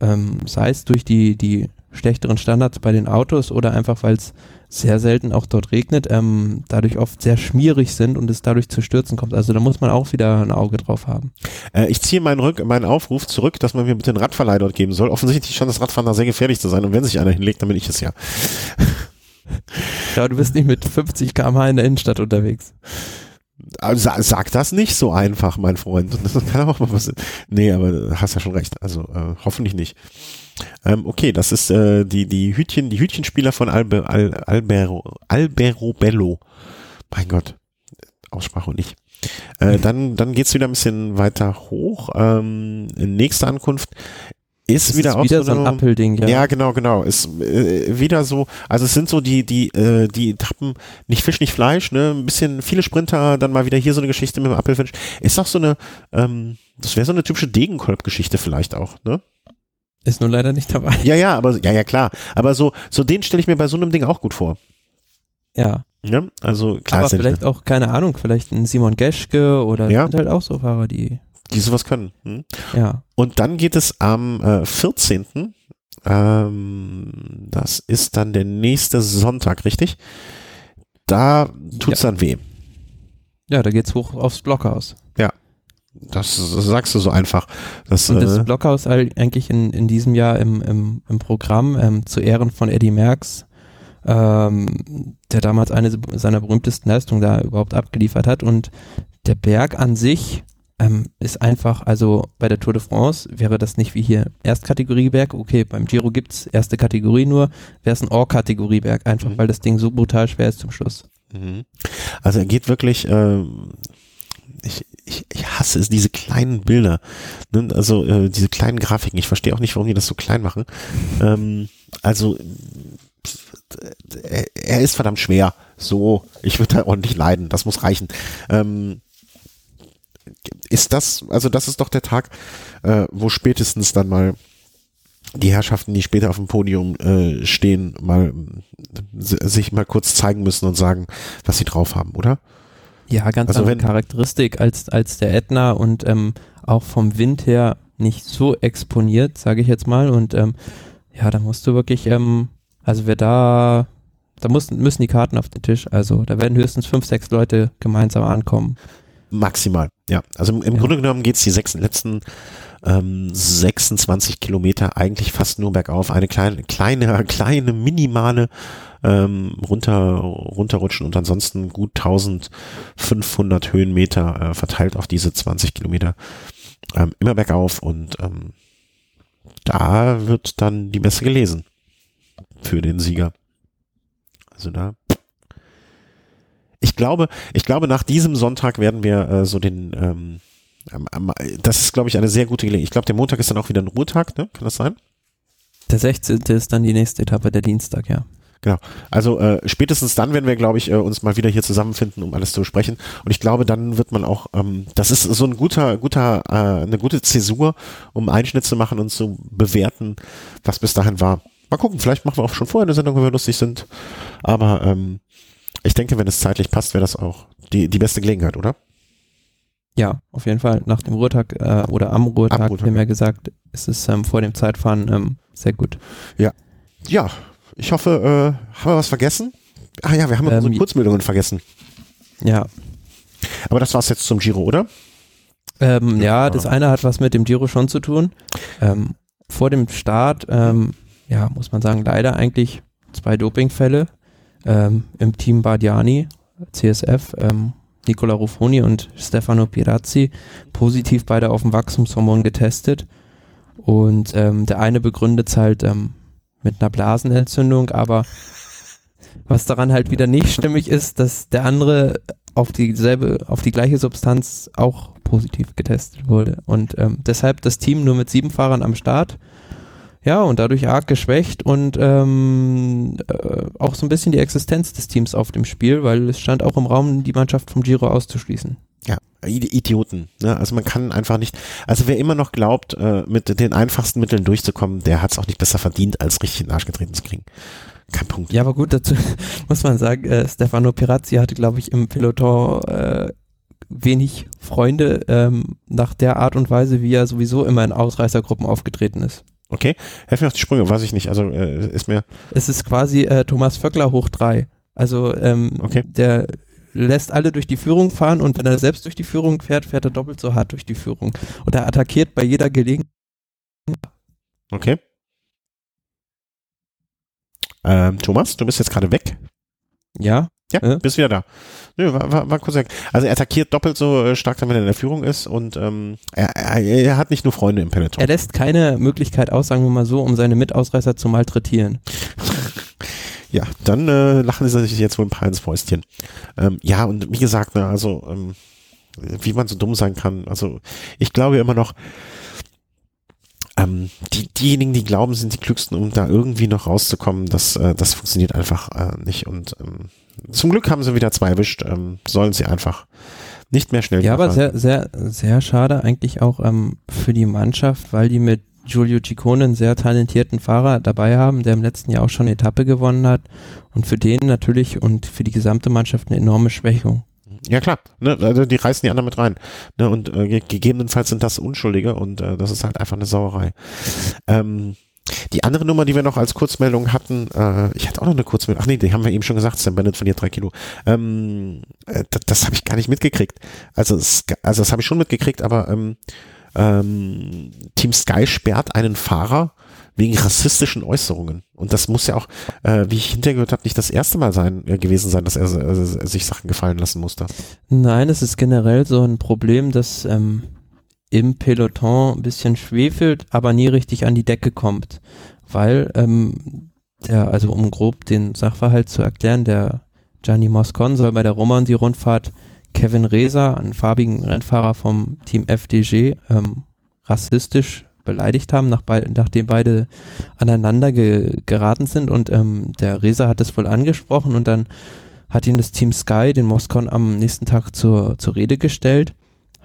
Speaker 2: ähm, sei es durch die, die schlechteren Standards bei den Autos oder einfach weil es sehr selten auch dort regnet, ähm, dadurch oft sehr schmierig sind und es dadurch zu Stürzen kommt. Also da muss man auch wieder ein Auge drauf haben.
Speaker 1: Äh, ich ziehe meinen, Rück, meinen Aufruf zurück, dass man mir bitte einen Radverleih dort geben soll. Offensichtlich scheint das Radfahren da sehr gefährlich zu sein und wenn sich einer hinlegt, dann bin ich es ja. <laughs>
Speaker 2: ja, du bist nicht mit 50 km/h in der Innenstadt unterwegs.
Speaker 1: Also, sag das nicht so einfach, mein Freund. <laughs> Das kann auch mal was. Nee, aber hast ja schon recht. Also äh, hoffentlich nicht. Ähm, okay, das ist äh, die, die Hütchen, die Hütchenspieler von Albe, Al, Albero, Albero Bello. Mein Gott, Aussprache und nicht. Äh, dann, dann geht's wieder ein bisschen weiter hoch. Ähm, nächste Ankunft ist
Speaker 2: Das
Speaker 1: wieder
Speaker 2: ist
Speaker 1: auch
Speaker 2: wieder
Speaker 1: so,
Speaker 2: so ein Appelding, ja.
Speaker 1: Ja, genau, genau. Ist äh, wieder so, also es sind so die, die, äh, die Etappen, nicht Fisch, nicht Fleisch, ne? Ein bisschen viele Sprinter, dann mal wieder hier so eine Geschichte mit dem Apfelfinch. Ist auch so eine, ähm, das wäre so eine typische Degenkolb-Geschichte vielleicht auch, ne?
Speaker 2: Ist nur leider nicht dabei.
Speaker 1: Ja, ja, aber ja, ja, klar. Aber so, so den stelle ich mir bei so einem Ding auch gut vor.
Speaker 2: Ja.
Speaker 1: Ne? Also klar,
Speaker 2: Aber
Speaker 1: ja
Speaker 2: vielleicht auch, keine Ahnung, vielleicht ein Simon Geschke oder
Speaker 1: Ja.
Speaker 2: sind halt auch so Fahrer, die,
Speaker 1: die sowas können. Hm?
Speaker 2: ja.
Speaker 1: Und dann geht es am äh, 14. Ähm, das ist dann der nächste Sonntag, richtig? Da tut's dann weh.
Speaker 2: Ja, da geht's hoch aufs Blockhaus.
Speaker 1: Das, das sagst du so einfach. Das,
Speaker 2: Und das
Speaker 1: äh,
Speaker 2: Blockhaus eigentlich in, in diesem Jahr im, im, im Programm ähm, zu Ehren von Eddie Merckx, ähm, der damals eine seiner berühmtesten Leistungen da überhaupt abgeliefert hat. Und der Berg an sich ähm, ist einfach, also bei der Tour de France wäre das nicht wie hier Erstkategorieberg. Okay, beim Giro gibt's erste Kategorie nur, wäre es ein Or-Kategorieberg, einfach
Speaker 1: Mhm.
Speaker 2: weil das Ding so brutal schwer ist zum Schluss.
Speaker 1: Mhm. Also er geht wirklich, ähm, ich, ich, ich hasse es, diese kleinen Bilder, ne? also äh, diese kleinen Grafiken. Ich verstehe auch nicht, warum die das so klein machen. Ähm, also er, er ist verdammt schwer. So, ich würde da ordentlich leiden. Das muss reichen. Ähm, ist das, also das ist doch der Tag, äh, wo spätestens dann mal die Herrschaften, die später auf dem Podium äh, stehen, mal äh, sich mal kurz zeigen müssen und sagen, was sie drauf haben, oder?
Speaker 2: Ja, ganz
Speaker 1: Also
Speaker 2: andere Charakteristik als, als der Ätna und ähm, auch vom Wind her nicht so exponiert, sage ich jetzt mal. Und ähm, ja, da musst du wirklich, ähm, also wer da, da muss, müssen die Karten auf den Tisch. Also da werden höchstens fünf, sechs Leute gemeinsam ankommen.
Speaker 1: Maximal, ja. Also im, im
Speaker 2: Ja.
Speaker 1: Grunde genommen geht's die sechs, letzten ähm, 26 Kilometer eigentlich fast nur bergauf. Eine kleine, kleine, <laughs> kleine, minimale ähm, runter, runterrutschen und ansonsten gut 1500 Höhenmeter äh, verteilt auf diese 20 Kilometer. Ähm, immer bergauf und ähm, da wird dann die Messe gelesen für den Sieger. Also da. Ich glaube, ich glaube, nach diesem Sonntag werden wir äh, so den, ähm, das ist, glaube ich, eine sehr gute Gelegenheit. Ich glaube, der Montag ist dann auch wieder ein Ruhetag, ne? Kann das sein?
Speaker 2: Der 16. ist dann die nächste Etappe, der Dienstag, ja.
Speaker 1: Also äh, spätestens dann werden wir, glaube ich, äh, uns mal wieder hier zusammenfinden, um alles zu besprechen. Und ich glaube, dann wird man auch, ähm, das ist so ein guter, guter, äh, eine gute Zäsur, um Einschnitt zu machen und zu bewerten, was bis dahin war. Mal gucken, vielleicht machen wir auch schon vorher eine Sendung, wenn wir lustig sind. Aber ähm, ich denke, wenn es zeitlich passt, wäre das auch die, die beste Gelegenheit, oder?
Speaker 2: Ja, auf jeden Fall. Nach dem Ruhetag äh, oder am Ruhetag,
Speaker 1: Am Ruhetag, ja.
Speaker 2: gesagt, ist es ähm, vor dem Zeitfahren ähm, sehr gut.
Speaker 1: Ja, ich hoffe, äh, haben wir was vergessen? Ah ja, wir haben
Speaker 2: Ähm,
Speaker 1: unsere Kurzmeldungen vergessen.
Speaker 2: Ja,
Speaker 1: Aber das war's jetzt zum Giro, oder?
Speaker 2: Ähm, ja, das eine hat was mit dem Giro schon zu tun. Ähm, vor dem Start, ähm, ja, muss man sagen, leider eigentlich zwei Dopingfälle ähm, im Team Bardiani, CSF, ähm, Nicola Ruffoni und Stefano Pirazzi, positiv beide auf dem Wachstumshormon getestet. Und ähm, der eine begründet es halt ähm, mit einer Blasenentzündung, aber was daran halt wieder nicht stimmig ist, dass der andere auf dieselbe, auf die gleiche Substanz auch positiv getestet wurde. Und ähm, deshalb das Team nur mit sieben Fahrern am Start. Ja, und dadurch arg geschwächt und ähm, äh, auch so ein bisschen die Existenz des Teams auf dem Spiel, weil es stand auch im Raum, die Mannschaft vom Giro auszuschließen.
Speaker 1: Ja, Idioten. Ne? Also man kann einfach nicht, also wer immer noch glaubt, äh, mit den einfachsten Mitteln durchzukommen, der hat es auch nicht besser verdient, als richtig in den Arsch getreten zu kriegen. Kein Punkt.
Speaker 2: Ja, aber gut, dazu <laughs> muss man sagen, äh, Stefano Pirazzi hatte, glaube ich, im Peloton äh, wenig Freunde ähm, nach der Art und Weise, wie er sowieso immer in Ausreißergruppen aufgetreten ist.
Speaker 1: Okay, helf mir auf die Sprünge, weiß ich nicht. Also äh, ist mir,
Speaker 2: Es ist quasi äh, Thomas Vöckler hoch drei. Also ähm,
Speaker 1: Okay.
Speaker 2: der lässt alle durch die Führung fahren und wenn er selbst durch die Führung fährt, fährt er doppelt so hart durch die Führung. Und er attackiert bei jeder Gelegenheit.
Speaker 1: okay. Ähm, Thomas, du bist jetzt gerade weg.
Speaker 2: Ja,
Speaker 1: Ja,
Speaker 2: Äh?
Speaker 1: bist wieder da. Nö, war, war, war kurz weg. Also er attackiert doppelt so äh, stark, wenn er in der Führung ist und ähm, er, er, er hat nicht nur Freunde im Peloton.
Speaker 2: er lässt keine Möglichkeit aus, sagen wir mal so, um seine Mitausreißer zu malträtieren. <laughs>
Speaker 1: Ja, dann äh, lachen sie sich jetzt wohl ein paar ins Fäustchen. Ähm, ja, und wie gesagt, ne, also ähm, wie man so dumm sein kann. Also ich glaube immer noch, ähm, die, diejenigen, die glauben, sind die klügsten, um da irgendwie noch rauszukommen, das, äh, das funktioniert einfach äh, nicht. Und ähm, zum Glück haben sie wieder zwei erwischt, ähm, sollen sie einfach nicht mehr schnell
Speaker 2: Ja, aber sehr, sehr, sehr schade eigentlich auch ähm, für die Mannschaft, weil die mit Giulio Ciccone einen sehr talentierten Fahrer dabei haben, der im letzten Jahr auch schon eine Etappe gewonnen hat und für den natürlich und für die gesamte Mannschaft eine enorme Schwächung.
Speaker 1: Ja klar, ne, also die reißen die anderen mit rein. Ne, und äh, gegebenenfalls sind das Unschuldige und äh, das ist halt einfach eine Sauerei. Ähm, die andere Nummer, die wir noch als Kurzmeldung hatten, äh, ich hatte auch noch eine Kurzmeldung, ach nee, die haben wir eben schon gesagt, Sam Bennett verliert drei Kilo. Ähm, äh, das das habe ich gar nicht mitgekriegt. Also, es, also das habe ich schon mitgekriegt, aber ähm, ähm, Team Sky sperrt einen Fahrer wegen rassistischen Äußerungen. Und das muss ja auch, äh, wie ich hintergehört habe, nicht das erste Mal sein äh, gewesen sein, dass er äh, sich Sachen gefallen lassen musste.
Speaker 2: Nein, es ist generell so ein Problem, dass ähm, im Peloton ein bisschen schwefelt, aber nie richtig an die Decke kommt. Weil, ähm, der, also um grob den Sachverhalt zu erklären, der Gianni Moscon soll bei der Romandy-Rundfahrt Kevin Reser, einen farbigen Rennfahrer vom Team FDG, ähm, rassistisch beleidigt haben, nach be nachdem beide aneinander ge geraten sind und ähm, der Reser hat es wohl angesprochen und dann hat ihn das Team Sky, den Moscon, am nächsten Tag zur, zur Rede gestellt,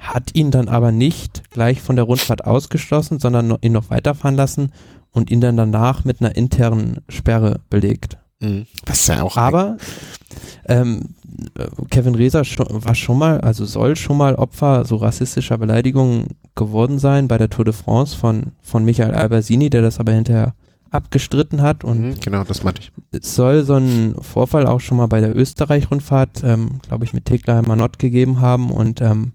Speaker 2: hat ihn dann aber nicht gleich von der Rundfahrt ausgeschlossen, sondern ihn noch weiterfahren lassen und ihn dann danach mit einer internen Sperre belegt.
Speaker 1: Mhm. Das ist ja auch.
Speaker 2: Aber ähm, Kevin Reser war schon mal, also soll schon mal Opfer so rassistischer Beleidigungen geworden sein bei der Tour de France von, von Michael Albersini, der das aber hinterher abgestritten hat und
Speaker 1: mhm, genau, das meinte ich.
Speaker 2: Es soll so einen Vorfall auch schon mal bei der Österreich-Rundfahrt, ähm, glaube ich, mit Tekla Manott gegeben haben und ähm,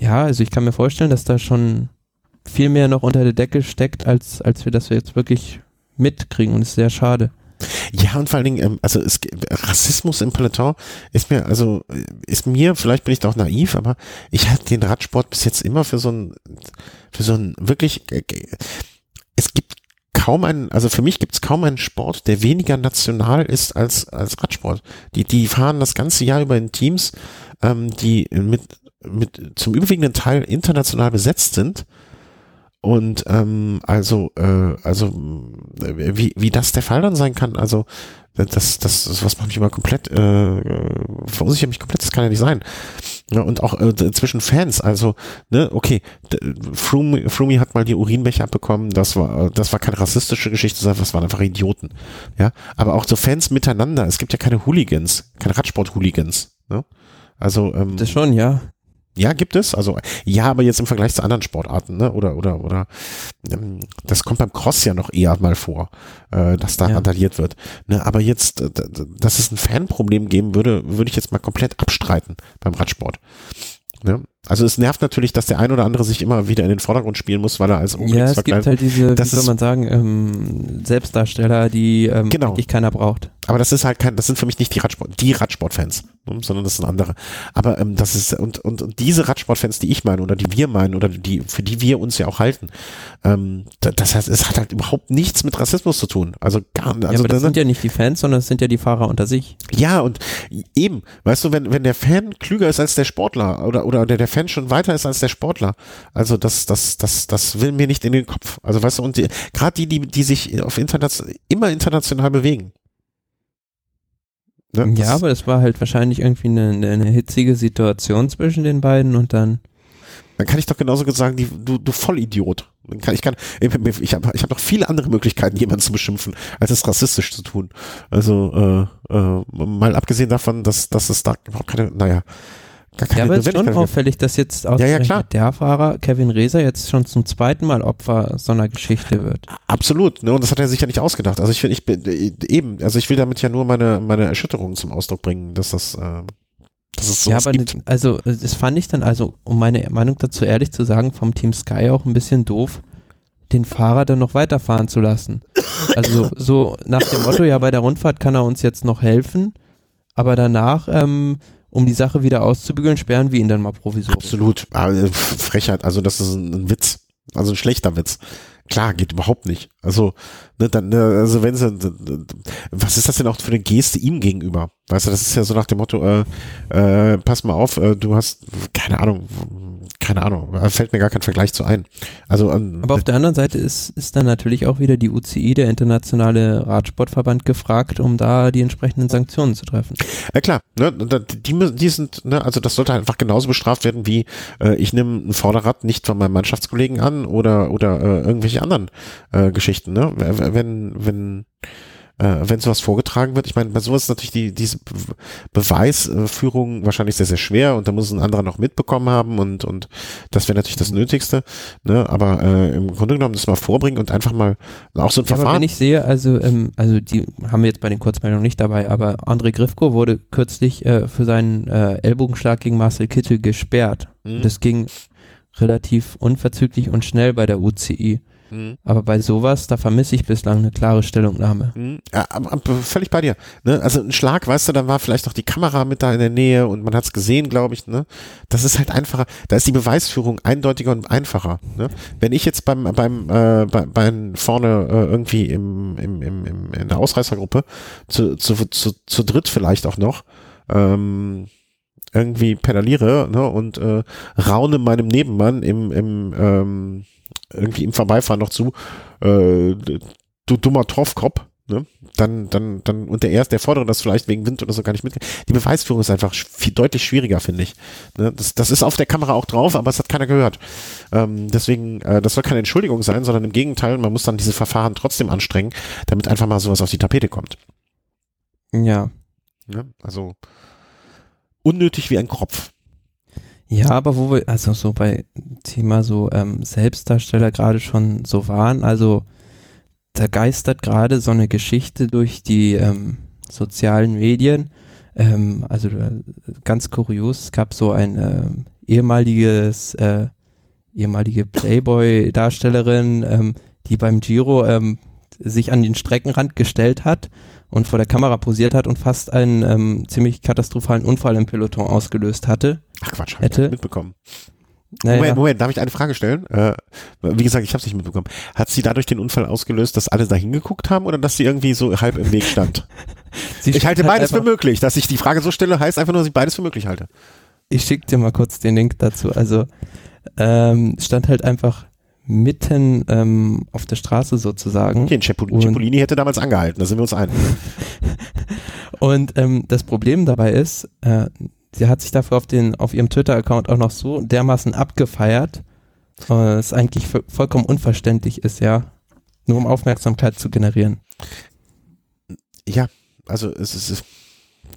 Speaker 2: ja, also ich kann mir vorstellen, dass da schon viel mehr noch unter der Decke steckt, als, als wir das jetzt wirklich mitkriegen und es ist sehr schade.
Speaker 1: Ja, und vor allen Dingen, ähm, also es, Rassismus im Peloton ist mir, also ist mir, vielleicht bin ich doch naiv, aber ich hatte den Radsport bis jetzt immer für so ein, für so ein wirklich, äh, es gibt kaum einen, also für mich gibt es kaum einen Sport, der weniger national ist als, als Radsport. Die, die fahren das ganze Jahr über in Teams, ähm, die mit, mit zum überwiegenden Teil international besetzt sind und ähm, also, äh, also äh, wie, wie das der Fall dann sein kann, also das, das, das was macht mich immer komplett, äh, verunsichert mich komplett, das kann ja nicht sein. Ja, und auch äh, zwischen Fans, also, ne, okay, Froome, Froome hat mal die Urinbecher abbekommen, das war, das war keine rassistische Geschichte, das waren einfach Idioten. Ja, aber auch so Fans miteinander, es gibt ja keine Hooligans, keine Radsport-Hooligans. Ne? Also, ähm,
Speaker 2: das schon, ja.
Speaker 1: Ja, gibt es. Also ja, aber jetzt im Vergleich zu anderen Sportarten, ne? Oder oder oder ähm, das kommt beim Cross ja noch eher mal vor, äh, dass da ja. randaliert wird. Ne? Aber jetzt, äh, dass es ein Fanproblem geben würde, würde ich jetzt mal komplett abstreiten beim Radsport. Ne? Also es nervt natürlich, dass der ein oder andere sich immer wieder in den Vordergrund spielen muss, weil er als
Speaker 2: Ja, es gibt halt diese, das wie soll man sagen, ähm, Selbstdarsteller, die ähm,
Speaker 1: genau.
Speaker 2: eigentlich keiner braucht.
Speaker 1: Aber das ist halt kein, das sind für mich nicht die Radsport, die Radsportfans, ne, sondern das sind andere. Aber ähm, das ist und, und und diese Radsportfans, die ich meine oder die wir meinen oder die für die wir uns ja auch halten, ähm, das heißt, es hat halt überhaupt nichts mit Rassismus zu tun. Also gar, also
Speaker 2: ja, aber das sind ja nicht die Fans, sondern das sind ja die Fahrer unter sich.
Speaker 1: Ja und eben, weißt du, wenn wenn der Fan klüger ist als der Sportler oder oder der der Fan schon weiter ist als der Sportler, also das das das das will mir nicht in den Kopf. Also weißt du und gerade die die die sich auf international immer international bewegen
Speaker 2: Ne? Ja, aber es war halt wahrscheinlich irgendwie eine, eine hitzige Situation zwischen den beiden und dann.
Speaker 1: Dann kann ich doch genauso sagen, die, du, du Vollidiot. Kann, ich kann, ich habe ich hab doch viele andere Möglichkeiten, jemanden zu beschimpfen, als es rassistisch zu tun. Also äh, äh, mal abgesehen davon, dass, dass es da überhaupt keine, naja,
Speaker 2: Gar keine ja, aber es ist schon auffällig, dass jetzt auch
Speaker 1: ja, ja,
Speaker 2: der Fahrer Kevin Reser jetzt schon zum zweiten Mal Opfer so einer Geschichte wird.
Speaker 1: Absolut, ne? Und das hat er sich ja nicht ausgedacht. Also ich finde, ich bin äh, eben, also ich will damit ja nur meine meine Erschütterung zum Ausdruck bringen, dass das äh, dass es
Speaker 2: ja, aber gibt. also das fand ich dann also, um meine Meinung dazu ehrlich zu sagen, vom Team Sky auch ein bisschen doof, den Fahrer dann noch weiterfahren zu lassen. Also so nach dem Motto, ja, bei der Rundfahrt kann er uns jetzt noch helfen, aber danach ähm, um die Sache wieder auszubügeln, sperren wir ihn dann mal provisorisch.
Speaker 1: Absolut. Äh, Frechheit, also das ist ein Witz. Also ein schlechter Witz. Klar, geht überhaupt nicht. Also, ne, dann, ne, also wenn sie, was ist das denn auch für eine Geste ihm gegenüber? Weißt du, das ist ja so nach dem Motto, äh, äh, pass mal auf, äh, du hast, keine Ahnung, keine Ahnung, fällt mir gar kein Vergleich zu ein. Also,
Speaker 2: ähm, Aber auf der anderen Seite ist, ist dann natürlich auch wieder die UCI, der internationale Radsportverband, gefragt, um da die entsprechenden Sanktionen zu treffen.
Speaker 1: Ja klar, ne, die, die sind, ne, also das sollte einfach genauso bestraft werden wie äh, ich nehme ein Vorderrad nicht von meinem Mannschaftskollegen an oder oder äh, irgendwelche anderen äh, Geschichten. Ne? Wenn wenn äh, wenn sowas vorgetragen wird. Ich meine, bei sowas ist natürlich die, diese Beweisführung wahrscheinlich sehr, sehr schwer und da muss ein anderer noch mitbekommen haben und, und das wäre natürlich das Nötigste. Ne? Aber äh, im Grunde genommen das mal vorbringen und einfach mal auch so ein Verfahren. Aber
Speaker 2: wenn ich sehe, also, ähm, also die haben wir jetzt bei den Kurzmeldungen nicht dabei, aber André Grifko wurde kürzlich äh, für seinen äh, Ellbogenschlag gegen Marcel Kittel gesperrt. Mhm. Das ging relativ unverzüglich und schnell bei der UCI. Mhm. Aber bei sowas, da vermisse ich bislang eine klare Stellungnahme.
Speaker 1: Mhm. Ja, völlig bei dir. Ne? Also ein Schlag, weißt du, dann war vielleicht noch die Kamera mit da in der Nähe und man hat es gesehen, glaube ich. Ne? Das ist halt einfacher. Da ist die Beweisführung eindeutiger und einfacher. Ne? Wenn ich jetzt beim beim äh, bei, bei vorne äh, irgendwie im, im, im, im in der Ausreißergruppe zu, zu, zu, zu dritt vielleicht auch noch ähm, irgendwie pedaliere ne, und äh, raune meinem Nebenmann im, im ähm, irgendwie im Vorbeifahren noch zu, äh, du dummer Torfkopf, ne? Dann, dann, dann, und der erste, der vordere das vielleicht wegen Wind oder so gar nicht mit. Die Beweisführung ist einfach viel, deutlich schwieriger, finde ich. Ne? Das, das ist auf der Kamera auch drauf, aber es hat keiner gehört. Ähm, deswegen, äh, das soll keine Entschuldigung sein, sondern im Gegenteil, man muss dann diese Verfahren trotzdem anstrengen, damit einfach mal sowas auf die Tapete kommt.
Speaker 2: Ja.
Speaker 1: ja also unnötig wie ein Kropf.
Speaker 2: Ja, aber wo wir, also so bei Thema so ähm, Selbstdarsteller gerade schon so waren, also da geistert gerade so eine Geschichte durch die ähm, sozialen Medien. Ähm, also äh, ganz kurios, es gab so ein äh, ehemaliges, äh, ehemalige Playboy-Darstellerin, ähm, die beim Giro ähm, sich an den Streckenrand gestellt hat und vor der Kamera posiert hat und fast einen ähm, ziemlich katastrophalen Unfall im Peloton ausgelöst hatte.
Speaker 1: Ach Quatsch, habe ich nicht mitbekommen. Naja. Moment, Moment, darf ich eine Frage stellen? Äh, wie gesagt, ich habe es nicht mitbekommen. Hat sie dadurch den Unfall ausgelöst, dass alle da hingeguckt haben oder dass sie irgendwie so halb im Weg stand? <laughs> ich halte halt beides für möglich. Dass ich die Frage so stelle, heißt einfach nur, dass ich beides für möglich halte.
Speaker 2: Ich schicke dir mal kurz den Link dazu. Also ähm, stand halt einfach mitten ähm, auf der Straße sozusagen.
Speaker 1: Okay, Cipollini hätte damals angehalten, da sind wir uns einig. <laughs>
Speaker 2: und ähm, das Problem dabei ist, äh, sie hat sich dafür auf, den, auf ihrem Twitter-Account auch noch so dermaßen abgefeiert, äh, es eigentlich vollkommen unverständlich ist, ja, nur um Aufmerksamkeit zu generieren.
Speaker 1: Ja, also es ist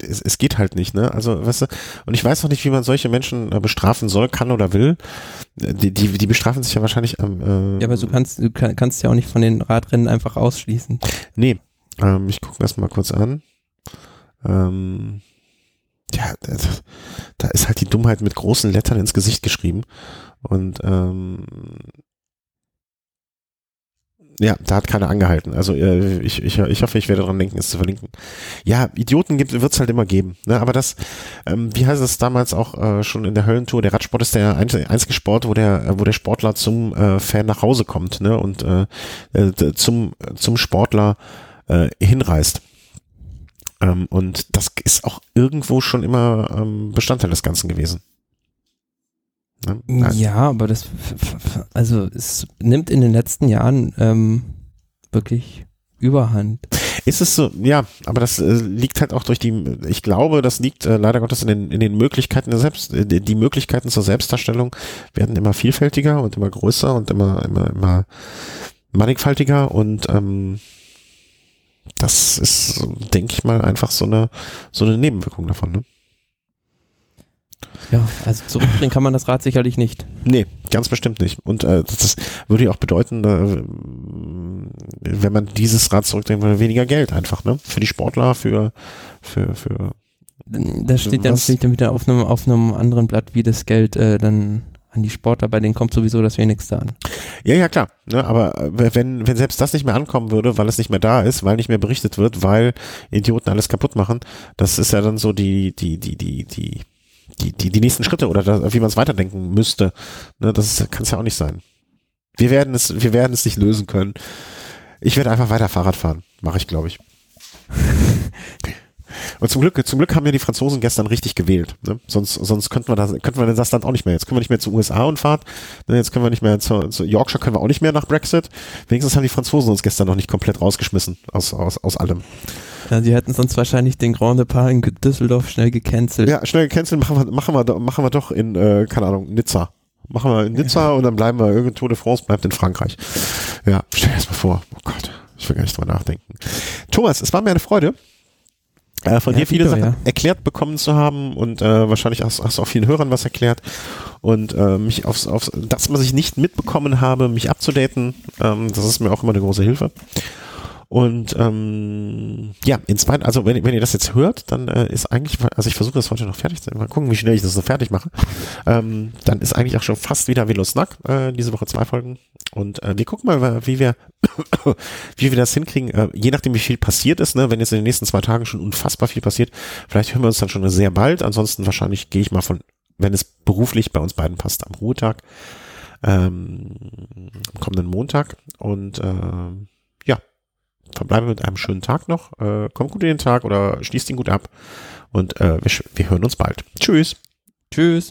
Speaker 1: es, es geht halt nicht, ne? Also, weißt du, und ich weiß noch nicht, wie man solche Menschen äh, bestrafen soll, kann oder will. Die, die, die bestrafen sich ja wahrscheinlich am.
Speaker 2: Äh, ja, aber du kannst, du kann, kannst ja auch nicht von den Radrennen einfach ausschließen.
Speaker 1: Nee. Ähm, ich gucke mir das mal kurz an. Ähm, ja, da ist halt die Dummheit mit großen Lettern ins Gesicht geschrieben. Und ähm, ja, da hat keiner angehalten. Also äh, ich, ich, ich hoffe, ich werde daran denken, es zu verlinken. Ja, Idioten wird es halt immer geben. Ne? Aber das, ähm, wie heißt es damals auch äh, schon in der Höllentour, der Radsport ist der einzige Sport, wo der, wo der Sportler zum äh, Fan nach Hause kommt ne? und äh, äh, zum, zum Sportler äh, hinreist. Ähm, und das ist auch irgendwo schon immer ähm, Bestandteil des Ganzen gewesen.
Speaker 2: Ne? Ja, aber das, also es nimmt in den letzten Jahren ähm, wirklich Überhand.
Speaker 1: Ist es so, ja, aber das äh, liegt halt auch durch die, ich glaube, das liegt äh, leider Gottes in den, in den Möglichkeiten der Selbst, äh, die Möglichkeiten zur Selbstdarstellung werden immer vielfältiger und immer größer und immer, immer, immer mannigfaltiger und ähm, das ist, denke ich mal, einfach so eine, so eine Nebenwirkung davon, ne?
Speaker 2: Ja, also zurückbringen kann man das Rad sicherlich nicht.
Speaker 1: Nee, ganz bestimmt nicht. Und äh, das, das würde ja auch bedeuten, äh, wenn man dieses Rad zurückdrehen würde, weniger Geld einfach, ne? Für die Sportler, für, für, für.
Speaker 2: Da steht dann, wieder auf einem, auf einem anderen Blatt, wie das Geld äh, dann an die Sportler, bei denen kommt sowieso das Wenigste an.
Speaker 1: Ja, ja, klar. Ne, aber äh, wenn, wenn selbst das nicht mehr ankommen würde, weil es nicht mehr da ist, weil nicht mehr berichtet wird, weil Idioten alles kaputt machen, das ist ja dann so die, die, die, die, die, die, die, die nächsten Schritte oder da, wie man es weiterdenken müsste. Ne, das kann es ja auch nicht sein. Wir werden es, wir werden es nicht lösen können. Ich werde einfach weiter Fahrrad fahren. Mache ich, glaube ich. <laughs> Und zum Glück, zum Glück haben ja die Franzosen gestern richtig gewählt. Ne? Sonst, sonst könnten wir das, könnten wir das Land auch nicht mehr. Jetzt können wir nicht mehr zu USA und Fahrt. Ne? Jetzt können wir nicht mehr zu, zu Yorkshire können wir auch nicht mehr nach Brexit. Wenigstens haben die Franzosen uns gestern noch nicht komplett rausgeschmissen aus, aus, aus allem.
Speaker 2: Ja, die hätten sonst wahrscheinlich den Grand Depart in Düsseldorf schnell gecancelt.
Speaker 1: Ja, schnell gecancelt machen wir, machen wir, machen wir doch in, äh, keine Ahnung, Nizza. Machen wir in Nizza ja. und dann bleiben wir, irgendein Tour de France bleibt in Frankreich. Ja, stell dir das mal vor. Oh Gott, ich will gar nicht drüber nachdenken. Thomas, es war mir eine Freude äh, von ja, dir viele Vito, Sachen ja. erklärt bekommen zu haben und äh, wahrscheinlich hast, hast du auch vielen Hörern was erklärt und äh, mich aufs, aufs das, was ich nicht mitbekommen habe, mich abzudaten, ähm, das ist mir auch immer eine große Hilfe. Und ähm, ja, in zwei, also wenn, wenn ihr das jetzt hört, dann äh, ist eigentlich, also ich versuche das heute noch fertig zu mal gucken, wie schnell ich das so fertig mache. Ähm, dann ist eigentlich auch schon fast wieder Velo Snack, äh, diese Woche zwei Folgen. Und äh, wir gucken mal, wie wir, <coughs> wie wir das hinkriegen, äh, je nachdem wie viel passiert ist, ne, wenn jetzt in den nächsten zwei Tagen schon unfassbar viel passiert, vielleicht hören wir uns dann schon sehr bald. Ansonsten wahrscheinlich gehe ich mal von, wenn es beruflich bei uns beiden passt, am Ruhetag, ähm, kommenden Montag. Und äh, verbleibe mit einem schönen Tag noch. Äh, kommt gut in den Tag oder schließt ihn gut ab. Und äh, wir, wir hören uns bald. Tschüss.
Speaker 2: Tschüss.